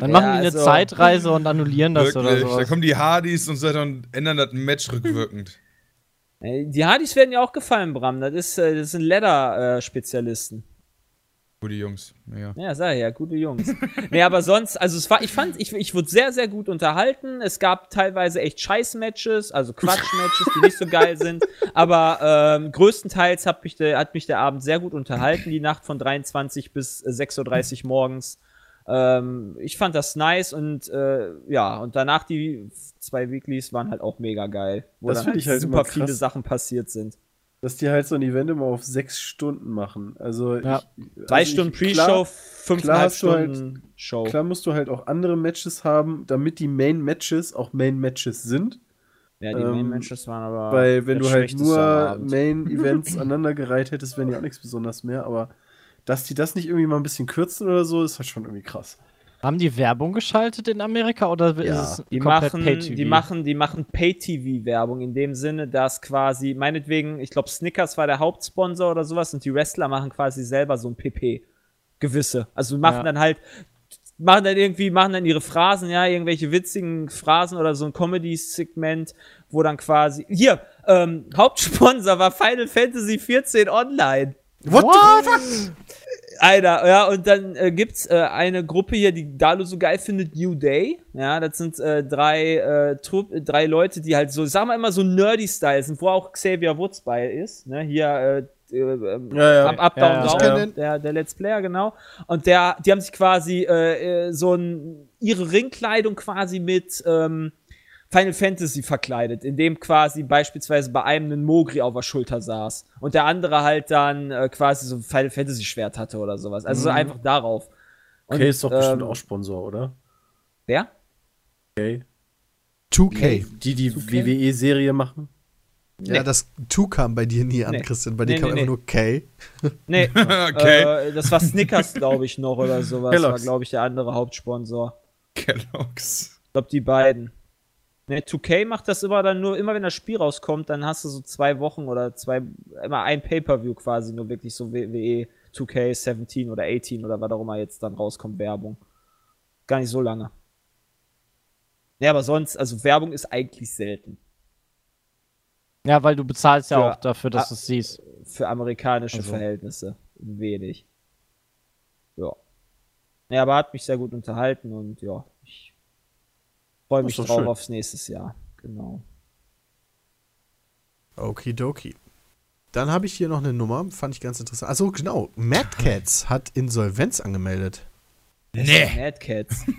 Ja, machen die eine also- Zeitreise und annullieren das oder Wirklich. Da kommen die Hardys und so weiter und ändern das Match rückwirkend. Äh, Die Hardys werden ja auch gefallen, Bram. Das, ist, äh, das sind Leather-Spezialisten. Gute Jungs. Ja. Ja, sag ich ja, gute Jungs. nee, aber sonst, also es war, ich fand, ich, ich wurde sehr, sehr gut unterhalten. Es gab teilweise echt Scheiß-Matches, also Quatsch-Matches, die nicht so geil sind. Aber ähm, größtenteils hat mich, der, hat mich der Abend sehr gut unterhalten, die Nacht von 23 bis äh, 6.30 Uhr morgens. Ähm, ich fand das nice und äh, ja, und danach die zwei Weeklies waren halt auch mega geil. Wo Das dann halt super krass. viele Sachen passiert sind. Dass die halt so ein Event immer auf sechs Stunden machen. Also Ja. ich, Drei also Stunden Pre-Show, fünfeinhalb du halt- Stunden Show. Klar musst du halt auch andere Matches haben, damit die Main-Matches auch Main-Matches sind. Ja, die Ähm, Main-Matches waren aber. Weil wenn du halt nur Abend. Main-Events aneinandergereiht hättest, wären die auch nichts besonders mehr. Aber dass die das nicht irgendwie mal ein bisschen kürzen oder so, ist halt schon irgendwie krass. Haben die Werbung geschaltet in Amerika oder Ja. ist es Die komplett machen, Pay-TV? die machen, die machen Pay-TV-Werbung in dem Sinne, dass quasi, meinetwegen, ich glaube, Snickers war der Hauptsponsor oder sowas und die Wrestler machen quasi selber so ein PP. Gewisse. Also machen Ja. dann halt, machen dann irgendwie, machen dann ihre Phrasen, ja, irgendwelche witzigen Phrasen oder so ein Comedy-Segment, wo dann quasi, hier, ähm, Hauptsponsor war Final Fantasy 14 Online. What, the fuck? Alter, ja, und dann äh, gibt's äh, eine Gruppe hier, die Dalu so geil findet, New Day. Ja, das sind äh, drei, äh, Trupp, äh, drei Leute, die halt so, sagen wir immer so nerdy-Style sind, wo auch Xavier Woods bei ist. Ne? Hier, äh, äh, ähm, Ja, ja. Up, up, Ja, down, der, der Let's Player, genau. Und der, die haben sich quasi äh, äh, so ein, ihre Ringkleidung quasi mit ähm, Final Fantasy verkleidet, in dem quasi beispielsweise bei einem ein Mogri auf der Schulter saß und der andere halt dann äh, quasi so ein Final Fantasy Schwert hatte oder sowas. Also so einfach darauf. Und, Okay, ist doch bestimmt ähm, auch Sponsor, oder? Wer? Okay. 2K. Die die WWE-Serie machen? Ja, das 2 kam bei dir nie an, Nee. Christian. Bei dir Nee, kam nee, einfach nur K. Nee, okay. äh, das war Snickers, glaube ich, noch oder sowas. Kellogg's. War, glaube ich, der andere Hauptsponsor. Kellogg's. Ich glaube, die beiden. Ne, 2K macht das immer dann nur, immer wenn das Spiel rauskommt, dann hast du so zwei Wochen oder zwei, immer ein Pay-Per-View quasi, nur wirklich so WWE 2K17 oder 18 oder was auch immer jetzt dann rauskommt, Werbung. Gar nicht so lange. Ja, aber sonst, also Werbung ist eigentlich selten. Ja, weil du bezahlst ja Für- auch dafür, dass du es siehst. Für amerikanische Also. Verhältnisse. Wenig. Ja. Ja, aber hat mich sehr gut unterhalten und ja, freue mich drauf schön. aufs nächste Jahr. Genau. Okidoki. Dann habe ich hier noch eine Nummer, fand ich ganz interessant. Achso, genau. Mad Cats hat Insolvenz angemeldet. Nee. Mad Cats.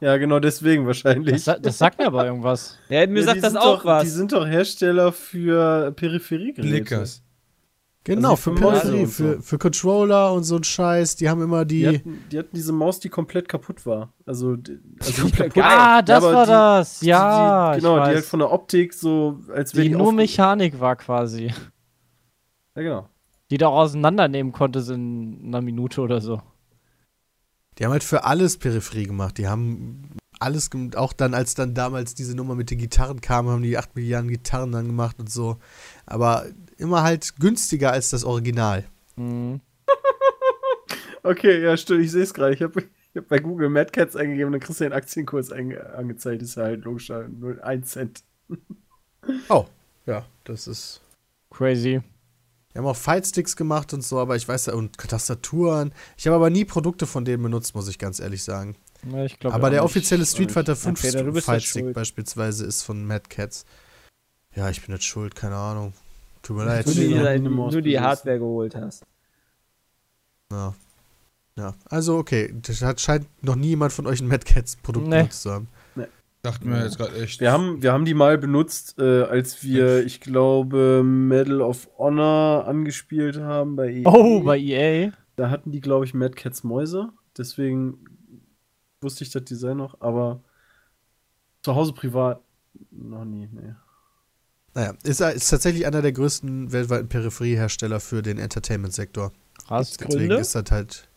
Ja, genau deswegen wahrscheinlich. Das, das sagt mir aber irgendwas. Ja, mir Ja, sagt das sind auch doch, was. Die sind doch Hersteller für Peripheriegeräte. Blickers. Genau, Also für für Peripherie, und so. für, für Controller und so ein Scheiß. Die haben immer Die, die. hatten, die hatten diese Maus, die komplett kaputt war. Also, die- also nicht kaputt. Ah, das war die- das. Ja, genau, die weiß. halt von der Optik so, als wäre die die, nur Mechanik war quasi. Ja, genau. Die du auch auseinandernehmen konntest in einer Minute oder so. Die haben halt für alles Peripherie gemacht. Die haben alles, gem- auch dann, als dann damals diese Nummer mit den Gitarren kam, haben die 8 Milliarden Gitarren dann gemacht und so. Aber immer halt günstiger als das Original. Mhm. Okay, ja, stimmt, ich sehe es gerade. Ich habe ich hab bei Google Mad Cats eingegeben, dann kriegst du den Aktienkurs ange angezeigt. Ist ja halt logisch, 0,1 Cent. Oh, ja, das ist. Crazy. Die haben auch Fightsticks gemacht und so, aber ich weiß ja, und Tastaturen. Ich habe aber nie Produkte von denen benutzt, muss ich ganz ehrlich sagen. Ich glaub aber der nicht. offizielle Street Fighter 5 Peter, du bist ja Fightstick beispielsweise ist von Mad Cats. Ja, ich bin jetzt schuld, keine Ahnung. Tut mir leid. Nur die, Ja, nur die. Hardware geholt hast. Ja. ja. Also, okay. Das hat, scheint noch nie jemand von euch ein Mad Cats Produkt Nee. benutzt zu haben. Dachten wir jetzt gerade echt. Wir haben, wir haben die mal benutzt, äh, als wir, ich glaube, Medal of Honor angespielt haben bei EA. Oh, bei EA. Da hatten die, glaube ich, Mad Cats Mäuse. Deswegen wusste ich das Design noch, aber zu Hause privat noch nie, nee. Naja, ist, ist tatsächlich einer der größten weltweiten Peripheriehersteller für den Entertainment-Sektor. Krass. Deswegen Gründe? ist das halt.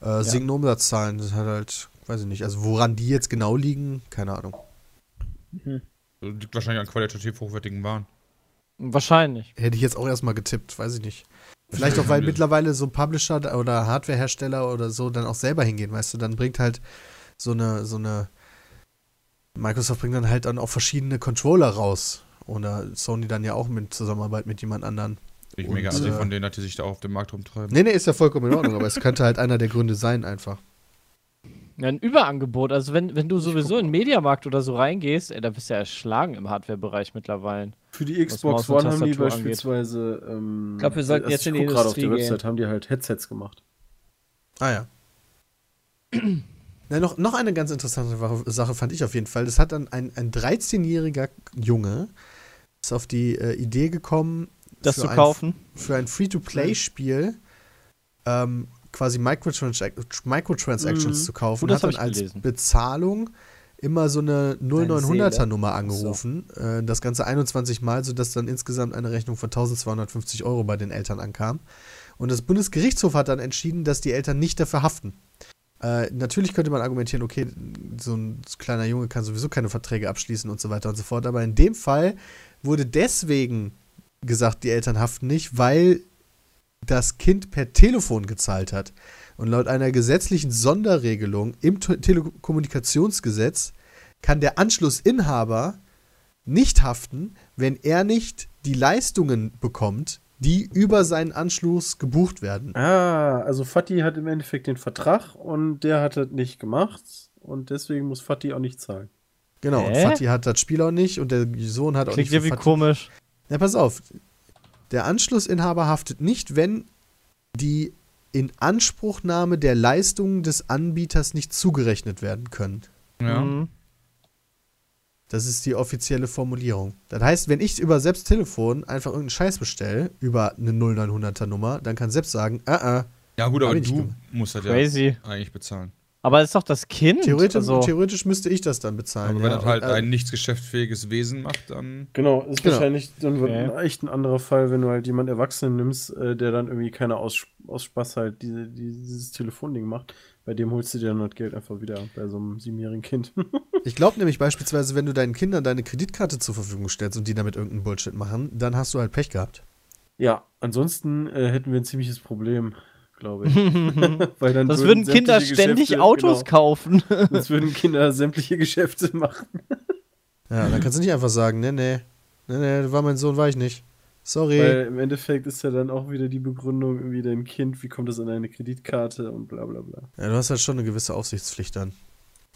Äh, sinken Umsatzzahlen, das hat halt, weiß ich nicht. Also, woran die jetzt genau liegen, keine Ahnung. Liegt wahrscheinlich an qualitativ hochwertigen Waren. Wahrscheinlich. Hätte ich jetzt auch erstmal getippt, weiß ich nicht. Vielleicht auch, weil mittlerweile so Publisher oder Hardwarehersteller oder so dann auch selber hingehen, weißt du, dann bringt halt so eine, so eine Microsoft bringt dann halt dann auch verschiedene Controller raus. Oder Sony dann ja auch mit Zusammenarbeit mit jemand anderen. Ich Und, mega assi äh, von denen, dass die sich da auf dem Markt rumtreiben. Nee, nee, ist ja vollkommen in Ordnung, aber es könnte halt einer der Gründe sein, einfach. Ja, ein Überangebot. Also wenn, wenn du sowieso in den Mediamarkt oder so reingehst, ey, da bist du ja erschlagen im Hardware-Bereich mittlerweile. Für die Xbox One haben die beispielsweise, ähm, Ich glaub, wir sollten also jetzt in die guck gerade auf der Industrie Website haben die halt Headsets gemacht. Ah ja. Na, noch, noch eine ganz interessante Sache fand ich auf jeden Fall. Das hat dann ein, ein 13-jähriger Junge ist auf die äh, Idee gekommen, Das für zu ein- kaufen. für ein Free-to-Play-Spiel ähm, quasi Microtrans Microtransactions Mhm. zu kaufen. Das hat dann als gelesen. Bezahlung immer so eine Seele. 0900er Nummer angerufen. Äh, das Ganze 21 Mal, sodass dann insgesamt eine Rechnung von 1250 Euro bei den Eltern ankam. Und das Bundesgerichtshof hat dann entschieden, dass die Eltern nicht dafür haften. Äh, natürlich könnte man argumentieren, okay, so ein kleiner Junge kann sowieso keine Verträge abschließen und so weiter und so fort. Aber in dem Fall wurde deswegen gesagt, die Eltern haften nicht, weil das Kind per Telefon gezahlt hat. Und laut einer gesetzlichen Sonderregelung im Te- Telekommunikationsgesetz kann der Anschlussinhaber nicht haften, wenn er nicht die Leistungen bekommt, die über seinen Anschluss gebucht werden. Ah, also Fatih hat im Endeffekt den Vertrag und der hat das nicht gemacht und deswegen muss Fatih auch nicht zahlen. Genau, und Hä? Fatih hat das Spiel auch nicht und der Sohn hat auch Klingt nicht für irgendwie Fatih- komisch. Na, pass auf. Der Anschlussinhaber haftet nicht, wenn die Inanspruchnahme der Leistungen des Anbieters nicht zugerechnet werden können. Ja. Mhm. Das ist die offizielle Formulierung. Das heißt, wenn ich über selbst Telefon einfach irgendeinen Scheiß bestelle, über eine 0900er Nummer, dann kann selbst sagen, äh, äh. Ja, gut, aber du musst das Crazy. ja eigentlich bezahlen. Aber ist doch das Kind. Theoretisch, also, theoretisch müsste ich das dann bezahlen. Aber wenn ja. das halt äh, ein nichts geschäftsfähiges Wesen macht, dann. Genau, ist Genau. wahrscheinlich dann Okay. ein- echt ein anderer Fall, wenn du halt jemanden Erwachsenen nimmst, äh, der dann irgendwie keine aus, aus Spaß halt diese, dieses Telefonding macht. Bei dem holst du dir dann das Geld einfach wieder bei so einem siebenjährigen Kind. Ich glaube nämlich beispielsweise, wenn du deinen Kindern deine Kreditkarte zur Verfügung stellst und die damit irgendeinen Bullshit machen, dann hast du halt Pech gehabt. ja, ansonsten äh, hätten wir ein ziemliches Problem, glaube ich. Weil dann das würden Kinder sämtliche ständig Geschäfte- Autos kaufen. Genau, das würden Kinder sämtliche Geschäfte machen. Ja, dann kannst du nicht einfach sagen, nee, nee, nee, nee, war mein Sohn, war ich nicht. Sorry. Weil im Endeffekt ist ja dann auch wieder die Begründung, irgendwie dein Kind, wie kommt das an deine Kreditkarte und bla bla bla. Ja, du hast halt schon eine gewisse Aufsichtspflicht dann.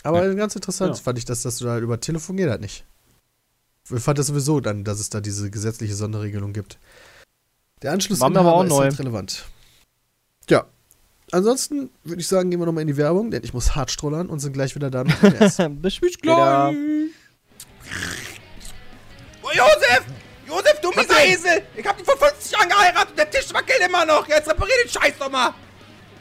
Aber ganz interessant Ja. fand ich, dass, dass du da halt über Telefon geht halt nicht. Ich fand das sowieso dann, dass es da diese gesetzliche Sonderregelung gibt. Der Anschluss War mir aber auch ist neu. halt relevant. Ja. Ansonsten würde ich sagen, gehen wir nochmal in die Werbung, denn ich muss hart strollern und sind gleich wieder da mit dem Rest. Bis Später. Oh, Josef! Josef, du mieser Esel! Ich hab dich vor 50 Jahren geheiratet und der Tisch wackelt immer noch! Jetzt reparier den Scheiß doch mal!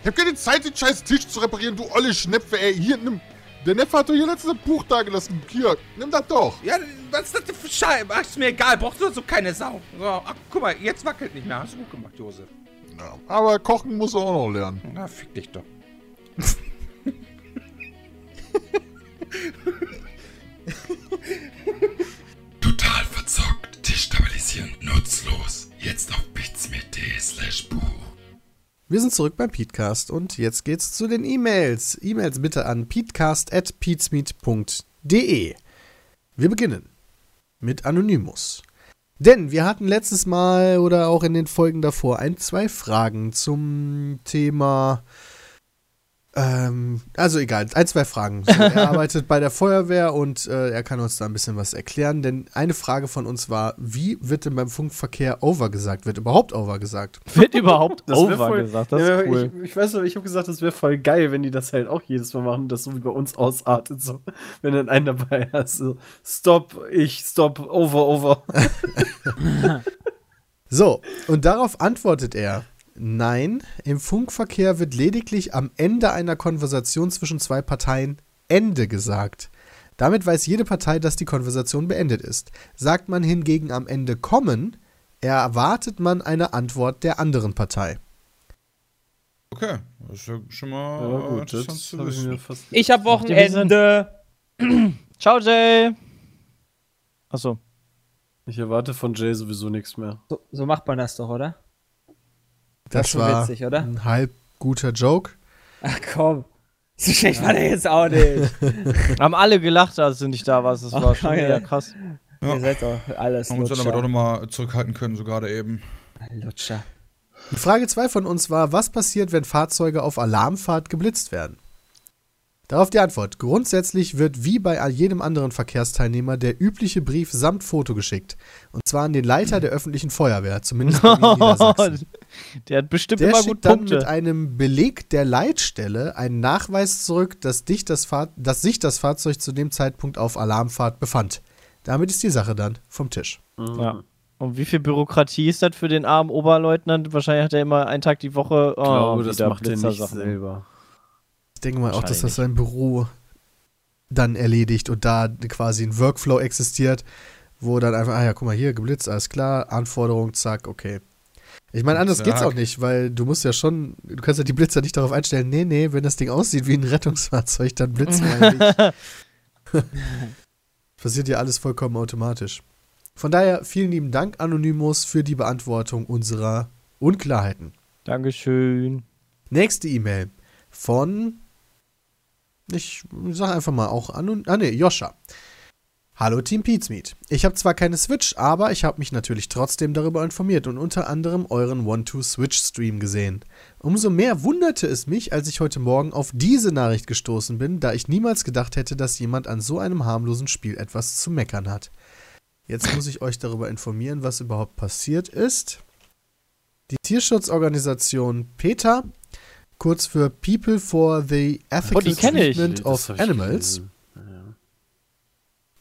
Ich hab keine Zeit, den scheiß Tisch zu reparieren, du olle Schnepfe, ey. Hier, nimm. Der Neffe hat doch hier letztes Buch da gelassen. Hier, nimm das doch. Ja, was ist das denn für Scheiße? Ach, ist mir egal, brauchst du so keine Sau. So, ach, guck mal, jetzt wackelt nicht mehr. Hast du gut gemacht, Josef. Ja, aber kochen muss er auch noch lernen. Na, fick dich doch. Total verzockt, destabilisieren, nutzlos. Jetzt auf bitsmit.de slash Buch. Wir sind zurück beim Petecast und jetzt geht's zu den E-Mails. E-Mails bitte an peatcast.peatsmeet.de. Wir beginnen mit Anonymous. Denn wir hatten letztes Mal oder auch in den Folgen davor ein, zwei Fragen zum Thema. Ähm, also egal, ein, zwei Fragen. So, er arbeitet bei der Feuerwehr und äh, er kann uns da ein bisschen was erklären. Denn eine Frage von uns war: Wie wird denn beim Funkverkehr over gesagt? Wird überhaupt over gesagt? Wird überhaupt Das over voll- gesagt. Das Ja, ist cool. ich, ich weiß noch, ich habe gesagt, das wäre voll geil, wenn die das halt auch jedes Mal machen, das so wie bei uns ausartet. So. Wenn dann einen dabei hast, so Stop, ich, Stop, over, over. So, und darauf antwortet er: Nein, im Funkverkehr wird lediglich am Ende einer Konversation zwischen zwei Parteien Ende gesagt. Damit weiß jede Partei, dass die Konversation beendet ist. Sagt man hingegen am Ende kommen, erwartet man eine Antwort der anderen Partei. Okay, das ist ja schon mal Ja, gut, interessant zu habe ich wissen. Ich hab Macht ja Sinn. Wochenende. Ciao, Jay. Achso. Ich erwarte von Jay sowieso nichts mehr. So, so macht man das doch, oder? Das, schon war witzig, oder? ein halb guter Joke. Ach komm. So schlecht war der jetzt auch nicht. Haben alle gelacht, als du nicht da warst. Das war Oh, schon ja. wieder krass. Ja. Ihr seid doch alles Haben uns dann aber doch nochmal zurückhalten können, so gerade eben. Lutscher. Frage 2 von uns war, was passiert, wenn Fahrzeuge auf Alarmfahrt geblitzt werden? Darauf die Antwort. Grundsätzlich wird wie bei jedem anderen Verkehrsteilnehmer der übliche Brief samt Foto geschickt. Und zwar an den Leiter der öffentlichen Feuerwehr, zumindest bei mir in Niedersachsen. Der hat bestimmt Der immer schickt gut dann mit Punkte. einem Beleg der Leitstelle einen Nachweis zurück, dass, dich das Fahr dass sich das Fahrzeug zu dem Zeitpunkt auf Alarmfahrt befand. Damit ist die Sache dann vom Tisch. Ja. Und wie viel Bürokratie ist das für den armen Oberleutnant? Wahrscheinlich hat er immer einen Tag die Woche. Oh, Ich glaube, das macht er nicht selber. Ich denke mal auch, dass das sein Büro dann erledigt und da quasi ein Workflow existiert, wo dann einfach, ah ja, guck mal hier, geblitzt, alles klar, Anforderung, zack, okay. Ich meine, anders geht's auch nicht, weil du musst ja schon, du kannst ja die Blitzer nicht darauf einstellen, nee, nee, wenn das Ding aussieht wie ein Rettungsfahrzeug, dann blitzen wir nicht. Passiert ja alles vollkommen automatisch. Von daher vielen lieben Dank, Anonymous, für die Beantwortung unserer Unklarheiten. Dankeschön. Nächste E-Mail von, ich sag einfach mal auch Anon ah nee, Joscha. Hallo Team Pizmeet. Ich habe zwar keine Switch, aber ich habe mich natürlich trotzdem darüber informiert und unter anderem euren One-Two-Switch-Stream gesehen. Umso mehr wunderte es mich, als ich heute Morgen auf diese Nachricht gestoßen bin, da ich niemals gedacht hätte, dass jemand an so einem harmlosen Spiel etwas zu meckern hat. Jetzt muss ich euch darüber informieren, was überhaupt passiert ist. Die Tierschutzorganisation PETA, kurz für People for the Ethical Oh, kenn ich. Treatment of Animals, gelesen.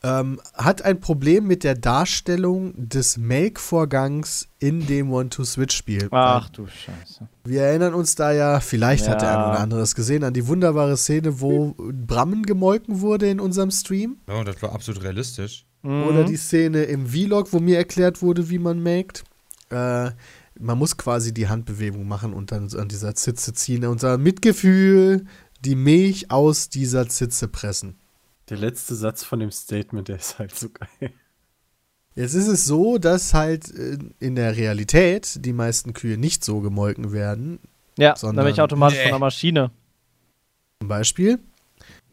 ähm, hat ein Problem mit der Darstellung des Melk-Vorgangs in dem One-Two-Switch-Spiel. Ach du Scheiße. Wir erinnern uns da ja, vielleicht hat der Ja. eine oder andere es gesehen, an die wunderbare Szene, wo Brammen gemolken wurde in unserem Stream. Ja, das war absolut realistisch. Mhm. Oder die Szene im Vlog, wo mir erklärt wurde, wie man melkt. Äh, man muss quasi die Handbewegung machen und dann an dieser Zitze ziehen. Unser Mitgefühl, die Milch aus dieser Zitze pressen. Der letzte Satz von dem Statement, der ist halt so geil. Jetzt ist es so, dass halt äh, in der Realität die meisten Kühe nicht so gemolken werden, Ja, sondern- nämlich automatisch Nee. von der Maschine. zum Beispiel.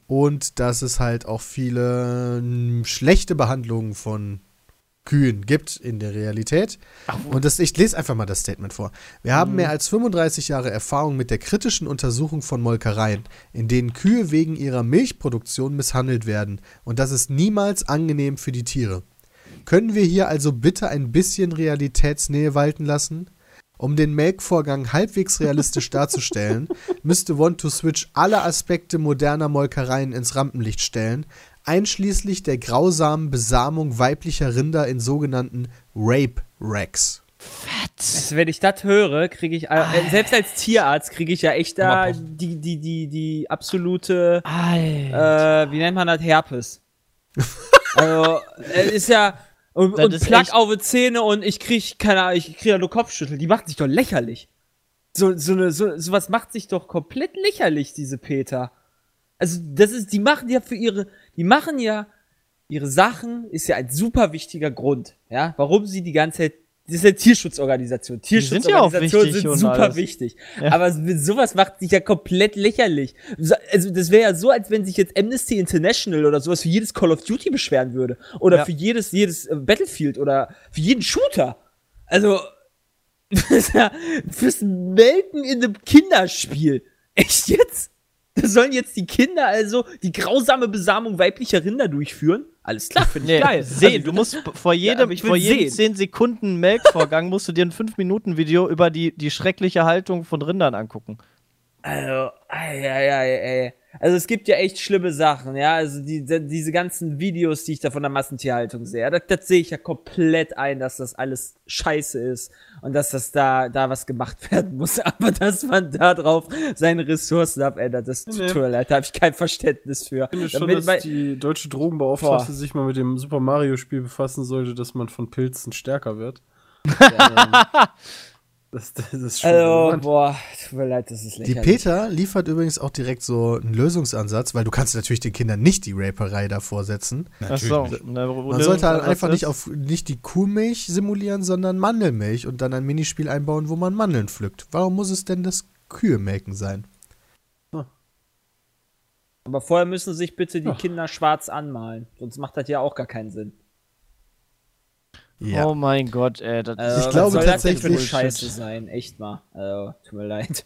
Und dass es halt auch viele mm, schlechte Behandlungen von Kühen gibt in der Realität. Und das, ich lese einfach mal das Statement vor. Wir haben mehr als 35 Jahre Erfahrung mit der kritischen Untersuchung von Molkereien, in denen Kühe wegen ihrer Milchproduktion misshandelt werden. Und das ist niemals angenehm für die Tiere. Können wir hier also bitte ein bisschen Realitätsnähe walten lassen? Um den Melkvorgang halbwegs realistisch darzustellen, müsste One-to-Switch alle Aspekte moderner Molkereien ins Rampenlicht stellen, einschließlich der grausamen Besamung weiblicher Rinder in sogenannten Rape-Racks. Also, wenn ich das höre, kriege ich, äh, selbst als Tierarzt kriege ich ja echt da die, die, die, die absolute, Alter. äh, wie nennt man das, Herpes. Also, es ist ja. Und, Das und echt- auf die Zähne und ich krieg, keine Ahnung, ich krieg ja nur Kopfschüttel. Die macht sich doch lächerlich. So, so eine, so, sowas macht sich doch komplett lächerlich, diese Peter. Also, das ist, die machen ja für ihre, die machen ja ihre Sachen, ist ja ein super wichtiger Grund, ja, warum sie die ganze Zeit, das ist eine Tierschutzorganisation. sind ja Tierschutzorganisationen sind und super alles. wichtig. Ja. Aber sowas macht sich ja komplett lächerlich. So- Also, das wäre ja so, als wenn sich jetzt Amnesty International oder sowas für jedes Call of Duty beschweren würde. Oder Ja. für jedes, jedes äh, Battlefield oder für jeden Shooter. Also, fürs Melken in einem Kinderspiel. Echt jetzt? Das sollen jetzt die Kinder also die grausame Besamung weiblicher Rinder durchführen? Alles klar, finde ich Nee, geil. sehen. Also, Du musst vor jedem, will vor jedem sehen. 10 Sekunden Melkvorgang musst du dir ein 5-Minuten-Video über die, die schreckliche Haltung von Rindern angucken. Also, ei, ei, ei, ey. Also es gibt ja echt schlimme Sachen, ja. Also die, die, diese ganzen Videos, die ich da von der Massentierhaltung sehe, ja, das, das sehe ich ja komplett ein, dass das alles scheiße ist und dass das da, da was gemacht werden muss. Aber dass man da drauf seine Ressourcen abändert, das Nee. tut mir leid, da habe ich kein Verständnis für. Ich finde schon, Damit dass die deutsche Drogenbeauftragte Boah. sich mal mit dem Super Mario-Spiel befassen sollte, dass man von Pilzen stärker wird. ähm, das, das ist schon also, relevant. boah, tut mir leid, das ist Die lächerlich. Peter liefert übrigens auch direkt so einen Lösungsansatz, weil du kannst natürlich den Kindern nicht die Raperei davor setzen. Achso. Natürlich. Man sollte halt einfach nicht auf nicht die Kuhmilch simulieren, sondern Mandelmilch und dann ein Minispiel einbauen, wo man Mandeln pflückt. Warum muss es denn das Kühe melken sein? Aber vorher müssen sich bitte die Ach. Kinder schwarz anmalen, sonst macht das ja auch gar keinen Sinn. Ja. Oh mein Gott, ey. Das Also, Ich glaube soll das denn für tatsächlich- Scheiße sein, echt mal. Also, tut mir leid.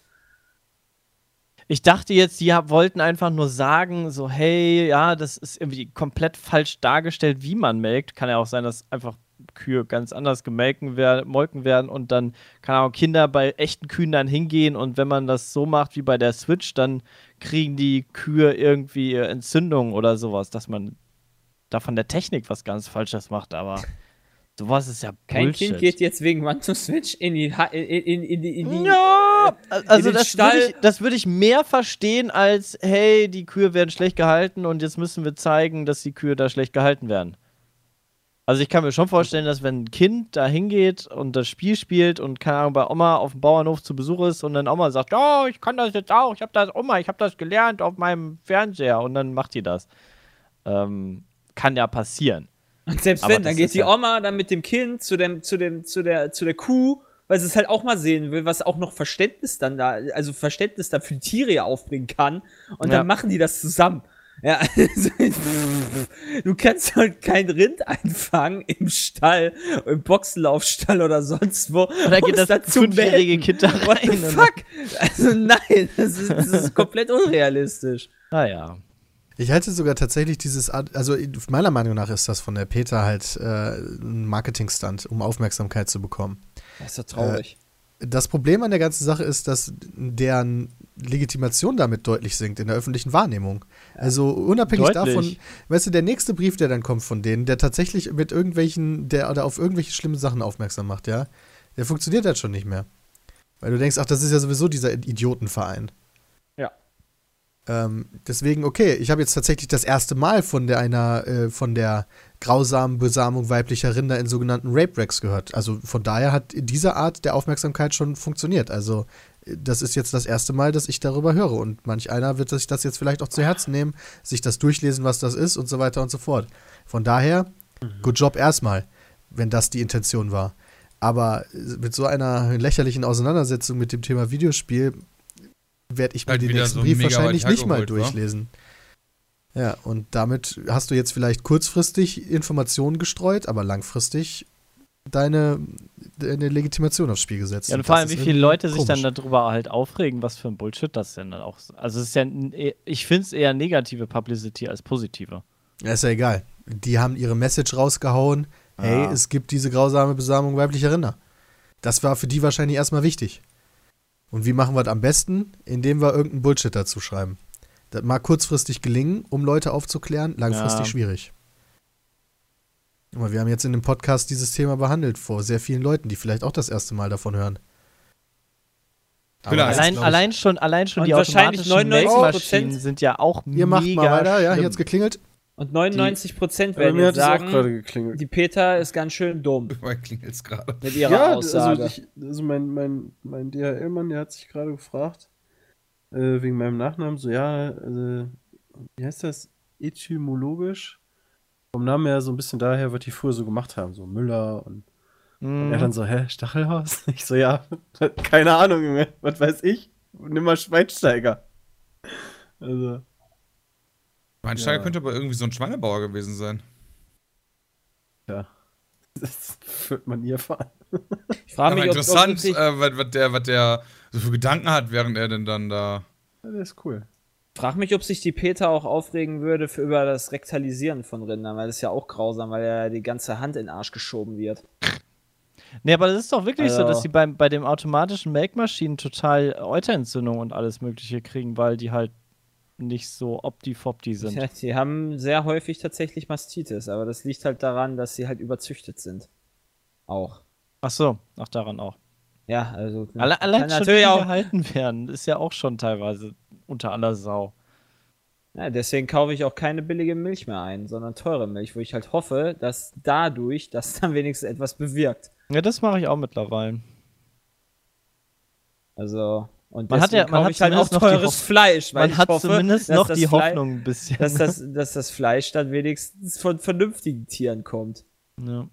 Ich dachte jetzt, die wollten einfach nur sagen, so, hey, ja, das ist irgendwie komplett falsch dargestellt, wie man melkt. Kann ja auch sein, dass einfach Kühe ganz anders gemelken werden, molken werden und dann, keine Ahnung, Kinder bei echten Kühen dann hingehen und wenn man das so macht wie bei der Switch, dann kriegen die Kühe irgendwie äh, Entzündungen oder sowas, dass man da von der Technik was ganz Falsches macht, aber sowas ist ja Kein Bullshit. Kind geht jetzt wegen One to Switch in die, in, in, in die, in die Ja, also den das würde ich, das würd ich mehr verstehen als, hey, die Kühe werden schlecht gehalten und jetzt müssen wir zeigen, dass die Kühe da schlecht gehalten werden. Also ich kann mir schon vorstellen, dass wenn ein Kind da hingeht und das Spiel spielt und keine Ahnung, bei Oma auf dem Bauernhof zu Besuch ist und dann Oma sagt, oh, ich kann das jetzt auch, ich habe das, Oma, ich habe das gelernt auf meinem Fernseher und dann macht die das. Ähm, kann ja passieren. Und selbst Aber wenn, dann geht die ja- Oma dann mit dem Kind zu dem, zu dem, zu der, zu der Kuh, weil sie es halt auch mal sehen will, was auch noch Verständnis dann da, also Verständnis dann für die Tiere ja aufbringen kann. Und Ja. dann machen die das zusammen. Ja, also, du kannst halt kein Rind einfangen im Stall, im Boxenlaufstall oder sonst wo. Da geht es das dann zu fünfjährige. Kind da What the rein fuck? Also nein, das ist, das ist komplett unrealistisch. Naja. Ich halte sogar tatsächlich dieses, Art- also meiner Meinung nach ist das von der Peter halt äh, ein Marketingstunt, um Aufmerksamkeit zu bekommen. Das ist doch traurig. Das Problem an der ganzen Sache ist, dass deren Legitimation damit deutlich sinkt in der öffentlichen Wahrnehmung. Also unabhängig Deutlich. davon, weißt du, der nächste Brief, der dann kommt von denen, der tatsächlich mit irgendwelchen, der oder auf irgendwelche schlimmen Sachen aufmerksam macht, ja, der funktioniert halt schon nicht mehr. Weil du denkst, ach, das ist ja sowieso dieser Idiotenverein. Ähm, deswegen, okay, ich habe jetzt tatsächlich das erste Mal von der einer, äh, von der grausamen Besamung weiblicher Rinder in sogenannten Rape Racks gehört. Also von daher hat diese Art der Aufmerksamkeit schon funktioniert. Also äh, das ist jetzt das erste Mal, dass ich darüber höre. Und manch einer wird sich das jetzt vielleicht auch zu Herzen nehmen, sich das durchlesen, was das ist und so weiter und so fort. Von daher, good job erstmal, wenn das die Intention war. Aber äh, mit so einer lächerlichen Auseinandersetzung mit dem Thema Videospiel werde ich mir Halt den nächsten so Brief wahrscheinlich nicht mal wa? durchlesen. Ja, und damit hast du jetzt vielleicht kurzfristig Informationen gestreut, aber langfristig deine, deine Legitimation aufs Spiel gesetzt. Ja, und Und vor allem, wie viele Leute sich komisch. dann darüber halt aufregen, was für ein Bullshit das denn dann auch ist. Also es ist ja, n- ich finde es eher negative Publicity als positive. Ja, ist ja egal. Die haben ihre Message rausgehauen. Hey, Ja. es gibt diese grausame Besamung weiblicher Rinder. Das war für die wahrscheinlich erstmal wichtig. Und wie machen wir das am besten? Indem wir irgendeinen Bullshit dazu schreiben. Das mag kurzfristig gelingen, um Leute aufzuklären, langfristig Ja. schwierig. Aber wir haben jetzt in dem Podcast dieses Thema behandelt vor sehr vielen Leuten, die vielleicht auch das erste Mal davon hören. Das, Allein, allein schon, allein schon Und die wahrscheinlich automatischen 99% Melkmaschinen sind ja auch Ihr macht mega mal weiter, ja, schlimm. hier hat's geklingelt. Und 99% Bei werden mir jetzt sagen, die Peter ist ganz schön dumm Bei klingelt's gerade. mit ihrer ja, Aussage. also, ich, also mein, mein, mein DHL-Mann, der hat sich gerade gefragt, äh, wegen meinem Nachnamen, so, ja, äh, wie heißt das? Etymologisch? Vom Namen her so ein bisschen daher, was die früher so gemacht haben, so Müller und, und Mhm. er dann so, hä, Stachelhaus? Ich so, ja, keine Ahnung, Junge, was weiß ich? Nimm mal Schweinsteiger. Also, Schweinsteiger Ja. könnte aber irgendwie so ein Schweinebauer gewesen sein. ja. Das wird man nie erfahren. Ich frage Aber mich, ob, ob interessant, wirklich, äh, was, was, der, was der so für Gedanken hat, während er denn dann da. Ja, der ist cool. frag mich, ob sich die Peter auch aufregen würde für über das Rektalisieren von Rindern, weil das ist ja auch grausam, weil ja die ganze Hand in den Arsch geschoben wird. Nee, aber das ist doch wirklich so, Also- dass sie beim, bei dem automatischen Melkmaschinen total Euterentzündung und alles Mögliche kriegen, weil die halt nicht so opti-fopti sind. Ja, die haben sehr häufig tatsächlich Mastitis, aber das liegt halt daran, dass sie halt überzüchtet sind. Auch. Ach so, ach daran auch. Ja, also. Alle, allein schon natürlich auch. gehalten werden, ist ja auch schon teilweise unter aller Sau. Ja, deswegen kaufe ich auch keine billige Milch mehr ein, sondern teure Milch, wo ich halt hoffe, dass dadurch das dann wenigstens etwas bewirkt. Ja, das mache ich auch mittlerweile. Also. Und Man hat ja- man hat halt auch teures Fleisch, weil Man hat hoffe, zumindest noch das die Hoffnung ein bisschen. dass das, dass das Fleisch dann wenigstens von vernünftigen Tieren kommt. ja.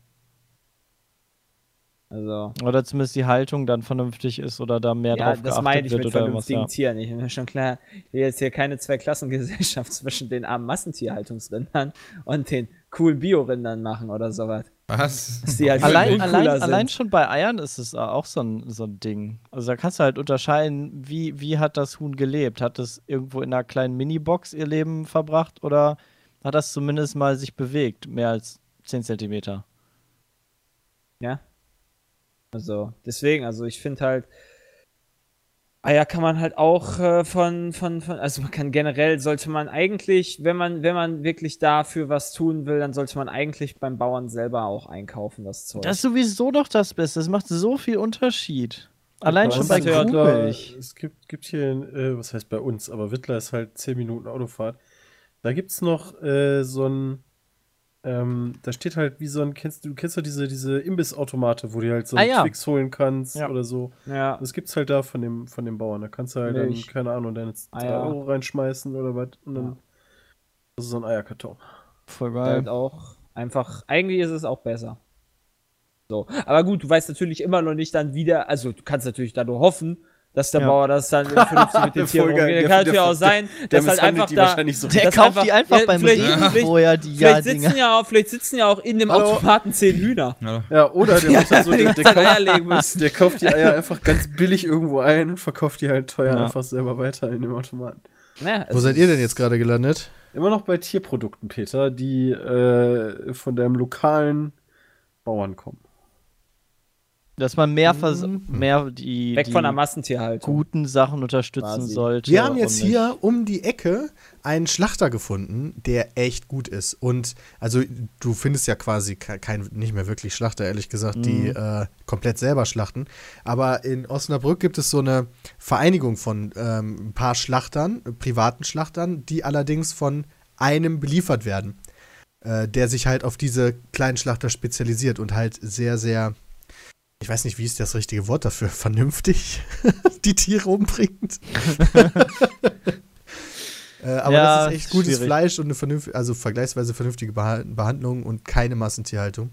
Also. Oder zumindest die Haltung dann vernünftig ist oder da mehr Ja, drauf das geachtet meine ich wird mit oder was. vernünftigen Ja. Tieren. Ich bin mir schon klar, ich will jetzt hier keine Zweiklassengesellschaft zwischen den armen Massentierhaltungsrindern und den coolen Biorindern machen oder sowas. Was? Halt Allein, allein, allein schon bei Eiern ist es auch so ein, so ein Ding. Also da kannst du halt unterscheiden, wie, wie hat das Huhn gelebt? Hat es irgendwo in einer kleinen Minibox ihr Leben verbracht oder hat das zumindest mal sich bewegt, mehr als 10 Zentimeter? Ja. Also, deswegen, also ich finde halt, Eier kann man halt auch äh, von, von, von, also man kann generell, sollte man eigentlich, wenn man, wenn man wirklich dafür was tun will, dann sollte man eigentlich beim Bauern selber auch einkaufen, das Zeug. Das ist sowieso doch das Beste. Das macht so viel Unterschied. Allein Bei schon bei Kuhmilch. Es gibt, gibt hier, äh, was heißt bei uns, aber Wittler ist halt 10 Minuten Autofahrt. Da gibt es noch äh, so ein, ähm, da steht halt wie so ein, kennst du, du kennst ja diese, diese Imbissautomate, wo du halt so Ah, einen ja. Twix holen kannst Ja. oder so. ja. Das gibt's halt da von dem, von dem Bauern. Da kannst du halt Milch. dann, keine Ahnung, deine 3 Eier. Euro reinschmeißen oder was. Und dann, Ja. das ist so ein Eierkarton. Voll halt auch einfach, eigentlich ist es auch besser. So. Aber gut, du weißt natürlich immer noch nicht dann wieder, also du kannst natürlich da nur hoffen, dass der Ja. Bauer das dann vernünftig mit den Der Tieren umgeht. der- Kann natürlich auch sein, Der dass halt einfach die da. wahrscheinlich so. Der kauft einfach- die einfach ja, beim vielleicht- vorher, die Vielleicht sitzen, ja auch, vielleicht sitzen ja auch in dem Hallo? Automaten zehn Hühner. Ja. Ja, oder der macht das so, die der, kauft, legen müssen. der kauft die Eier einfach ganz billig irgendwo ein und verkauft die halt teuer Ja. einfach selber weiter in dem Automaten. Ja, Wo seid ihr denn jetzt gerade gelandet? Immer noch bei Tierprodukten, Peter, die äh, von deinem lokalen Bauern kommen. Dass man mehr, vers mehr die, Weg die von der Massentierhaltung. guten Sachen unterstützen Quasi. sollte. Wir haben jetzt hier um die Ecke einen Schlachter gefunden, der echt gut ist. Und also du findest ja quasi ke- kein, nicht mehr wirklich Schlachter, ehrlich gesagt, die äh, komplett selber schlachten. Aber in Osnabrück gibt es so eine Vereinigung von ähm, ein paar Schlachtern, privaten Schlachtern, die allerdings von einem beliefert werden, äh, der sich halt auf diese kleinen Schlachter spezialisiert und halt sehr, sehr, ich weiß nicht, wie ist das richtige Wort dafür, vernünftig die Tiere umbringt. äh, aber Ja, das ist echt gutes schwierig. Fleisch und eine vernünftige, also vergleichsweise vernünftige Beha Behandlung und keine Massentierhaltung.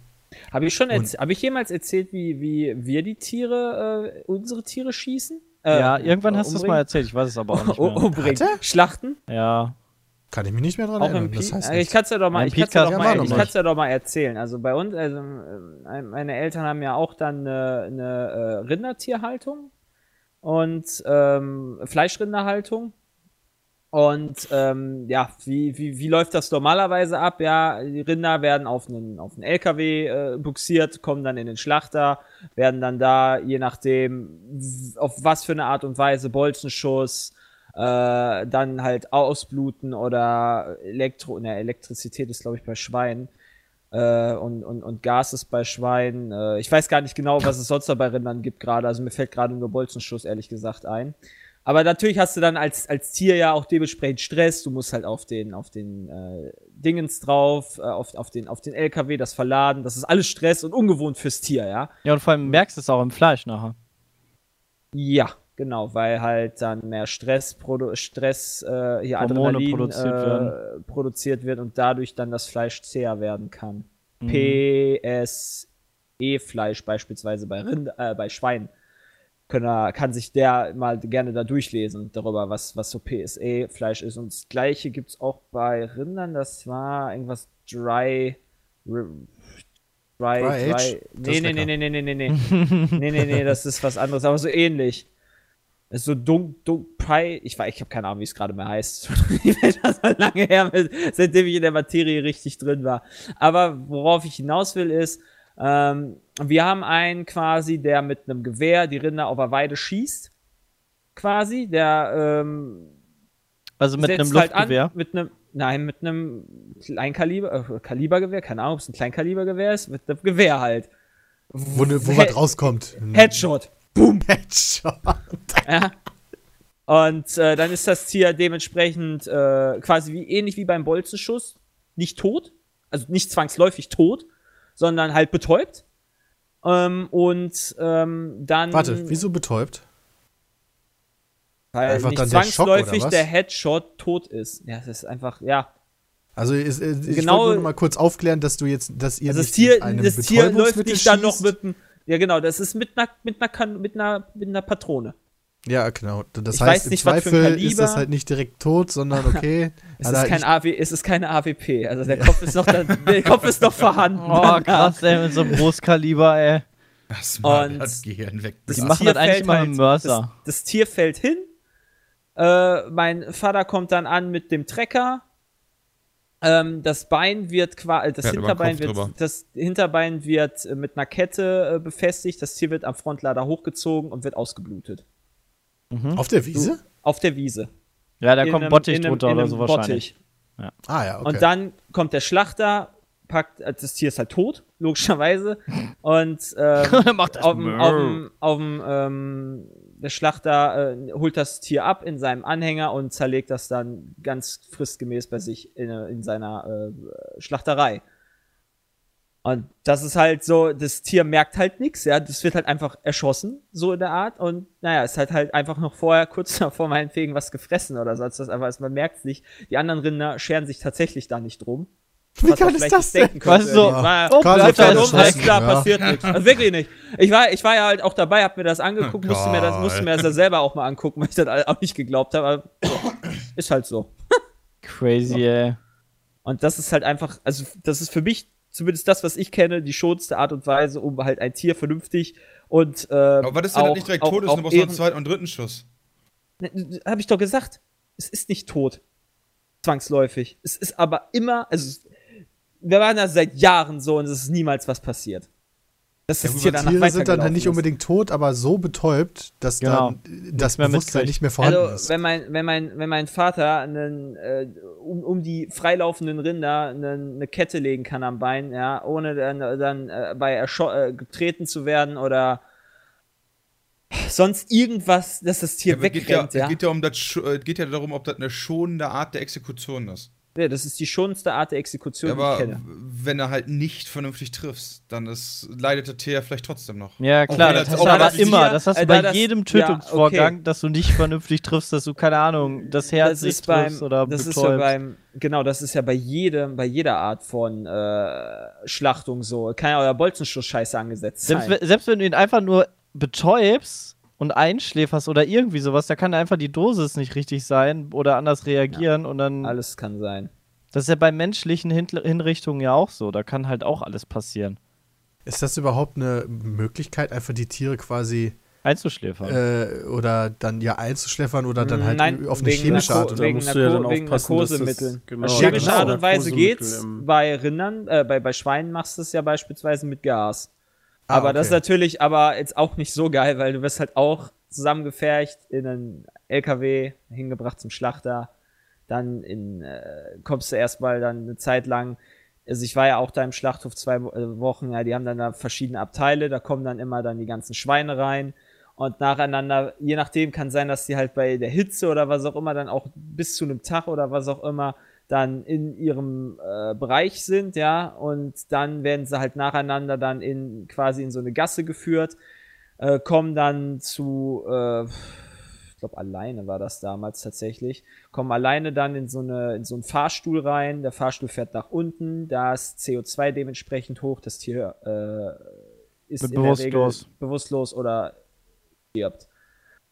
Habe ich schon, habe ich jemals erzählt, wie, wie wir die Tiere, äh, unsere Tiere schießen? Äh, Ja, irgendwann hast du es mal erzählt, ich weiß es aber auch nicht mehr. umbringen. Schlachten? Ja, Kann ich mich nicht mehr dran Auch erinnern. Pi Das heißt äh, ich kann es ja doch mal, ich kann's ja doch mal, ich kann's ja doch mal erzählen. Also bei uns, also äh, meine Eltern haben ja auch dann eine, eine äh, Rindertierhaltung und ähm, Fleischrinderhaltung. Und ähm, ja, wie, wie, wie läuft das normalerweise ab? Ja, die Rinder werden auf einen, auf einen LKW äh, buxiert, kommen dann in den Schlachter, werden dann da, je nachdem, auf was für eine Art und Weise, Bolzenschuss, äh, dann halt ausbluten oder Elektro, ne, Elektrizität ist glaube ich bei Schweinen äh, und, und, und Gas ist bei Schweinen. Äh, ich weiß gar nicht genau, was es sonst noch bei Rindern gibt gerade. Also mir fällt gerade nur Bolzenschuss ehrlich gesagt ein. Aber natürlich hast du dann als, als Tier ja auch dementsprechend Stress. Du musst halt auf den, auf den äh, Dingens drauf, äh, auf, auf, den, auf den LKW, das verladen. Das ist alles Stress und ungewohnt fürs Tier, ja. Ja, und vor allem merkst du es auch im Fleisch nachher. Ja, genau, weil halt dann mehr Stress, produ Stress äh, hier Hormone Adrenalin produziert äh, werden. produziert wird und dadurch dann das Fleisch zäher werden kann. Mhm. PSE-Fleisch beispielsweise bei Rind äh, bei Schweinen können, kann sich der mal gerne da durchlesen darüber, was, was so PSE-Fleisch ist. Und das gleiche gibt's auch bei Rindern, das war irgendwas Dry. Dry, Dry dry, nee, nee, nee, lecker. nee, nee, nee, nee, nee, nee, nee, das ist was anderes, aber so ähnlich. Ist so dunk, dunk, Pie. Ich, weiß- ich habe keine Ahnung, wie es gerade mehr heißt. das war lange her, seitdem ich in der Materie richtig drin war. Aber worauf ich hinaus will, ist, ähm, wir haben einen quasi, der mit einem Gewehr die Rinder auf der Weide schießt. Quasi, der ähm, Also mit einem halt Luftgewehr. An, mit einem, nein, mit einem Kleinkaliber, äh, Kalibergewehr, keine Ahnung, ob es ein Kleinkalibergewehr ist, mit einem Gewehr halt. Wo, ne, wo was rauskommt. Headshot. Headshot. Ja. Und äh, dann ist das Tier dementsprechend äh, quasi wie ähnlich wie beim Bolzenschuss nicht tot, also nicht zwangsläufig tot, sondern halt betäubt. Ähm, und ähm, dann Warte, wieso betäubt? weil einfach nicht dann der Schock, zwangsläufig der Headshot tot ist. Ja, das ist einfach ja. Also ist, äh, ich Genau- wollte nur mal kurz aufklären, dass du jetzt, dass ihr Also das Tier, das Tier läuft nicht dann noch mit einem, ja genau, das ist mit einer, mit einer, kan mit einer, mit einer Patrone. Ja, genau. Das Ich heißt, weiß im nicht, was für ein Zweifel ist das halt nicht direkt tot, sondern okay. Es ist, kein AW, es ist keine AWP, also der Kopf ist noch, da, der Kopf ist noch vorhanden. Oh, krass, ey, mit so einem Großkaliber, ey. Das mal Und das Gehirn weg. Die machen das eigentlich immer mit dem Mörser. halt, Das, das Tier fällt hin. Äh, mein Vater kommt dann an mit dem Trecker. Ähm, das Bein wird quasi, das Fährt über den Hinterbein wird, das Hinterbein wird äh, mit einer Kette äh, befestigt. Das Tier wird am Frontlader hochgezogen und wird ausgeblutet. Auf der Wiese? Auf der Wiese. Ja, da In kommt einem- Bottich einem- drunter in oder einem so wahrscheinlich. Bottich. Ah ja, okay. Und dann kommt der Schlachter, packt, äh, das Tier ist halt tot, logischerweise. Und ähm, Macht das auf dem, Mörr. auf dem, auf dem ähm, der Schlachter äh, holt das Tier ab in seinem Anhänger und zerlegt das dann ganz fristgemäß bei sich in, in seiner äh, Schlachterei. Und das ist halt so, das Tier merkt halt nichts, ja, das wird halt einfach erschossen, so in der Art. Und naja, es hat halt einfach noch vorher, kurz davor meinetwegen was gefressen oder sonst was, aber man merkt es nicht. Die anderen Rinder scheren sich tatsächlich da nicht drum. Wie Was ist vielleicht das denn? denken könnte. Weißt du, War- oh, halt das um, alles ist- klar, ja. passiert nichts. Also wirklich nicht. Ich war, ich war ja halt auch dabei, hab mir das angeguckt, Oh musste mir das, musste mir das ja selber auch mal angucken, weil ich das auch nicht geglaubt habe. Aber ist halt so. Crazy, ey. Und das ist halt einfach, also das ist für mich zumindest das, was ich kenne, die schonste Art und Weise, um halt ein Tier vernünftig und ähm, Aber was ist, wenn auch, nicht direkt auch, tot ist, auch du brauchst noch einen zweiten und dritten Schuss? Ne, Hab ich doch gesagt. Es ist nicht tot. Zwangsläufig. Es ist aber immer, also es- wir waren da seit Jahren so und es ist niemals was passiert. Das Tier danach Tiere sind dann halt nicht ist. unbedingt tot, aber so betäubt, dass Genau. dann das mehr Bewusstsein mitkriegt. nicht mehr vorhanden Also, ist. wenn mein, wenn mein, wenn mein Vater einen, äh, um, um die freilaufenden Rinder eine, eine Kette legen kann am Bein, ja, ohne dann, dann äh, bei erscho- äh, getreten zu werden oder sonst irgendwas, dass das Tier aber es geht ja, wegrennt, ja. es geht ja um das, äh, geht ja darum, ob das eine schonende Art der Exekution ist. Ja. Das ist die schonendste Art der Exekution, Ja, die ich aber kenne. wenn du halt nicht vernünftig triffst, dann ist, leidet der Tier ja vielleicht trotzdem noch. Ja, klar, das das- hast du aber das immer. Das hast du äh, bei da das- jedem ja, Tötungsvorgang, okay. dass du nicht vernünftig triffst, dass du, keine Ahnung, das Herz das nicht ist beim, triffst oder das ist ja beim, genau, das ist ja bei jedem, bei jeder Art von äh, Schlachtung so. Kann ja euer Bolzenschuss-Scheiße angesetzt Selbst, sein. wenn- selbst wenn du ihn einfach nur betäubst und einschläferst oder irgendwie sowas, da kann einfach die Dosis nicht richtig sein oder anders reagieren und dann. Alles kann sein. Das ist ja bei menschlichen Hin Hinrichtungen ja auch so. Da kann halt auch alles passieren. Ist das überhaupt eine Möglichkeit, einfach die Tiere quasi Einzuschläfern. äh, oder dann ja einzuschläfern oder dann halt Nein, auf eine chemische Narko- Art? Oder? wegen musst du ja Narko- dann wegen aufpassen, dass das- Narkosemitteln. genau, Auf ja, chemische genau. Art und Weise geht's. Bei Rindern, äh, bei, bei Schweinen machst du es ja beispielsweise mit Gas. Ah, aber das ist okay. natürlich aber jetzt auch nicht so geil, weil du wirst halt auch zusammengefercht in einen LKW hingebracht zum Schlachter. Dann in, äh, kommst du erstmal dann eine Zeit lang. Also ich war ja auch da im Schlachthof zwei äh, Wochen, ja, die haben dann da verschiedene Abteile, da kommen dann immer dann die ganzen Schweine rein. Und nacheinander, je nachdem kann sein, dass sie halt bei der Hitze oder was auch immer dann auch bis zu einem Tag oder was auch immer dann in ihrem äh, Bereich sind, ja, und dann werden sie halt nacheinander dann in quasi in so eine Gasse geführt, äh, kommen dann zu, äh, ich glaube alleine war das damals tatsächlich, kommen alleine dann in so eine in so einen Fahrstuhl rein, der Fahrstuhl fährt nach unten, da ist CO2 dementsprechend hoch, das Tier äh, ist bewusstlos. bewusstlos oder stirbt.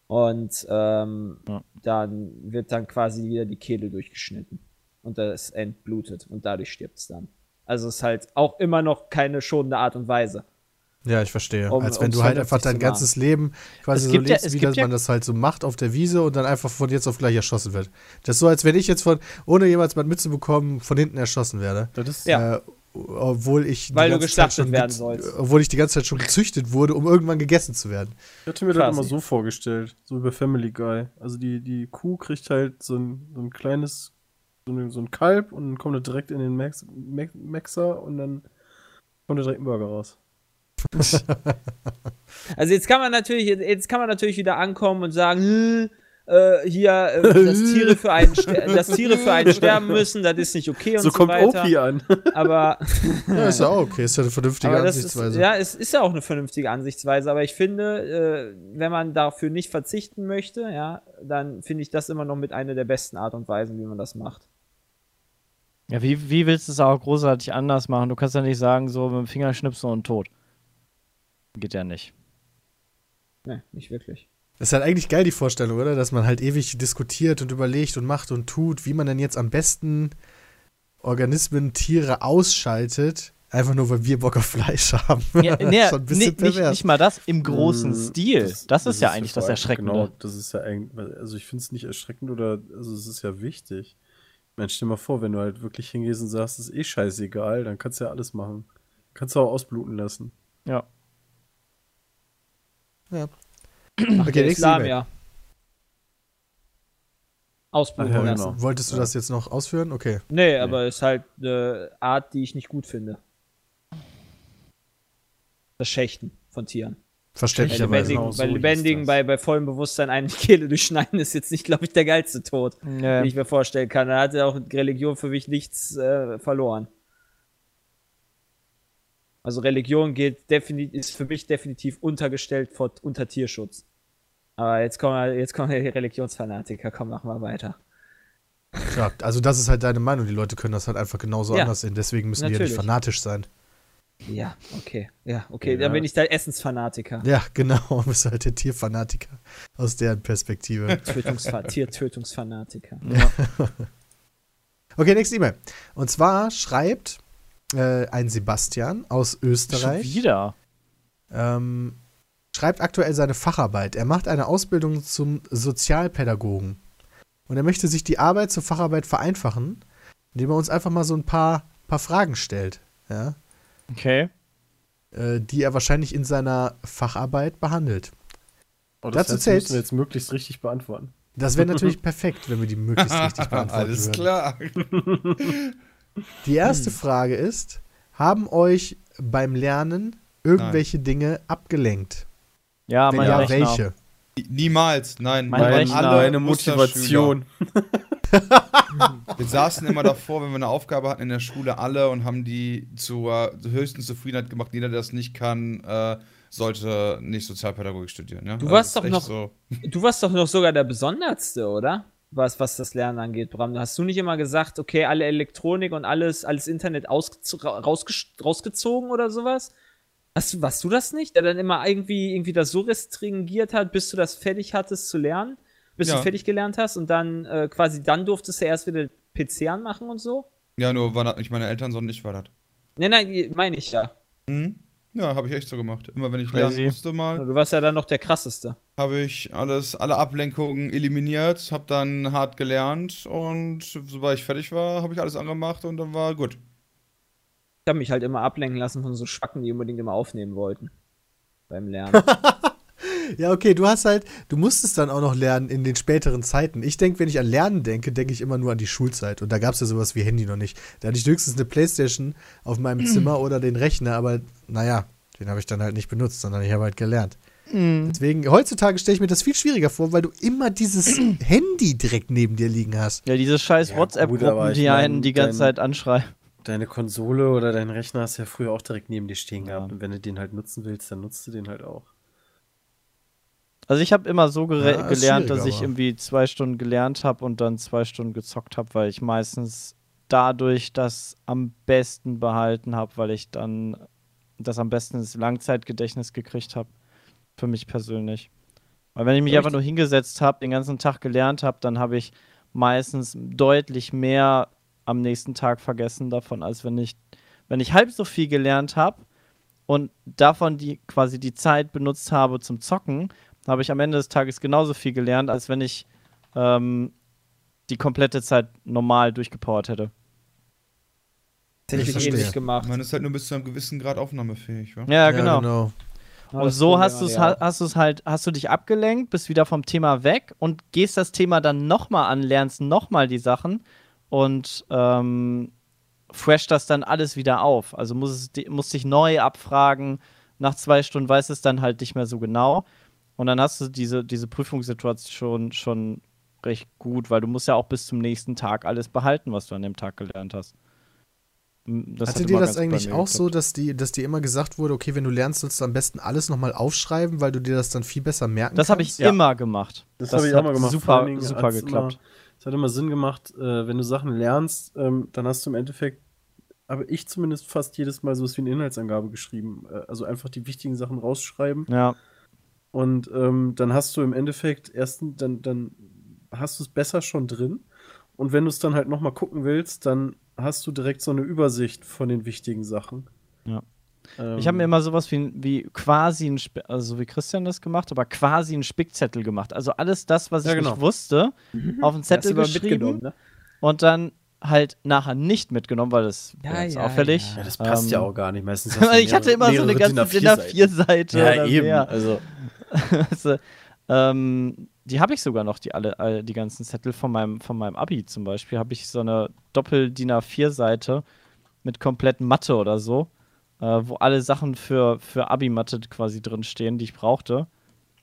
Und ähm, Ja. dann wird dann quasi wieder die Kehle durchgeschnitten. Und das entblutet und dadurch stirbt es dann. Also es ist halt auch immer noch keine schonende Art und Weise. Ja, ich verstehe. Um- Als wenn du halt einfach dein ganzes Leben quasi so ja- lebst, es wie gibt das ja- man das halt so macht auf der Wiese und dann einfach von jetzt auf gleich erschossen wird. Das ist so, als wenn ich jetzt von, ohne jemals mal mitzubekommen, von hinten erschossen werde. Das ist Ja. Äh, obwohl ich die Weil du ganze Zeit geschlachtet schon werden sollst. Obwohl ich die ganze Zeit schon gezüchtet wurde, um irgendwann gegessen zu werden. Ich hatte mir Quasi. das immer so vorgestellt, so über Family Guy. Also die, die Kuh kriegt halt so ein, so ein kleines, so, eine, so ein Kalb und dann kommt er direkt in den Max, Max, Maxer und dann kommt er direkt ein Burger raus. Also jetzt kann man natürlich, jetzt kann man natürlich wieder ankommen und sagen, äh, hier, äh, dass Tiere für einen, dass Tiere für einen sterben müssen, das ist nicht okay und So so, kommt weiter. Opie an. Aber Ja, ist ja auch okay, ist ja eine vernünftige Aber das ist, Ansichtsweise. ja, es ist ja auch eine vernünftige Ansichtsweise, aber ich finde, äh, wenn man dafür nicht verzichten möchte, ja, dann finde ich das immer noch mit einer der besten Art und Weisen, wie man das macht. Ja, wie, wie willst du es auch großartig anders machen? Du kannst ja nicht sagen, so mit dem Fingerschnipsen und tot. Geht ja nicht. Ne, nicht wirklich. Das ist halt eigentlich geil, die Vorstellung, oder? Dass man halt ewig diskutiert und überlegt und macht und tut, wie man denn jetzt am besten Organismen, Tiere ausschaltet, einfach nur, weil wir Bock auf Fleisch haben. Ja, Das nee, ist schon ein bisschen nicht, nicht, nicht mal das im großen Mm, Stil. Das, ist ja der eigentlich das Fall. Erschreckende. Genau, das ist ja eigentlich, also ich finde es nicht erschreckend oder, also es ist ja wichtig. Meine, stell dir mal vor, wenn du halt wirklich hingehst und sagst, es ist eh scheißegal, dann kannst du ja alles machen. Kannst du auch ausbluten lassen. Ja. Okay, Der nächste Islam ja. Ausbluten Ach ja, lassen. genau. Wolltest du das jetzt noch ausführen? Okay. Nee, aber ist halt eine Art, die ich nicht gut finde. Das Schächten von Tieren. Bei Verständlicherweise. lebendigen, Genau so bei, lebendigen bei, bei vollem Bewusstsein eine Kehle durchschneiden ist jetzt nicht, glaube ich, der geilste Tod, den Nee. ich mir vorstellen kann. Da hat ja auch Religion für mich nichts äh, verloren. Also Religion geht defini ist für mich definitiv untergestellt vor, unter Tierschutz. Aber jetzt kommen, wir- jetzt kommen die Religionsfanatiker. Komm, machen wir weiter. Ja, also das ist halt deine Meinung. Die Leute können das halt einfach genauso Ja, anders sehen. Deswegen müssen die ja natürlich. nicht fanatisch sein. Ja, okay. Ja, okay. Ja. Dann bin ich der Essensfanatiker. Ja, genau. Du bist halt der Tierfanatiker aus deren Perspektive. Tötungsfa Tiertötungsfanatiker. Okay, nächste E-Mail. Und zwar schreibt äh, ein Sebastian aus Schon Österreich. wieder. ähm, schreibt aktuell seine Facharbeit. Er macht eine Ausbildung zum Sozialpädagogen. Und er möchte sich die Arbeit zur Facharbeit vereinfachen, indem er uns einfach mal so ein paar, paar Fragen stellt, ja, Okay. äh, die er wahrscheinlich in seiner Facharbeit behandelt. Oh, Dazu heißt, zählt- müssen wir jetzt möglichst richtig beantworten. Das wäre natürlich perfekt, wenn wir die möglichst richtig beantworten Alles würden. klar. Die erste Frage ist: Haben euch beim Lernen irgendwelche Dinge abgelenkt? Ja, Wenn mein ja, Rechner. welche? Niemals, nein. Mein wir waren Rechner. alle Meine Musterschüler. Motivation. Wir saßen immer davor, wenn wir eine Aufgabe hatten in der Schule, alle und haben die zur höchsten Zufriedenheit gemacht. Jeder, der das nicht kann, äh, sollte nicht Sozialpädagogik studieren. Ja? Du Also warst ist doch noch- So. Du warst doch noch sogar der Besonderste, oder? Was, was das Lernen angeht, Bram. Hast du nicht immer gesagt, okay, alle Elektronik und alles, alles Internet ausgez- rausge- rausgezogen oder sowas? Hast du, warst du das nicht? Der dann immer irgendwie, irgendwie das so restringiert hat, bis du das fertig hattest zu lernen? Bis Ja. du fertig gelernt hast und dann äh, quasi dann durftest du erst wieder PC anmachen und so? Ja, nur war das nicht meine Eltern, sondern ich war das. Nein, nein, meine ich ja. Mhm. Ja, habe ich echt so gemacht. Immer wenn ich Crazy. lernen musste mal, Du warst ja dann noch der krasseste. habe ich alles, alle Ablenkungen eliminiert, habe dann hart gelernt und sobald ich fertig war, habe ich alles angemacht und dann war gut. Ich habe mich halt immer ablenken lassen von so Schwacken, die unbedingt immer aufnehmen wollten. Beim Lernen. Ja, okay, du hast halt, du musstest dann auch noch lernen in den späteren Zeiten. Ich denke, wenn ich an Lernen denke, denke ich immer nur an die Schulzeit. Und da gab es ja sowas wie Handy noch nicht. Da hatte ich höchstens eine Playstation auf meinem Zimmer oder den Rechner, aber naja, den habe ich dann halt nicht benutzt, sondern ich habe halt gelernt. Deswegen, heutzutage stelle ich mir das viel schwieriger vor, weil du immer dieses Handy direkt neben dir liegen hast. Ja, diese scheiß Ja, WhatsApp-Gruppen, die einen die ganze Zeit anschreien. Deine Konsole oder dein Rechner hast du ja früher auch direkt neben dir stehen Ja. gehabt. Und wenn du den halt nutzen willst, dann nutzt du den halt auch. Also ich habe immer so Ja, gelernt, dass ich aber- irgendwie zwei Stunden gelernt habe und dann zwei Stunden gezockt habe, weil ich meistens dadurch das am besten behalten habe, weil ich dann das am besten ins Langzeitgedächtnis gekriegt habe. Für mich persönlich. Weil wenn ich mich einfach nur hingesetzt habe, den ganzen Tag gelernt habe, dann habe ich meistens deutlich mehr am nächsten Tag vergessen davon, als wenn ich, wenn ich halb so viel gelernt habe und davon die quasi die Zeit benutzt habe zum Zocken, habe ich am Ende des Tages genauso viel gelernt, als wenn ich ähm, die komplette Zeit normal durchgepowert hätte. Das hätte Ich ähnlich gemacht. Man ist halt nur bis zu einem gewissen Grad aufnahmefähig, wa? Ja, genau. Ja, Und das so hast du es ich auch. hast du es halt, hast du dich abgelenkt, bist wieder vom Thema weg und gehst das Thema dann nochmal an, lernst nochmal die Sachen und ähm, fresh das dann alles wieder auf. Also muss es musst dich neu abfragen. Nach zwei Stunden weißt es dann halt nicht mehr so genau. Und dann hast du diese, diese Prüfungssituation schon recht gut, weil du musst ja auch bis zum nächsten Tag alles behalten, was du an dem Tag gelernt hast. M, Das Hatte hat dir immer das eigentlich auch so, dass, die, dass dir immer gesagt wurde, okay, wenn du lernst, sollst du am besten alles nochmal aufschreiben, weil du dir das dann viel besser merken Das habe ich kannst? Ja. immer gemacht. Das, habe ich auch mal gemacht. Super, super geklappt. Immer, hat immer Sinn gemacht, äh, wenn du Sachen lernst, ähm, dann hast du im Endeffekt, aber ich zumindest fast jedes Mal sowas wie eine Inhaltsangabe geschrieben. Äh, also einfach die wichtigen Sachen rausschreiben. Ja. Und ähm, dann hast du im Endeffekt erst, dann, dann hast du es besser schon drin. Und wenn du es dann halt nochmal gucken willst, dann hast du direkt so eine Übersicht von den wichtigen Sachen. Ja. Ähm, Ich habe mir immer sowas wie, wie quasi ein, Sp also so wie Christian das gemacht, aber quasi einen Spickzettel gemacht. Also alles das, was ich Ja, genau. nicht wusste, auf einen Zettel geschrieben mitgenommen, ne? und dann halt nachher nicht mitgenommen, weil das Ja, ja, auffällig. ja, das passt Ähm, ja auch gar nicht. Meistens hast du ich hatte immer so eine ganze DIN DIN A4-Seite. Ja, oder eben. mehr. Also, also, ähm, die habe ich sogar noch, die alle, all, die ganzen Zettel von meinem, von meinem Abi zum Beispiel, habe ich so eine Doppel-DIN A4-Seite mit kompletten Mathe oder so, äh, wo alle Sachen für, für Abi-Mathe quasi drin stehen, die ich brauchte.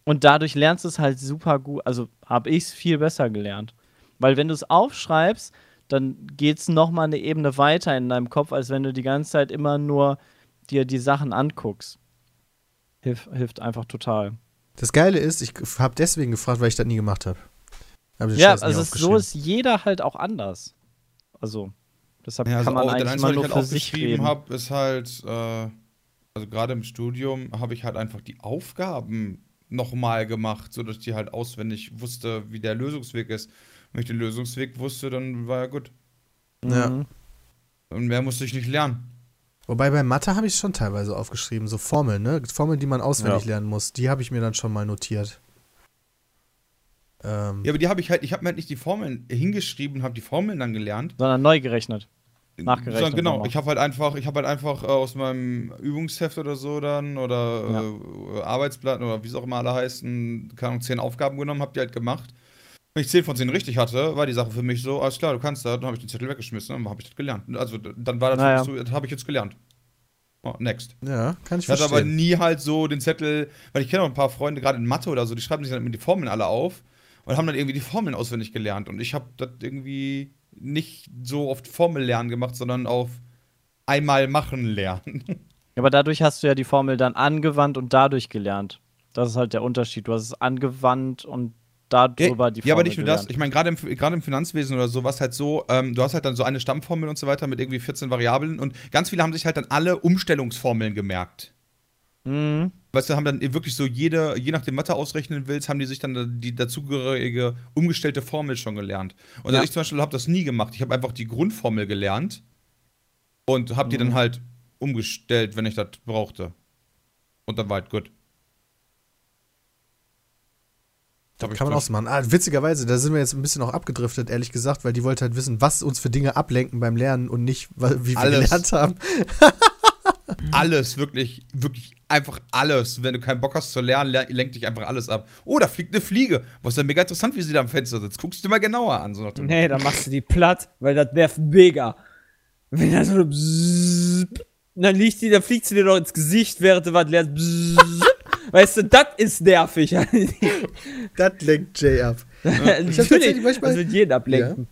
Und dadurch lernst du es halt super gut, also habe ich es viel besser gelernt. Weil wenn du es aufschreibst, dann geht es nochmal eine Ebene weiter in deinem Kopf, als wenn du die ganze Zeit immer nur dir die Sachen anguckst. Hilf, hilft einfach total. Das Geile ist, ich habe deswegen gefragt, weil ich das nie gemacht habe. Hab Ja, also es, so ist jeder halt auch anders. Also, deshalb Ja, also kann man auch, eigentlich Einzige, immer was ich nur halt für sich aufgeschrieben reden. habe, ist halt, äh, also gerade im Studium habe ich halt einfach die Aufgaben nochmal gemacht, sodass ich die halt auswendig wusste, wie der Lösungsweg ist. Wenn ich den Lösungsweg wusste, dann war ja gut. Ja. Mhm. Und mehr musste ich nicht lernen. Wobei bei Mathe habe ich es schon teilweise aufgeschrieben, so Formeln, ne? Formeln, die man auswendig Ja. lernen muss, die habe ich mir dann schon mal notiert. Ähm, Ja, aber die habe ich halt, ich habe mir halt nicht die Formeln hingeschrieben und habe die Formeln dann gelernt. Sondern neu gerechnet. Nachgerechnet Sondern genau, nochmal. ich habe halt einfach, ich habe halt einfach äh, aus meinem Übungsheft oder so dann oder äh, Arbeitsblatt oder wie es auch immer alle heißen, keine Ahnung, zehn Aufgaben genommen, habe die halt gemacht. Wenn ich zehn von zehn richtig hatte, war die Sache für mich so, alles klar, du kannst das, dann habe ich den Zettel weggeschmissen und dann habe ich das gelernt. Also dann war das Naja. so, das habe ich jetzt gelernt. Oh, next. ja, kann ich Ich hatte aber verstehen. nie halt so den Zettel, weil ich kenne auch ein paar Freunde, gerade in Mathe oder so, die schreiben sich dann immer die Formeln alle auf und haben dann irgendwie die Formeln auswendig gelernt. Und ich habe das irgendwie nicht so oft Formel lernen gemacht, sondern auf einmal machen lernen. Ja, aber dadurch hast du ja die Formel dann angewandt und dadurch gelernt. Das ist halt der Unterschied. Du hast es angewandt und darüber die Formel ja, aber nicht nur das. gelernt. Ich meine, gerade im, gerade im Finanzwesen oder so war es halt so, ähm, du hast halt dann so eine Stammformel und so weiter mit irgendwie 14 Variablen und ganz viele haben sich halt dann alle Umstellungsformeln gemerkt. Mhm. Weißt du, haben dann wirklich so jede, je nachdem, was du ausrechnen willst, haben die sich dann die dazugehörige umgestellte Formel schon gelernt. Und Ja. ich zum Beispiel habe das nie gemacht. Ich habe einfach die Grundformel gelernt und habe die dann halt umgestellt, wenn ich das brauchte. Und dann war halt gut. Ich Kann man auch das- so machen. Ah, witzigerweise, da sind wir jetzt ein bisschen auch abgedriftet, ehrlich gesagt, weil die wollte halt wissen, was uns für Dinge ablenken beim Lernen und nicht, wie wir Alles. gelernt haben. Alles, wirklich, wirklich einfach alles. Wenn du keinen Bock hast zu lernen, ler- lenkt dich einfach alles ab. Oh, da fliegt eine Fliege. Was ist ja mega interessant, wie sie da am Fenster sitzt. Guckst du dir mal genauer an. So nach dem- Nee, dann machst du die platt, weil das nervt mega. Wenn da so eine Bzzzt, dann liegt die, dann fliegt sie dir doch ins Gesicht, während du was lernst. Bzzzt. Weißt du, das ist nervig. Das lenkt Jay ab. Natürlich, tatsächlich manchmal- das wird jeden ablenken.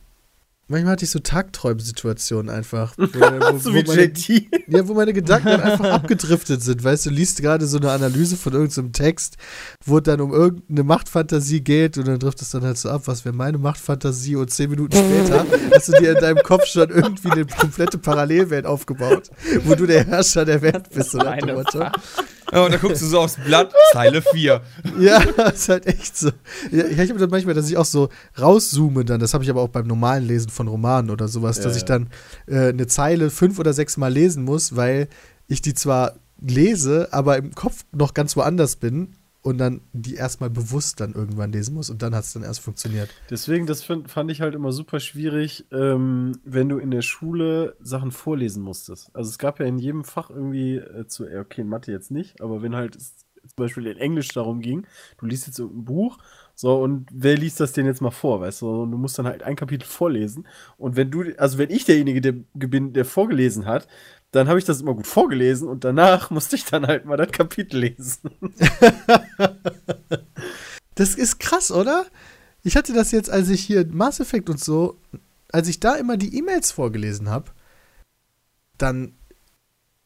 Manchmal hatte ich so Tagträumsituationen einfach. Wo, wo, So wo wie meine, JT. ja, wo meine Gedanken dann einfach abgedriftet sind. Weißt du, du liest gerade so eine Analyse von irgendeinem Text, wo es dann um irgendeine Machtfantasie geht und dann trifft es dann halt so ab, was wäre meine Machtfantasie und zehn Minuten später hast du dir in deinem Kopf schon irgendwie eine komplette Parallelwelt aufgebaut, wo du der Herrscher der Welt bist. So nach dem Meine. Ja, und dann guckst du so aufs Blatt, Zeile 4. Ja, ist halt echt so. Ja, ich habe dann manchmal, dass ich auch so rauszoome dann, das habe ich aber auch beim normalen Lesen von Romanen oder sowas, dass Ja, ich dann äh, eine Zeile fünf oder sechs Mal lesen muss, weil ich die zwar lese, aber im Kopf noch ganz woanders bin und dann die erstmal bewusst dann irgendwann lesen muss und dann hat es dann erst funktioniert. Deswegen, das find, fand ich halt immer super schwierig, ähm, wenn du in der Schule Sachen vorlesen musstest. Also es gab ja in jedem Fach irgendwie äh, zu, ja, okay, in Mathe jetzt nicht, aber wenn halt es zum Beispiel in Englisch darum ging, du liest jetzt irgendein Buch, so, und wer liest das denn jetzt mal vor, weißt du? Und du musst dann halt ein Kapitel vorlesen. Und wenn du, also wenn ich derjenige der, bin, der vorgelesen hat, dann habe ich das immer gut vorgelesen und danach musste ich dann halt mal das Kapitel lesen. Das ist krass, oder? Ich hatte das jetzt, als ich hier Mass Effect und so, als ich da immer die E-Mails vorgelesen habe, dann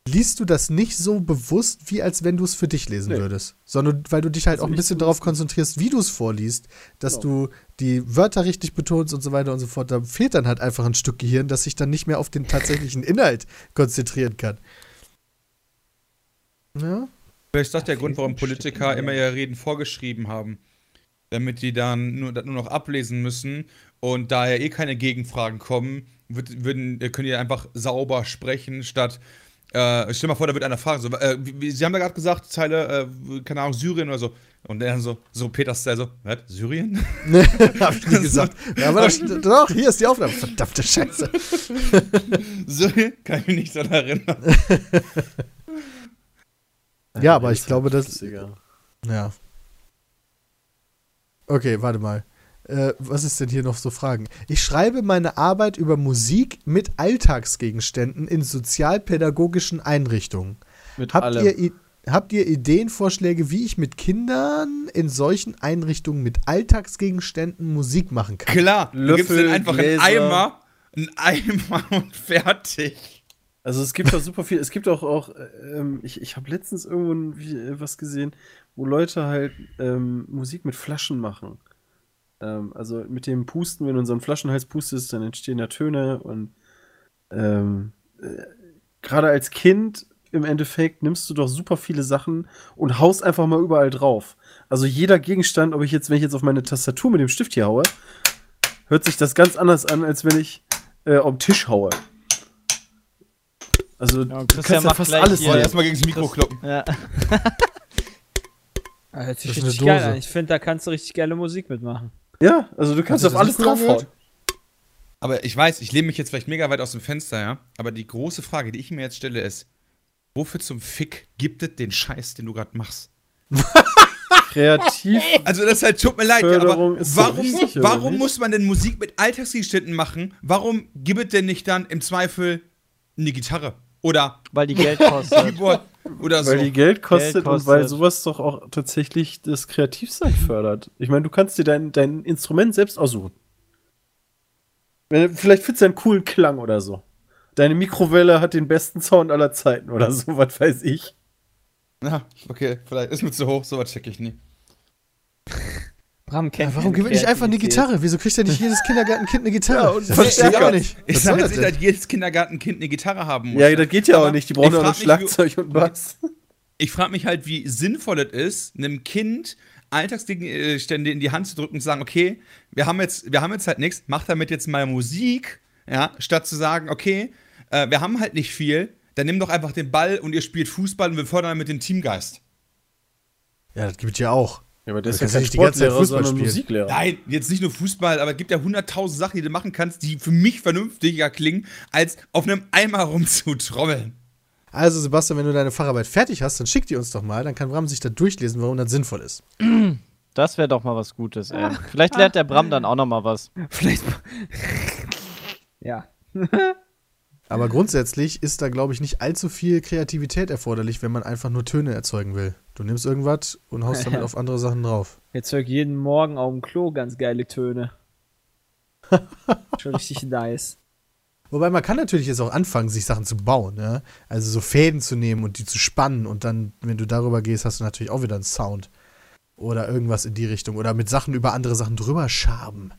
liest du das nicht so bewusst, wie als wenn du es für dich lesen Nee. würdest. Sondern weil du dich halt Also auch ein bisschen darauf konzentrierst, wie du es vorliest, dass Genau. du die Wörter richtig betonst und so weiter und so fort. Da fehlt dann halt einfach ein Stück Gehirn, das sich dann nicht mehr auf den tatsächlichen Inhalt konzentrieren kann. Ja? Vielleicht ist das der Grund, warum Politiker immer ihre Reden vorgeschrieben haben. Damit die dann nur, nur noch ablesen müssen und da ja eh keine Gegenfragen kommen, würden, können die einfach sauber sprechen, statt. Äh, stell dir mal vor, da wird einer fragen. So, äh, Sie haben ja gerade gesagt, Zeile, äh, keine Ahnung, Syrien oder so. Und dann so, so Peter-Style so, was? Syrien? Hab ich nie gesagt. Ja, aber das, doch, hier ist die Aufnahme. Verdammte Scheiße. Syrien? Kann ich mich nicht daran erinnern. Ja, aber ich glaube, das. Ist egal. Ja. Okay, warte mal. Äh, was ist denn hier noch so Fragen? Ich schreibe meine Arbeit über Musik mit Alltagsgegenständen in sozialpädagogischen Einrichtungen. Mit Habt allem. ihr, habt ihr Ideenvorschläge, wie ich mit Kindern in solchen Einrichtungen mit Alltagsgegenständen Musik machen kann? Klar, du Löffel, denen einfach Gläser. einen Eimer, einen Eimer und fertig. Also es gibt auch super viel, es gibt auch, auch ähm, ich, ich habe letztens irgendwo was gesehen, wo Leute halt ähm, Musik mit Flaschen machen. Ähm, also mit dem Pusten, wenn du in so einen Flaschenhals pustest, dann entstehen da Töne und ähm, äh, gerade als Kind im Endeffekt nimmst du doch super viele Sachen und haust einfach mal überall drauf. Also jeder Gegenstand, ob ich jetzt, wenn ich jetzt auf meine Tastatur mit dem Stift hier haue, hört sich das ganz anders an, als wenn ich äh, auf den Tisch haue. Also Ja, du kannst ja fast alles hier- erstmal gegen das Mikro kloppen. Ja. Ah, Hört sich Das ist eine geil Dose. an. Ich finde, da kannst du richtig geile Musik mitmachen. Ja, also du kannst du auf alles draufhauen. Aber ich weiß, ich lehne mich jetzt vielleicht mega weit aus dem Fenster, ja. Aber die große Frage, die ich mir jetzt stelle, ist: Wofür zum Fick gibt es den Scheiß, den du gerade machst? Kreativ. Also, das halt, tut mir leid, ja, aber Förderung ist so warum, wichtig, oder warum muss man denn Musik mit Alltagsgegenständen machen? Warum gibt es denn nicht dann im Zweifel eine Gitarre? Oder Weil die Geld kostet. Keyboard? Oder so? Weil die Geld kostet, Geld und weil kostet. sowas doch auch tatsächlich das Kreativsein fördert. Ich meine, du kannst dir dein, dein Instrument selbst aussuchen. Wenn- Vielleicht findest du einen coolen Klang oder so. Deine Mikrowelle hat den besten Sound aller Zeiten oder so, was weiß ich. Ja, okay, vielleicht ist mir zu hoch, sowas check ich nie. Kennt Ja, warum gebe ich einfach eine. Gitarre? Wieso kriegt ja nicht jedes Kindergartenkind eine Gitarre? Ja, verstehe ich auch nicht. Ich Was sage jetzt nicht, denn? dass jedes Kindergartenkind eine Gitarre haben muss. Ja, das geht ja Aber auch nicht. Die brauchen ja auch noch wie- Schlagzeug und Bass. Ich frage mich halt, wie sinnvoll es ist, einem Kind Alltagsgegenstände in die Hand zu drücken und zu sagen, okay, wir haben jetzt, wir haben jetzt halt nichts, mach damit jetzt mal Musik, ja, statt zu sagen, okay, äh, wir haben halt nicht viel, dann nimm doch einfach den Ball und ihr spielt Fußball und wir fördern damit den Teamgeist. Ja, das gibt es ja auch. Ja, aber der ist ja kein Sportlehrer, sondern Musiklehrer. Nein, jetzt nicht nur Fußball, aber es gibt ja hunderttausend Sachen, die du machen kannst, die für mich vernünftiger klingen, als auf einem Eimer rumzutrommeln. Also, Sebastian, wenn du deine Facharbeit fertig hast, dann schick die uns doch mal. Dann kann Bram sich da durchlesen, warum das sinnvoll ist. Das wäre doch mal was Gutes, ey. Vielleicht lernt der Bram dann auch noch mal was. Vielleicht. ja. Aber grundsätzlich ist da, glaube ich, nicht allzu viel Kreativität erforderlich, wenn man einfach nur Töne erzeugen will. Du nimmst irgendwas und haust damit auf andere Sachen drauf. Ich jeden Morgen auf dem Klo ganz geile Töne. Schon richtig nice. Wobei man kann natürlich jetzt auch anfangen, sich Sachen zu bauen. Ja? Also so Fäden zu nehmen und die zu spannen und dann, wenn du darüber gehst, hast du natürlich auch wieder einen Sound. Oder irgendwas in die Richtung. Oder mit Sachen über andere Sachen drüber schaben.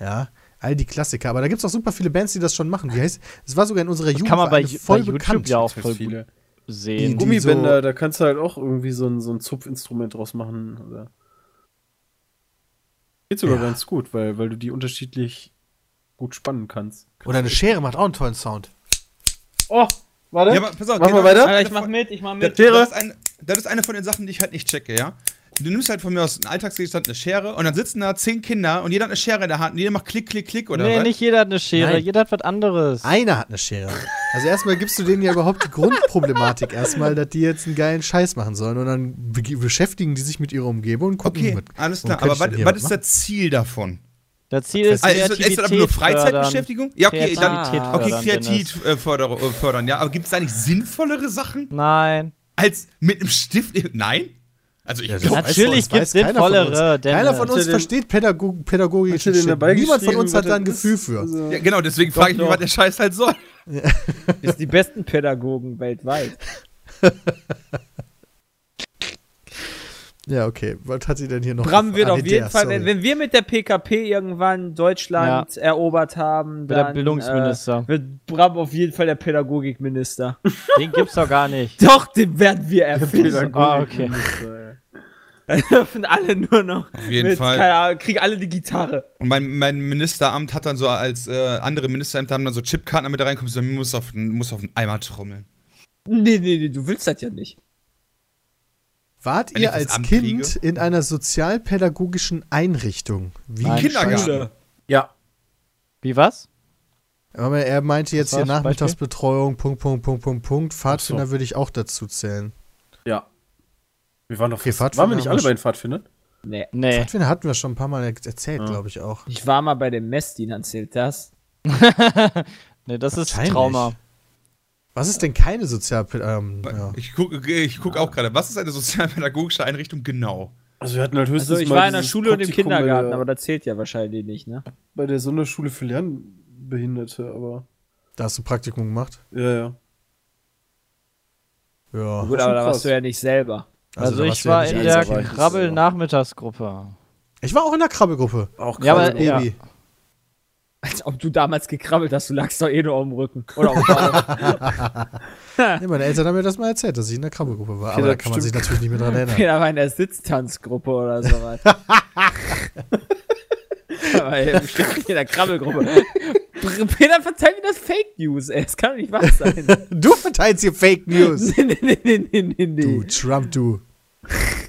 Ja, all die Klassiker. Aber da gibt es auch super viele Bands, die das schon machen. Wie heißt es? war sogar in unserer Das Jugend kann man bei, eine bei voll YouTube bekannt. ja auch voll viele. gut sehen. Die Gummibänder, so- da kannst du halt auch irgendwie so ein, so ein Zupfinstrument draus machen. Oder Geht sogar Ja. ganz gut, weil, weil du die unterschiedlich gut spannen kannst. Oder eine Schere macht auch einen tollen Sound. Oh, warte. Ja, aber pass auf, Machen wir genau, weiter? Alter, eine ich mach mit, ich mach mit. Schere. das, ist ein, das ist eine von den Sachen, die ich halt nicht checke, ja. Du nimmst halt von mir aus einen Alltagsgegenstand, eine Schere, und dann sitzen da zehn Kinder und jeder hat eine Schere in der Hand und jeder macht Klick, Klick, Klick, oder nee, was? nicht jeder hat eine Schere, Nein. jeder hat was anderes. Einer hat eine Schere. Also erstmal gibst du denen ja überhaupt die Grundproblematik erstmal, dass die jetzt einen geilen Scheiß machen sollen und dann be beschäftigen die sich mit ihrer Umgebung und gucken, Okay, was- alles klar. Aber ich was, denn hier was ist das Ziel davon? Das Ziel ist, Also, ist, das- Kreativität ist das aber nur. Freizeitbeschäftigung? Ja, okay, dann, Kreativität okay, fördern, kreativ äh, förder, äh, fördern, ja. Aber gibt es da nicht sinnvollere Sachen Nein. als mit einem Stift? Nein? Also ich Ja, glaub, Natürlich keiner von sinnvollere. Keiner von uns den- versteht Pädagog pädagogische Shit. dabei Niemand von uns hat da ein Gefühl für. Also, ja, genau, deswegen frage ich mich, was der Scheiß halt soll. ist die besten Pädagogen weltweit. Ja, okay. Was hat sie denn hier noch? Bram wird Ah, auf nee, jeden der, Fall, wenn, wenn wir mit der PKP irgendwann Deutschland erobert haben, Wird der dann Bildungsminister. Äh, wird Bram auf jeden Fall der Pädagogikminister. Den gibt's doch gar nicht. Doch, den werden wir erfinden. Ah, okay. Dann dürfen alle nur noch. Auf jeden mit, Fall. Keine Ahnung, kriegen alle die Gitarre. Und mein, mein Ministeramt hat dann so als äh, andere Ministerämter haben dann so Chipkarten, damit da man muss auf, muss auf einen Eimer trommeln. Nee, nee, nee, du willst das ja nicht. Wart Wenn ihr als Amt Kind kriege? in einer sozialpädagogischen Einrichtung? Wie Nein. Kindergarten. Schule. ja. Wie was? Aber er meinte jetzt hier? Nachmittagsbetreuung, Punkt, Punkt, Punkt, Punkt, Punkt. Pfadfinder so. würde ich auch dazu zählen. Ja. Wir waren doch Okay, fast, Pfadfinder waren wir nicht alle bei den Pfadfindern? Nee. Nee. Pfadfinder hatten wir schon ein paar Mal erzählt, Ja. glaube ich auch. Ich war mal bei dem Messdiener, zählt das? nee, das ist. Trauma. Was ist denn keine Sozialpädagogik? Ähm, ja. Ich gucke ich guck auch gerade, was ist eine sozialpädagogische Einrichtung genau? Also wir hatten halt höchstens Also ich mal war in der Schule und im Kindergarten, der, aber das zählt ja wahrscheinlich nicht, ne? bei der Sonderschule für Lernbehinderte, aber Da hast du Praktikum gemacht? ja, ja. Ja. Gut, aber da warst du ja nicht selber. Also, da ich ja war in der. Krabbel-Nachmittagsgruppe. Ich war auch in der Krabbelgruppe. Auch Ja, aber gerade- ja. Baby. Als ob du damals gekrabbelt hast, du lagst doch eh nur auf dem Rücken. Oder auf dem. Nee, meine Eltern haben mir das mal erzählt, dass ich in der Krabbelgruppe war. Aber Ja, da kann man sich natürlich nicht mehr dran erinnern. Peter war in der Sitztanzgruppe oder sowas. Aber er bestimmt nicht in der Krabbelgruppe. Peter verzeiht mir das Fake News, ey. Das kann doch nicht wahr sein. Du verteilst hier Fake News. nee, nee, nee, nee, nee, nee, Du. Trump, du.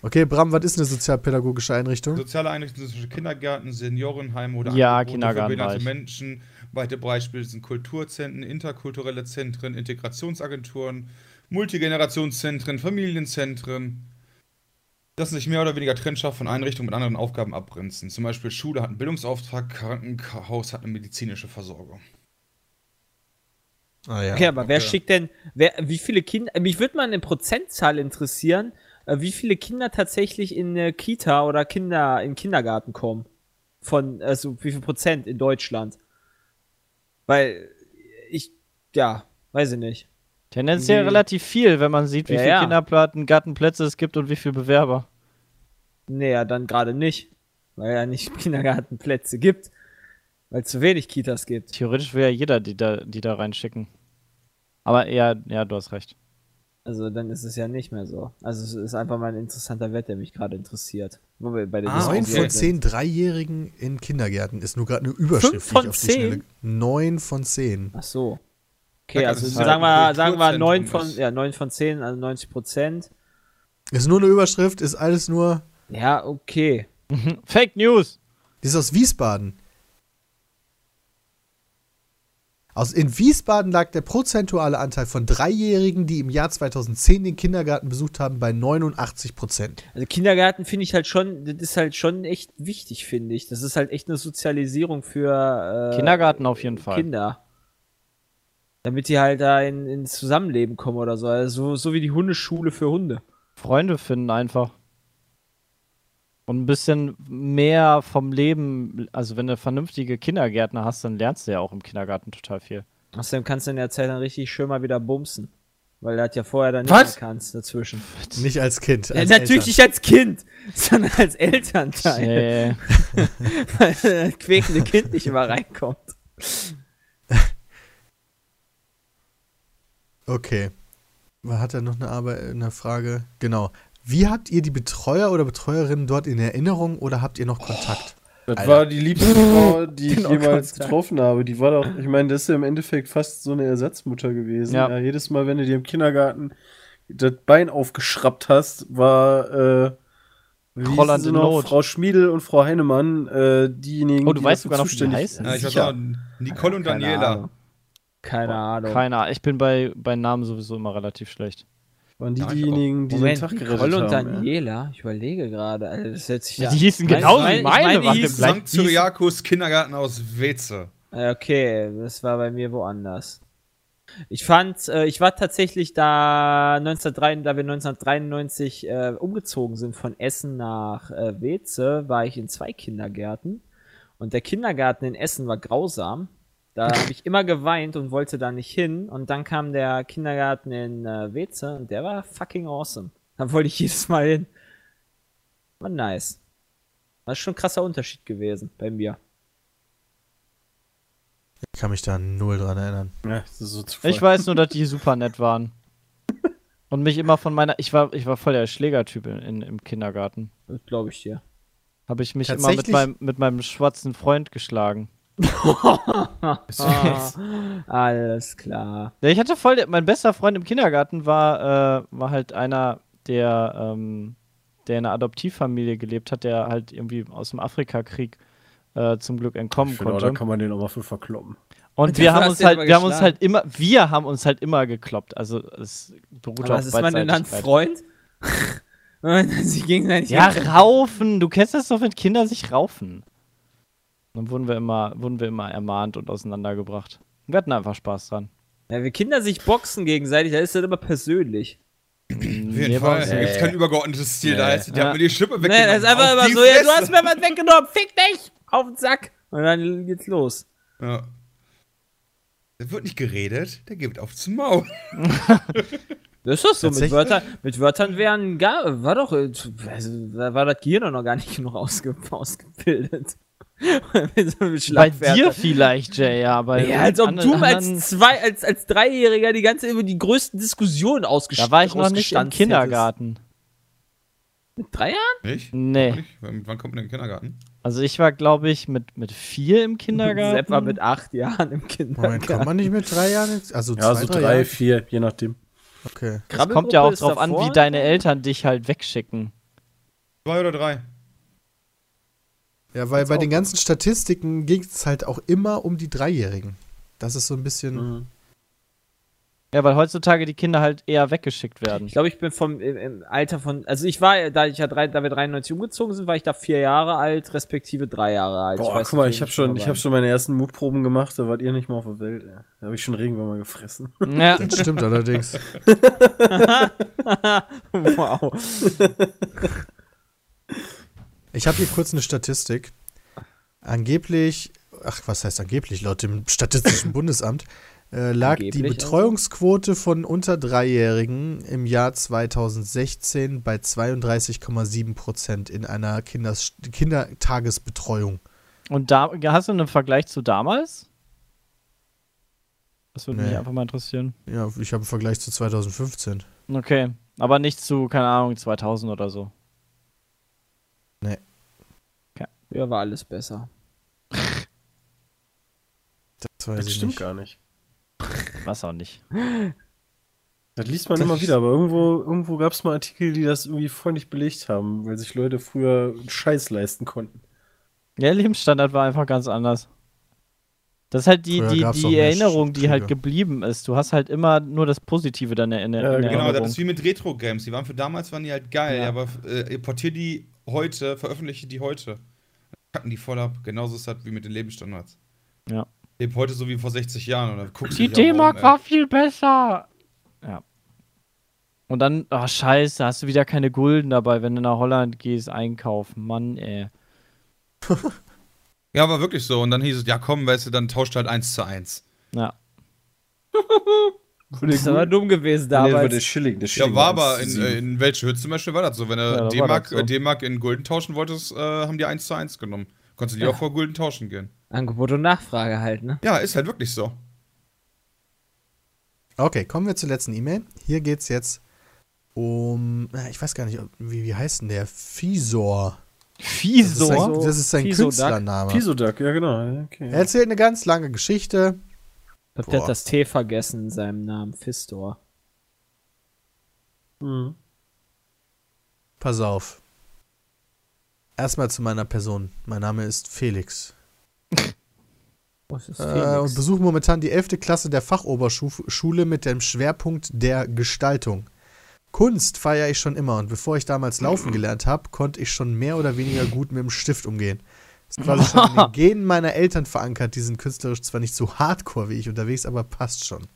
Okay, Bram, was ist eine sozialpädagogische Einrichtung? Soziale Einrichtungen sind zum Beispiel Kindergärten, Seniorenheime oder Ja, Angebote Kindergarten für behinderte. Menschen. Weitere Beispiele sind Kulturzentren, interkulturelle Zentren, Integrationsagenturen, Multigenerationszentren, Familienzentren. Das sich mehr oder weniger trennscharf von Einrichtungen mit anderen Aufgaben abgrenzen. Zum Beispiel Schule hat einen Bildungsauftrag, Krankenhaus hat eine medizinische Versorgung. Ah ja. Okay, aber wer Okay. schickt denn, wer, wie viele Kinder, mich würde mal eine Prozentzahl interessieren, wie viele Kinder tatsächlich in eine Kita oder Kinder, in Kindergarten kommen. Von, also wie viel Prozent in Deutschland? Weil ich, ja, weiß ich nicht. Tendenziell Nee. relativ viel, wenn man sieht, wie Ja, viele ja. Kinderplatten, Gartenplätze es gibt und wie viele Bewerber. Nee, ja, dann gerade nicht. Weil ja nicht Kindergartenplätze gibt. Weil es zu wenig Kitas gibt. Theoretisch will ja jeder die da, die da reinschicken. Aber ja, ja, du hast recht. Also dann ist es ja nicht mehr so. Also es ist einfach mal ein interessanter Wert, der mich gerade interessiert. Wo wir bei der Ah, Neun Diskussion von sind. zehn Dreijährigen in Kindergärten ist nur gerade eine Überschrift. Fünf von die ich auf die zehn? Schnelle- Neun von zehn. Ach so. Okay, also halt sagen wir, sagen wir 9 Kulturzentrum von, ja, 9 von 10, also 90 Prozent. Ist nur eine Überschrift, ist alles nur. Ja, okay. Fake News! Die ist aus Wiesbaden. Aus, in Wiesbaden lag der prozentuale Anteil von Dreijährigen, die im Jahr 2010 den Kindergarten besucht haben, bei 89 Prozent. Also Kindergarten finde ich halt schon, das ist halt schon echt wichtig, finde ich. Das ist halt echt eine Sozialisierung für äh, Kindergarten auf jeden Fall. Kinder. Damit die halt da in, ins Zusammenleben kommen oder so. Also so, so wie die Hundeschule für Hunde. Freunde finden einfach. Und ein bisschen mehr vom Leben, also wenn du vernünftige Kindergärtner hast, dann lernst du ja auch im Kindergarten total viel. Außerdem kannst du in der Zeit dann richtig schön mal wieder bumsen. Weil er hat ja vorher dann nicht Was? mehr kannst dazwischen. Nicht als Kind. Ja, Als natürlich Eltern. nicht als Kind, sondern als Elternteil. Nee. Weil das quäkende Kind nicht immer reinkommt. Okay. Man hat er noch eine, Arbeit, eine Frage? Genau. Wie habt ihr die Betreuer oder Betreuerinnen dort in Erinnerung oder habt ihr noch Kontakt? Das Alter. war die liebste Frau, die ich jemals Kontakt. getroffen habe. Die war doch, ich meine, das ist ja im Endeffekt fast so eine Ersatzmutter gewesen. Ja. Ja. jedes Mal, wenn du dir im Kindergarten das Bein aufgeschraubt hast, war äh, wie Holland sie in noch? Not. Frau Schmiedel und Frau Heinemann, äh, diejenigen, Oh, du die weißt sogar noch, wie zuständig heißen? Ja, ich weiß auch, Nicole und Keine Daniela. Ahnung. Keine Ahnung. Keine Ahnung. Ich bin bei, bei Namen sowieso immer relativ schlecht. Waren die Ja, diejenigen, die Moment, den Tag gerettet Nicole und haben. ja. Daniela, ich überlege gerade, Alter, das hört sich ja. Die hießen Mein- genauso mein- wie ich meine. meine, die hießen- St. Cyriakus Kindergarten aus Weze. Ja, Okay, das war bei mir woanders. Ich fand, äh, ich war tatsächlich da 1903, da wir 1993 äh, umgezogen sind von Essen nach äh, Weze, war ich in zwei Kindergärten und der Kindergarten in Essen war grausam. Da habe ich immer geweint und wollte da nicht hin und dann kam der Kindergarten in äh, Weze und der war fucking awesome. Da wollte ich jedes Mal hin. War nice. Das ist schon ein krasser Unterschied gewesen bei mir. Ich kann mich da null dran erinnern. Ja, das ist so. Ich weiß nur, dass die super nett waren. Und mich immer von meiner. Ich war, ich war voll der Schlägertyp in, in, im Kindergarten. Das glaube ich dir. Habe ich mich immer mit meinem, mit meinem schwarzen Freund geschlagen. Alles klar. Ja, ich hatte voll. Mein bester Freund im Kindergarten war, äh, war halt einer, der, ähm, der in einer Adoptivfamilie gelebt hat, der halt irgendwie aus dem Afrikakrieg äh, zum Glück entkommen ich finde, konnte. da kann man den auch mal für verkloppen. Und Dafür wir haben uns halt, wir haben uns halt immer, wir haben uns halt immer gekloppt. Also es beruht Aber auf was ist man denn dann. Freund? Wenn man sich gegenseitig Ja, raufen. Du kennst das doch, wenn Kinder sich raufen. Dann wurden wir immer, wurden wir immer ermahnt und auseinandergebracht. Wir hatten einfach Spaß dran. ja, wenn Kinder sich boxen gegenseitig, dann ist das immer persönlich. Auf jeden Nee, Fall. Da gibt kein übergeordnetes Ziel. Da heißt, die Ja. haben mir die Schippe Nee, weggenommen. das ist einfach immer so, ja, du hast mir was weggenommen, fick dich! Auf den Sack! Und dann geht's los. Ja. Da wird nicht geredet, der gibt auf zum Maul. Das ist doch so, mit? Wörtern, mit Wörtern wären gar, war doch, äh, also, da war das Gehirn noch gar nicht genug ausge, ausgebildet. Mit so einem Bei dir vielleicht, Jay, ja. Bei Ja, als ob anderen- du als zwei, als, als Dreijähriger die ganze über die größten Diskussionen ausgestattet Da war ich noch nicht im Kindergarten. Mit drei Jahren? Nicht? Nee. Nicht? Wann wann kommt man in den Kindergarten? Also ich war, glaube ich, mit, mit vier im Kindergarten. Sepp war mit acht Jahren im Moment, Kindergarten. kommt man nicht mit drei Jahren jetzt? Also Ja, zwei, so drei, drei, vier, je nachdem. Okay. Es kommt ja auch drauf an, davor. wie deine Eltern dich halt wegschicken. Zwei oder drei? Ja, weil bei den ganzen Statistiken ging es halt auch immer um die Dreijährigen. Das ist so ein bisschen. Mhm. Ja, weil heutzutage die Kinder halt eher weggeschickt werden. Ich glaube, ich bin vom im, Alter von, also ich war, da ich ja drei, da wir 93 umgezogen sind, war ich da vier Jahre alt, respektive drei Jahre alt. Boah, weiß guck mal, ich habe schon, ich hab schon meine ersten Mutproben gemacht, da wart ihr nicht mal auf der Welt. Ey. Da habe ich schon Regenwürmer gefressen. Ja. Das stimmt allerdings. wow. Ich habe hier kurz eine Statistik. Angeblich, ach, was heißt angeblich? Laut dem Statistischen Bundesamt äh, lag die Angeblich also? Betreuungsquote von unter Dreijährigen im Jahr 2016 bei 32,7 Prozent in einer Kinders Kindertagesbetreuung. Und da hast du einen Vergleich zu damals? Das würde mich Nee. einfach mal interessieren. Ja, ich habe einen Vergleich zu 2015. Okay, aber nicht zu, keine Ahnung, 2000 oder so. Ja, war alles besser. Das weiß Das ich stimmt nicht. gar nicht. Was auch nicht. Das liest man immer wieder, aber irgendwo, irgendwo gab es mal Artikel, die das irgendwie voll nicht belegt haben, weil sich Leute früher einen Scheiß leisten konnten. Der Lebensstandard war einfach ganz anders. Das ist halt die, Früher die, die Erinnerung, die halt geblieben ist. Du hast halt immer nur das Positive dann in, in Ja, in genau, Genau, Erinnerung. das ist wie mit Retro-Games. Die waren für damals waren die halt geil, Ja. aber äh, portier die heute, veröffentliche die heute. Kacken die voll ab. Genauso ist das wie mit den Lebensstandards. Leb heute so wie vor 60 Jahren und dann guckst du Die um, D-Mark war viel besser. Ja. Und dann, ach scheiße, hast du wieder keine Gulden dabei, wenn du nach Holland gehst einkaufen. Mann, ey. Ja, war wirklich so. Und dann hieß es, ja komm, weißt du, dann tauscht halt eins zu eins. Ja. Das ist aber dumm gewesen Nee, das war damals. der Schilling. Der Ja, Schilling war war aber in, in Weltschütz zum Beispiel war das so. Wenn Ja, du war D-Mark so. D-Mark in Gulden tauschen wolltest, äh, haben die eins zu eins genommen. Konntest du die Ja. auch vor Gulden tauschen gehen. Angebot und Nachfrage halt, ne? Ja, ist halt wirklich so. Okay, kommen wir zur letzten E-Mail. Hier geht es jetzt um, ich weiß gar nicht, wie, wie heißt denn der? Fisor. Das ist Fiesor? sein, das ist sein. Künstlername. Pisodak, ja genau. ja, Okay. Er erzählt eine ganz lange Geschichte. Ich glaub, der hat das T vergessen in seinem Namen. Fistor. Mhm. Pass auf. Erstmal zu meiner Person. Mein Name ist Felix. Was ist Äh, Felix? und besuche momentan die 11. Klasse der Fachoberschule mit dem Schwerpunkt der Gestaltung. Kunst feiere ich schon immer und bevor ich damals laufen gelernt habe, konnte ich schon mehr oder weniger gut mit dem Stift umgehen. Ist quasi schon in den Genen meiner Eltern verankert. Die sind künstlerisch zwar nicht so hardcore wie ich unterwegs, aber passt schon.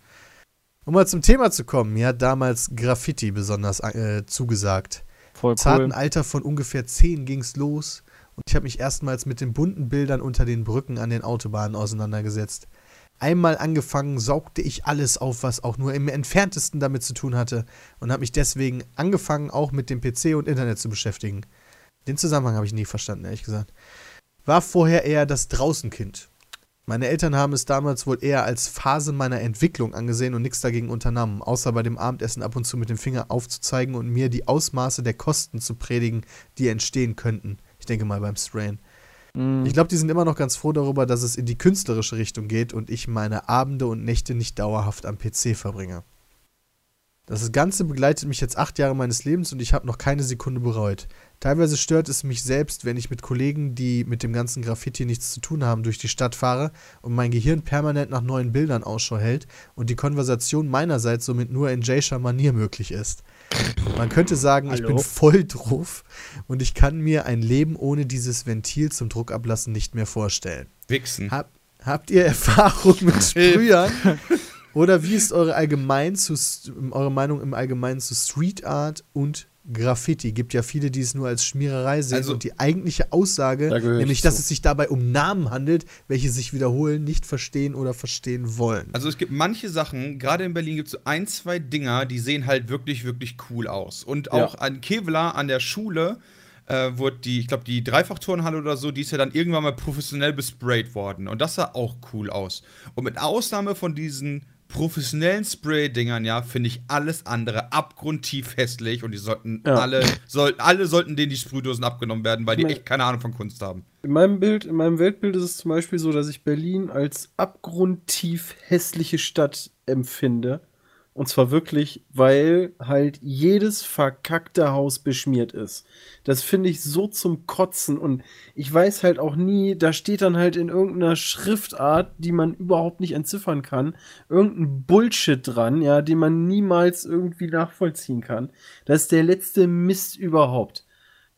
Um mal zum Thema zu kommen, mir hat damals Graffiti besonders äh, zugesagt. Voll zarten cool. Alter von ungefähr 10 ging's los und ich habe mich erstmals mit den bunten Bildern unter den Brücken an den Autobahnen auseinandergesetzt. Einmal angefangen, saugte ich alles auf, was auch nur im entferntesten damit zu tun hatte und habe mich deswegen angefangen, auch mit dem PC und Internet zu beschäftigen. Den Zusammenhang habe ich nie verstanden, ehrlich gesagt. War vorher eher das Draußenkind. Meine Eltern haben es damals wohl eher als Phase meiner Entwicklung angesehen und nichts dagegen unternommen, außer bei dem Abendessen ab und zu mit dem Finger aufzuzeigen und mir die Ausmaße der Kosten zu predigen, die entstehen könnten. Ich denke mal beim Strain. Mhm. Ich glaube, die sind immer noch ganz froh darüber, dass es in die künstlerische Richtung geht und ich meine Abende und Nächte nicht dauerhaft am PC verbringe. Das Ganze begleitet mich jetzt acht Jahre meines Lebens und ich habe noch keine Sekunde bereut. Teilweise stört es mich selbst, wenn ich mit Kollegen, die mit dem ganzen Graffiti nichts zu tun haben, durch die Stadt fahre und mein Gehirn permanent nach neuen Bildern Ausschau hält und die Konversation meinerseits somit nur in Jayscher Manier möglich ist. Man könnte sagen, ich bin Hallo? voll drauf und ich kann mir ein Leben ohne dieses Ventil zum Druckablassen nicht mehr vorstellen. Wichsen. Hab, habt ihr Erfahrung mit Sprühern? Oder wie ist eure, allgemein zu, eure Meinung im Allgemeinen zu Street Art und Graffiti? Gibt ja viele, die es nur als Schmiererei sehen Also- und die eigentliche Aussage, Da nämlich, dass es sich dabei um Namen handelt, welche sich wiederholen, nicht verstehen oder verstehen wollen. Also es gibt manche Sachen, gerade in Berlin gibt es so ein, zwei Dinger, die sehen halt wirklich, wirklich cool aus. Und auch an Kevlar an der Schule äh, wurde die, ich glaube, die Dreifachturnhalle oder so, die ist ja dann irgendwann mal professionell besprayt worden. Und das sah auch cool aus. Und mit Ausnahme von diesen professionellen Spray-Dingern, ja, finde ich alles andere abgrundtief hässlich und die sollten Ja. alle, sollten, alle sollten denen die Sprühdosen abgenommen werden, weil die echt keine Ahnung von Kunst haben. In meinem Bild, in meinem Weltbild ist es zum Beispiel so, dass ich Berlin als abgrundtief hässliche Stadt empfinde. Und zwar wirklich, weil halt jedes verkackte Haus beschmiert ist. Das finde ich so zum Kotzen. Und ich weiß halt auch nie, da steht dann halt in irgendeiner Schriftart, die man überhaupt nicht entziffern kann, irgendein Bullshit dran, ja, den man niemals irgendwie nachvollziehen kann. Das ist der letzte Mist überhaupt.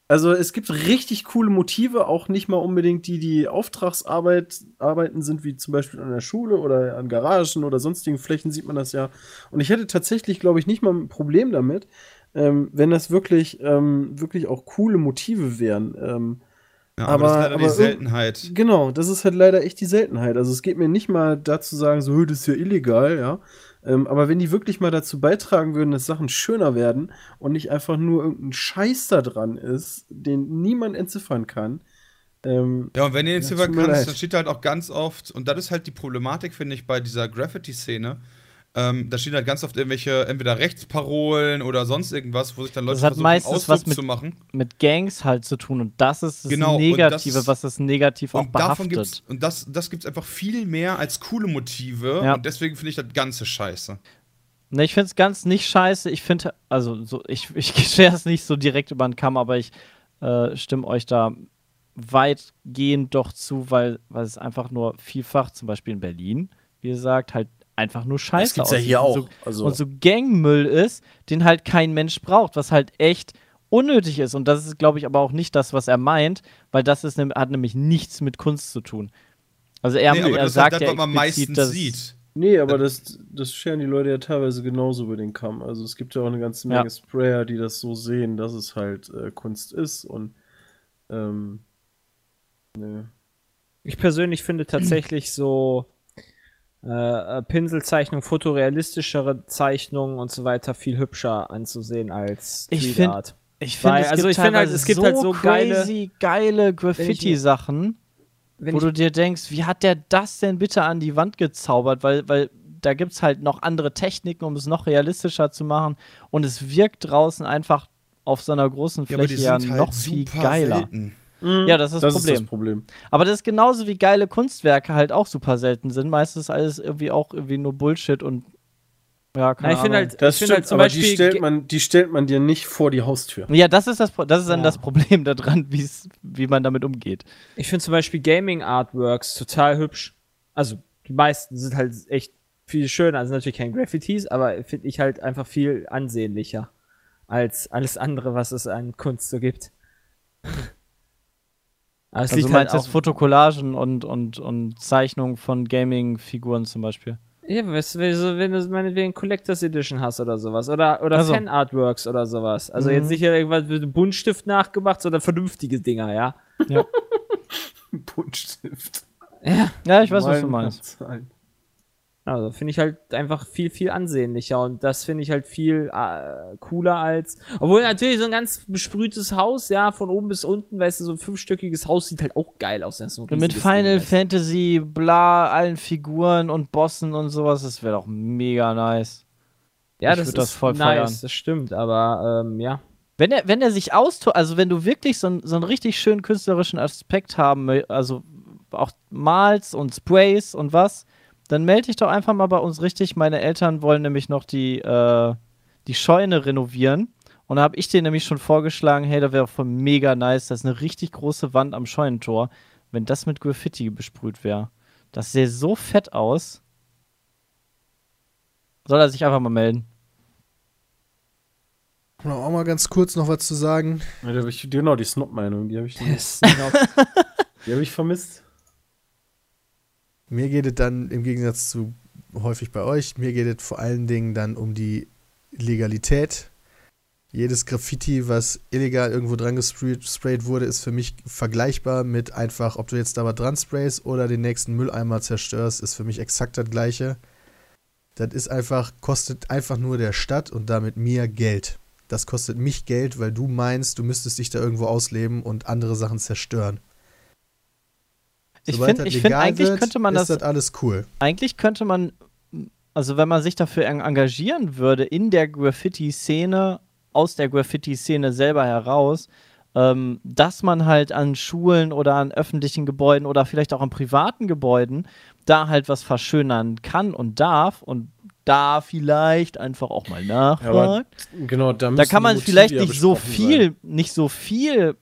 Also es gibt richtig coole Motive, auch nicht mal unbedingt die, die Auftragsarbeit arbeiten sind, wie zum Beispiel an der Schule oder an Garagen oder sonstigen Flächen sieht man das ja. Und ich hätte tatsächlich, glaube ich, nicht mal ein Problem damit, ähm, wenn das wirklich, ähm, wirklich auch coole Motive wären. Ähm, Ja, Aber- aber, das ist leider aber die Seltenheit. Genau, das ist halt leider echt die Seltenheit. Also es geht mir nicht mal dazu sagen, so, "Hö, das ist ja illegal, ja. Ähm, aber wenn die wirklich mal dazu beitragen würden, dass Sachen schöner werden und nicht einfach nur irgendein Scheiß da dran ist, den niemand entziffern kann. Ähm, Ja, und wenn ihr mir kannst, dann steht halt auch ganz oft, und das ist halt die Problematik, finde ich, bei dieser Graffiti-Szene. Ähm, da stehen halt ganz oft irgendwelche, entweder Rechtsparolen oder sonst irgendwas, wo sich dann Leute Das hat versuchen, meistens was mit- zu machen. Mit Gangs halt zu tun und das ist das Genau, Negative, das- was das Negativ auch Und davon behaftet. gibt's, und das, das gibt's einfach viel mehr als coole Motive. Ja. Und deswegen finde ich das Ganze scheiße. Ne, ich finde es ganz nicht scheiße. Ich finde, also so, ich, ich schere es nicht so direkt über den Kamm, aber ich äh, stimme euch da weitgehend doch zu, weil, weil es einfach nur vielfach, zum Beispiel in Berlin, wie gesagt, halt einfach nur scheiße gibt's ja aussieht hier und auch. So, Also- Und so Gangmüll ist, den halt kein Mensch braucht, was halt echt unnötig ist. Und das ist, glaube ich, aber auch nicht das, was er meint, weil das ist, hat nämlich nichts mit Kunst zu tun. Also er, Nee, aber er das ist sagt halt das, ja was man meistens dass, sieht. Nee, aber das, das scheren die Leute ja teilweise genauso über den Kamm. Also es gibt ja auch eine ganze Menge Ja. Sprayer, die das so sehen, dass es halt äh, Kunst ist und ähm, ne. Ich persönlich finde tatsächlich so äh, äh, Pinselzeichnung, fotorealistischere Zeichnungen und so weiter viel hübscher anzusehen als Ich Street find- Art. Ich finde, also gibt ich finde halt, es gibt halt so geile- crazy, geile Graffiti-Sachen, wo du dir denkst, wie hat der das denn bitte an die Wand gezaubert? Weil, weil da gibt es halt noch andere Techniken, um es noch realistischer zu machen. Und es wirkt draußen einfach auf so einer großen Ja, aber die Fläche ja halt noch viel super geiler. selten. Ja, das ist das das Problem. ist das Problem. Aber das ist genauso wie geile Kunstwerke halt auch super selten sind. Meistens alles irgendwie auch irgendwie nur Bullshit und ja, keine Na, ich finde Ahnung. halt, Das ich finde stimmt, halt zum aber Beispiel die stellt, man, die stellt man dir nicht vor die Haustür. Ja, das ist das, das ist dann Ja. das Problem daran, wie man damit umgeht. Ich finde zum Beispiel Gaming Artworks total hübsch. Also, die meisten sind halt echt viel schöner. Also natürlich kein Graffitis, aber finde ich halt einfach viel ansehnlicher als alles andere, was es an Kunst so gibt. Aber es Also liegt du halt meinst jetzt auch, Fotokollagen und, und, und Zeichnungen von Gaming-Figuren zum Beispiel. ja, weißt du, wenn du, wenn du meinetwegen Collectors Edition hast oder sowas. Oder, oder Also. Fan-Artworks oder sowas. Also Mhm. jetzt nicht irgendwas mit einem Buntstift nachgemacht, sondern vernünftige Dinger, ja. Buntstift. Ja. Ja, ich weiß, was du meinst. sein. Also finde ich halt einfach viel, viel ansehnlicher und das finde ich halt viel äh, cooler als. Obwohl natürlich so ein ganz besprühtes Haus, ja, von oben bis unten, weißt du, so ein fünfstöckiges Haus sieht halt auch geil aus. So mit Final Ding. Fantasy, bla, allen Figuren und Bossen und sowas, das wäre doch mega nice. Ja, ich das ist das voll nice, feiern. das stimmt, aber ähm, ja. Wenn er, wenn er sich austobt, also wenn du wirklich so, einen- so einen richtig schönen künstlerischen Aspekt haben möchtest, also auch malst und Sprays und was, dann melde dich doch einfach mal bei uns richtig. Meine Eltern wollen nämlich noch die, äh, die Scheune renovieren. Und da habe ich denen nämlich schon vorgeschlagen, hey, da wäre voll mega nice, das ist eine richtig große Wand am Scheunentor, wenn das mit Graffiti besprüht wäre. Das sähe so fett aus. Soll er sich einfach mal melden. Um auch mal ganz kurz noch was zu sagen. Ja, da ich, genau, die Snob-Meinung, die habe ich, die hab ich vermisst. Mir geht es dann im Gegensatz zu häufig bei euch, mir geht es vor allen Dingen dann um die Legalität. Jedes Graffiti, was illegal irgendwo dran gesprayt sprayt wurde, ist für mich vergleichbar mit einfach, ob du jetzt da was dran sprayst oder den nächsten Mülleimer zerstörst, ist für mich exakt das gleiche. Das ist einfach, kostet einfach nur der Stadt und damit mir Geld. Das kostet mich Geld, weil du meinst, du müsstest dich da irgendwo ausleben und andere Sachen zerstören. Ich finde, find, eigentlich wird, könnte man das das alles cool. eigentlich könnte man, also wenn man sich dafür en- engagieren würde, in der Graffiti-Szene, aus der Graffiti-Szene selber heraus, ähm, dass man halt an Schulen oder an öffentlichen Gebäuden oder vielleicht auch an privaten Gebäuden da halt was verschönern kann und darf und da vielleicht einfach auch mal nachfragt. Genau, da, da kann man vielleicht ja nicht so viel, sein. nicht so viel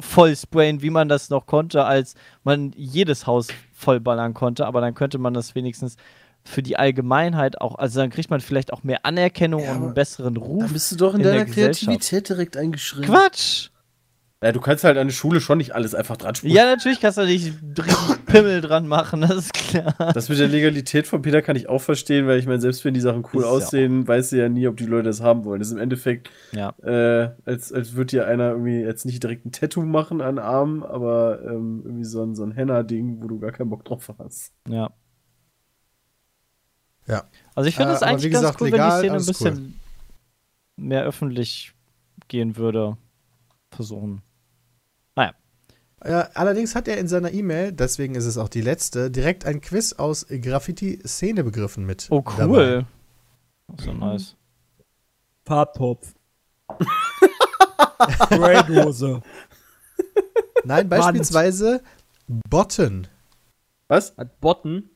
voll sprayen, wie man das noch konnte, als man jedes Haus vollballern konnte, aber dann könnte man das wenigstens für die Allgemeinheit auch, also dann kriegt man vielleicht auch mehr Anerkennung Ja, und einen besseren Ruf. Da bist du doch in, in deiner. Kreativität direkt eingeschränkt. Quatsch! Ja, du kannst halt an der Schule schon nicht alles einfach dran spulen. Ja, natürlich kannst du nicht Pimmel dran machen, das ist klar. Das mit der Legalität von Peter kann ich auch verstehen, weil ich meine, selbst wenn die Sachen cool Ist ja aussehen, weißt du ja nie, ob die Leute das haben wollen. Das ist im Endeffekt, Ja. äh, als, als würde dir einer irgendwie jetzt nicht direkt ein Tattoo machen an den Arm, aber ähm, irgendwie so ein, so ein Henna-Ding, wo du gar keinen Bock drauf hast. Ja. Ja. Also ich finde Äh, es aber eigentlich wie ganz gesagt, cool, wenn die legal, Szene ein bisschen mehr öffentlich gehen würde. Versuchen. Ja, allerdings hat er in seiner E-Mail, deswegen ist es auch die letzte, direkt ein Quiz aus Graffiti-Szenebegriffen mit. Oh, dabei. cool. So nice. Farbtopf. Spraydose. Nein, beispielsweise Botten. Was? Hat Botten.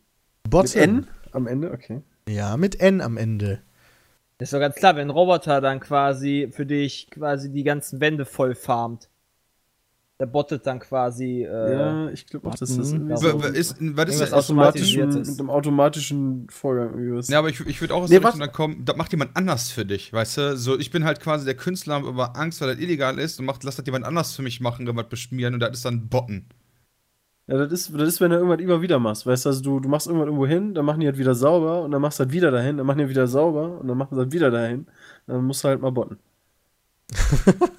Botten. Mit N am Ende? Okay. Ja, mit N am Ende. Das ist doch ganz klar, wenn ein Roboter dann quasi für dich quasi die ganzen Wände voll farmt. Der bottet dann quasi. Äh, ja, ich glaube auch, dass das Warten. irgendwie Ja, so Wa- wa- ist, was ist Irgendwas das? automatischen, ist. mit einem automatischen Vorgang irgendwie was. Ja, aber ich, ich würde auch aus Nee, der Richtung dann kommen, das macht jemand anders für dich, weißt du? So, ich bin halt quasi der Künstler, hab aber Angst, weil das illegal ist und macht, lass das jemand anders für mich machen, was beschmieren und das ist dann Botten. Ja, das ist, das ist, wenn du irgendwas immer wieder machst. Weißt du, also du, du machst irgendwas irgendwo hin, dann machen die halt wieder sauber und dann machst du halt wieder dahin, dann machen die wieder sauber und dann machen sie halt wieder dahin. Dann musst du halt mal botten.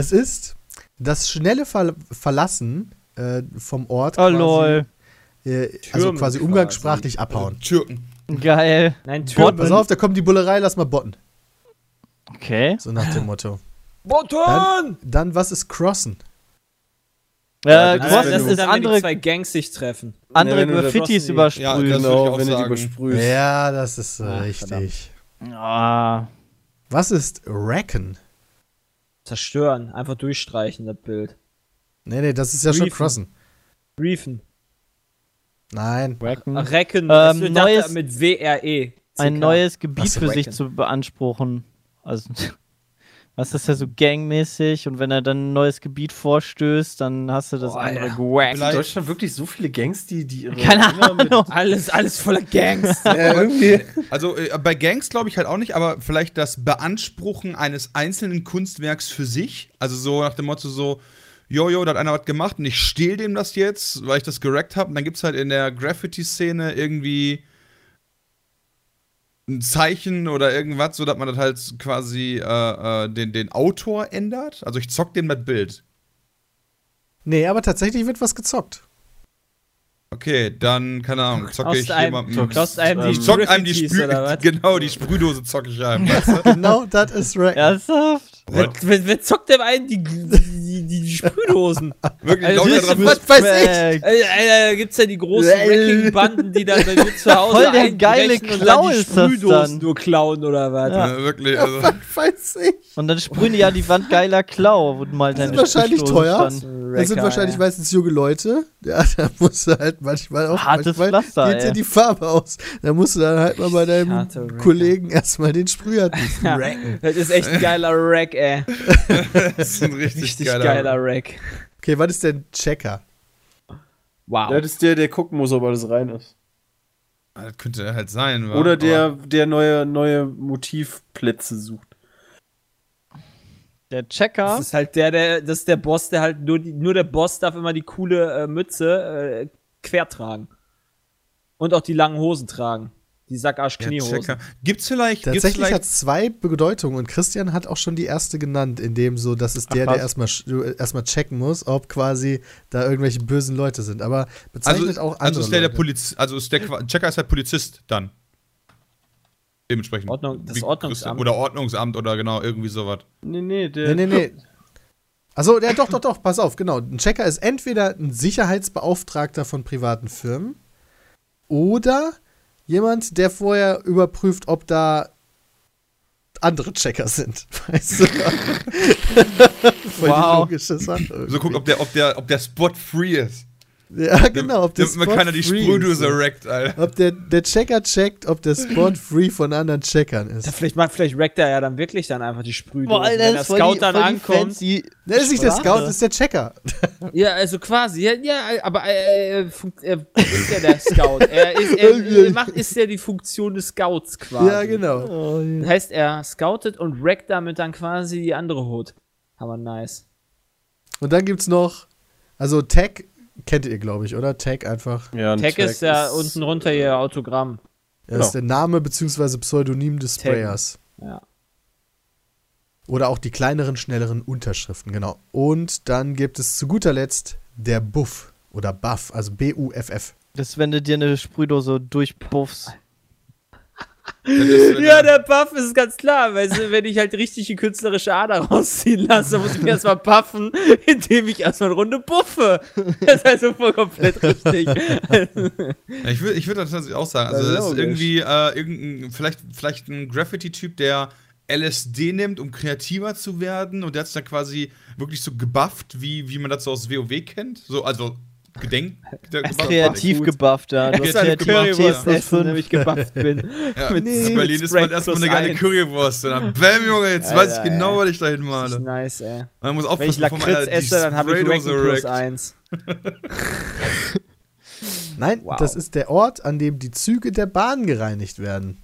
Es ist das schnelle Ver Verlassen äh, vom Ort. Oh, lol. Äh, also quasi quasi. umgangssprachlich abhauen. Türken. Geil. Nein, Botten, pass auf, da kommt die Bullerei, lass mal botten. Okay. So nach dem Motto. Button! Dann, dann was ist Crossen? Äh, das Cross, ist, wenn das du- ist dann, wenn die andere, zwei Gangs sich treffen. andere wenn das Graffitis übersprühen. Ja, genau, auch wenn du die übersprühst. Ja, das ist äh, Ah, richtig. Ah. Was ist Racken? Zerstören. Einfach durchstreichen, das Bild. Nee, nee, das ist ja schon Briefen. Crossen. Briefen. Nein. Wacken. Recken. Ähm, neues- mit W-R-E. ein neues Gebiet Was, für sich Wacken? zu beanspruchen. Also, was ist ja so gangmäßig und wenn er dann ein neues Gebiet vorstößt, dann hast du das Boah, andere ja. gewackt. In Deutschland wirklich so viele Gangs, die, die ihre Keine Ahnung. Alles, alles voller Gangs. Ja, irgendwie. Also äh, bei Gangs glaube ich halt auch nicht, aber vielleicht das Beanspruchen eines einzelnen Kunstwerks für sich. Also so nach dem Motto so, jojo, da hat einer was gemacht und ich stehl dem das jetzt, weil ich das gerackt habe. Und dann gibt es halt in der Graffiti-Szene irgendwie ein Zeichen oder irgendwas, so dass man das halt quasi äh, äh, den, den Autor ändert. Also ich zock dem das Bild. Nee, aber tatsächlich wird was gezockt. Okay, dann, keine Ahnung, zocke ich einem- jemandem. klaust einem die ich zock einem die Graffitis Sprüh oder was? Genau, die Sprühdose zocke ich einem, weißt du? Genau, das ist Racken. Ernsthaft? Wer, wer, wer zockt denn einen die, die, die, die Sprühdosen? Wirklich, Also, dran ist- was weiß ich? Äh, äh, da gibt's ja die großen Wrecking-Banden, die dann bei mir zu Hause Voll der geile einbrechen und Klau dann die ist das Sprühdosen dann. nur klauen oder was. Ja. Ja, wirklich, also. Was weiß ich? Und dann sprühen die ja die Wand geiler Klau, wo mal Das ist wahrscheinlich teuer. stand. Das sind wahrscheinlich meistens junge Leute. Ja, da musst du halt manchmal auch. Hartes manchmal Pflaster, geht dir die Farbe aus. Da musst du dann halt mal bei deinem. Kollegen erstmal den Sprüher Ja, racken. das ist echt ein geiler Rack, ey. Das ist ein richtig, Richtig geiler. geiler, Rack. Okay, was ist denn Checker? Wow. Das ist der, der gucken muss, ob alles rein ist. Ah, Das könnte halt sein. wa? Oder der, der neue, neue Motivplätze sucht. Der Checker. Das ist halt der, der, das ist der Boss, der halt nur, die, nur der Boss darf immer die coole äh, Mütze äh, quer tragen. Und auch die langen Hosen tragen. Die Ja, Sackarsch-Kniehosen. Checker. Gibt's vielleicht. Gibt's Tatsächlich vielleicht hat es zwei Bedeutungen und Christian hat auch schon die erste genannt, in dem so, das ist der, Ach, der erstmal sch- erstmal checken muss, ob quasi da irgendwelche bösen Leute sind. Aber bezeichnet also, auch andere also ist der, der Leute. Poliz also ist der Qua- Checker ist halt Polizist dann. Dementsprechend. Ordnung- das Wie- Ordnungsamt. Oder Ordnungsamt oder genau, irgendwie sowas. Nee, nee, der. Nee, nee, nee. Also, ja, doch, doch, doch, pass auf, genau. Ein Checker ist entweder ein Sicherheitsbeauftragter von privaten Firmen oder jemand, der vorher überprüft, ob da andere Checker sind. Weißt du? Voll die Wow. logische Sache. So irgendwie. guckt, ob der, ob der, ob der Spot free ist. Ja, genau, ob der Damit man Spot keiner die Sprühdose rackt, Alter. Ob der, der Checker checkt, ob der Spot free von anderen Checkern Ja, ist. vielleicht, macht- vielleicht rackt er ja dann wirklich dann einfach die Sprühdose. Boah, Alter, Wenn der das Scout die- dann ankommt. fancy Der ist nicht der. Scout, das ist der Checker. Ja, also quasi. Ja, ja aber äh, äh, funkt- er ist ja der Scout. Er ist, er, er macht, ist ja die Funktion des Scouts quasi. Ja, genau. Das heißt, er scoutet und rackt damit dann quasi die andere Hut. Aber nice. Und dann gibt's noch, also Tag kennt ihr, glaube ich, oder? Tag einfach. Ja, ein Tag ist ja unten runter ihr Autogramm. Das ist der Name bzw. Pseudonym des Taggen. Sprayers. Ja. Oder auch die kleineren, schnelleren Unterschriften, genau. Und dann gibt es zu guter Letzt der Buff oder Buff, also B-U-F-F. Das wenn du dir eine Sprühdose durchpuffst. Ja, der- Buff ist ganz klar. Weißt du, wenn ich halt richtig die künstlerische Ader rausziehen lasse, muss ich mich erstmal buffen, indem ich erstmal eine Runde buffe. Das ist also voll komplett richtig. Ja, Ich würde ich würd das tatsächlich auch sagen. Also, das ist irgendwie äh, irgendein, vielleicht, vielleicht ein Graffiti-Typ, der LSD nimmt, um kreativer zu werden. Und der hat es dann quasi wirklich so gebufft, wie, wie man das so aus WoW kennt. So, also gebufft Kreativ gebufft, ja. Du hast Kreativität Currywurst essen, wenn ich gebufft bin. Ja, Mit- in mit Berlin ist Sprite man erstmal eine geile eins. Currywurst. Und dann, bam, Junge, jetzt weiß ich Alter, genau, was ich da hin Das nice, ey. Man muss Wenn ich aufpassen, bevor man Lakritz esse, dann habe ich Ranking plus rackt. 1. Nein, Wow. das ist der Ort, an dem die Züge der Bahn gereinigt werden.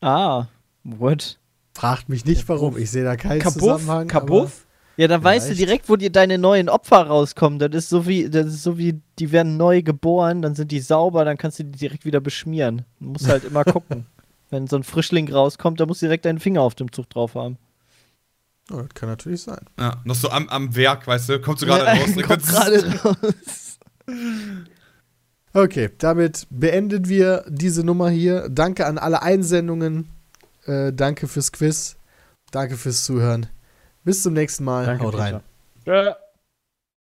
Ah, what? Fragt mich nicht warum, ich sehe da keinen Kabuff? Zusammenhang. Kabuff? Ja, dann weißt du Vielleicht. direkt, wo dir deine neuen Opfer rauskommen. Das ist so wie, das ist so wie, die werden neu geboren, dann sind die sauber, dann kannst du die direkt wieder beschmieren. Du musst halt immer gucken. Wenn so ein Frischling rauskommt, dann musst du direkt deinen Finger auf dem Zug drauf haben. Oh, das kann natürlich sein. Ja, noch so am, am Werk, weißt du, kommt so gerade Ja, raus. kommt gerade raus. Okay, damit beenden wir diese Nummer hier. Danke an alle Einsendungen. Äh, danke fürs Quiz. Danke fürs Zuhören. Bis zum nächsten Mal. Danke, Haut rein. Peter. Ja.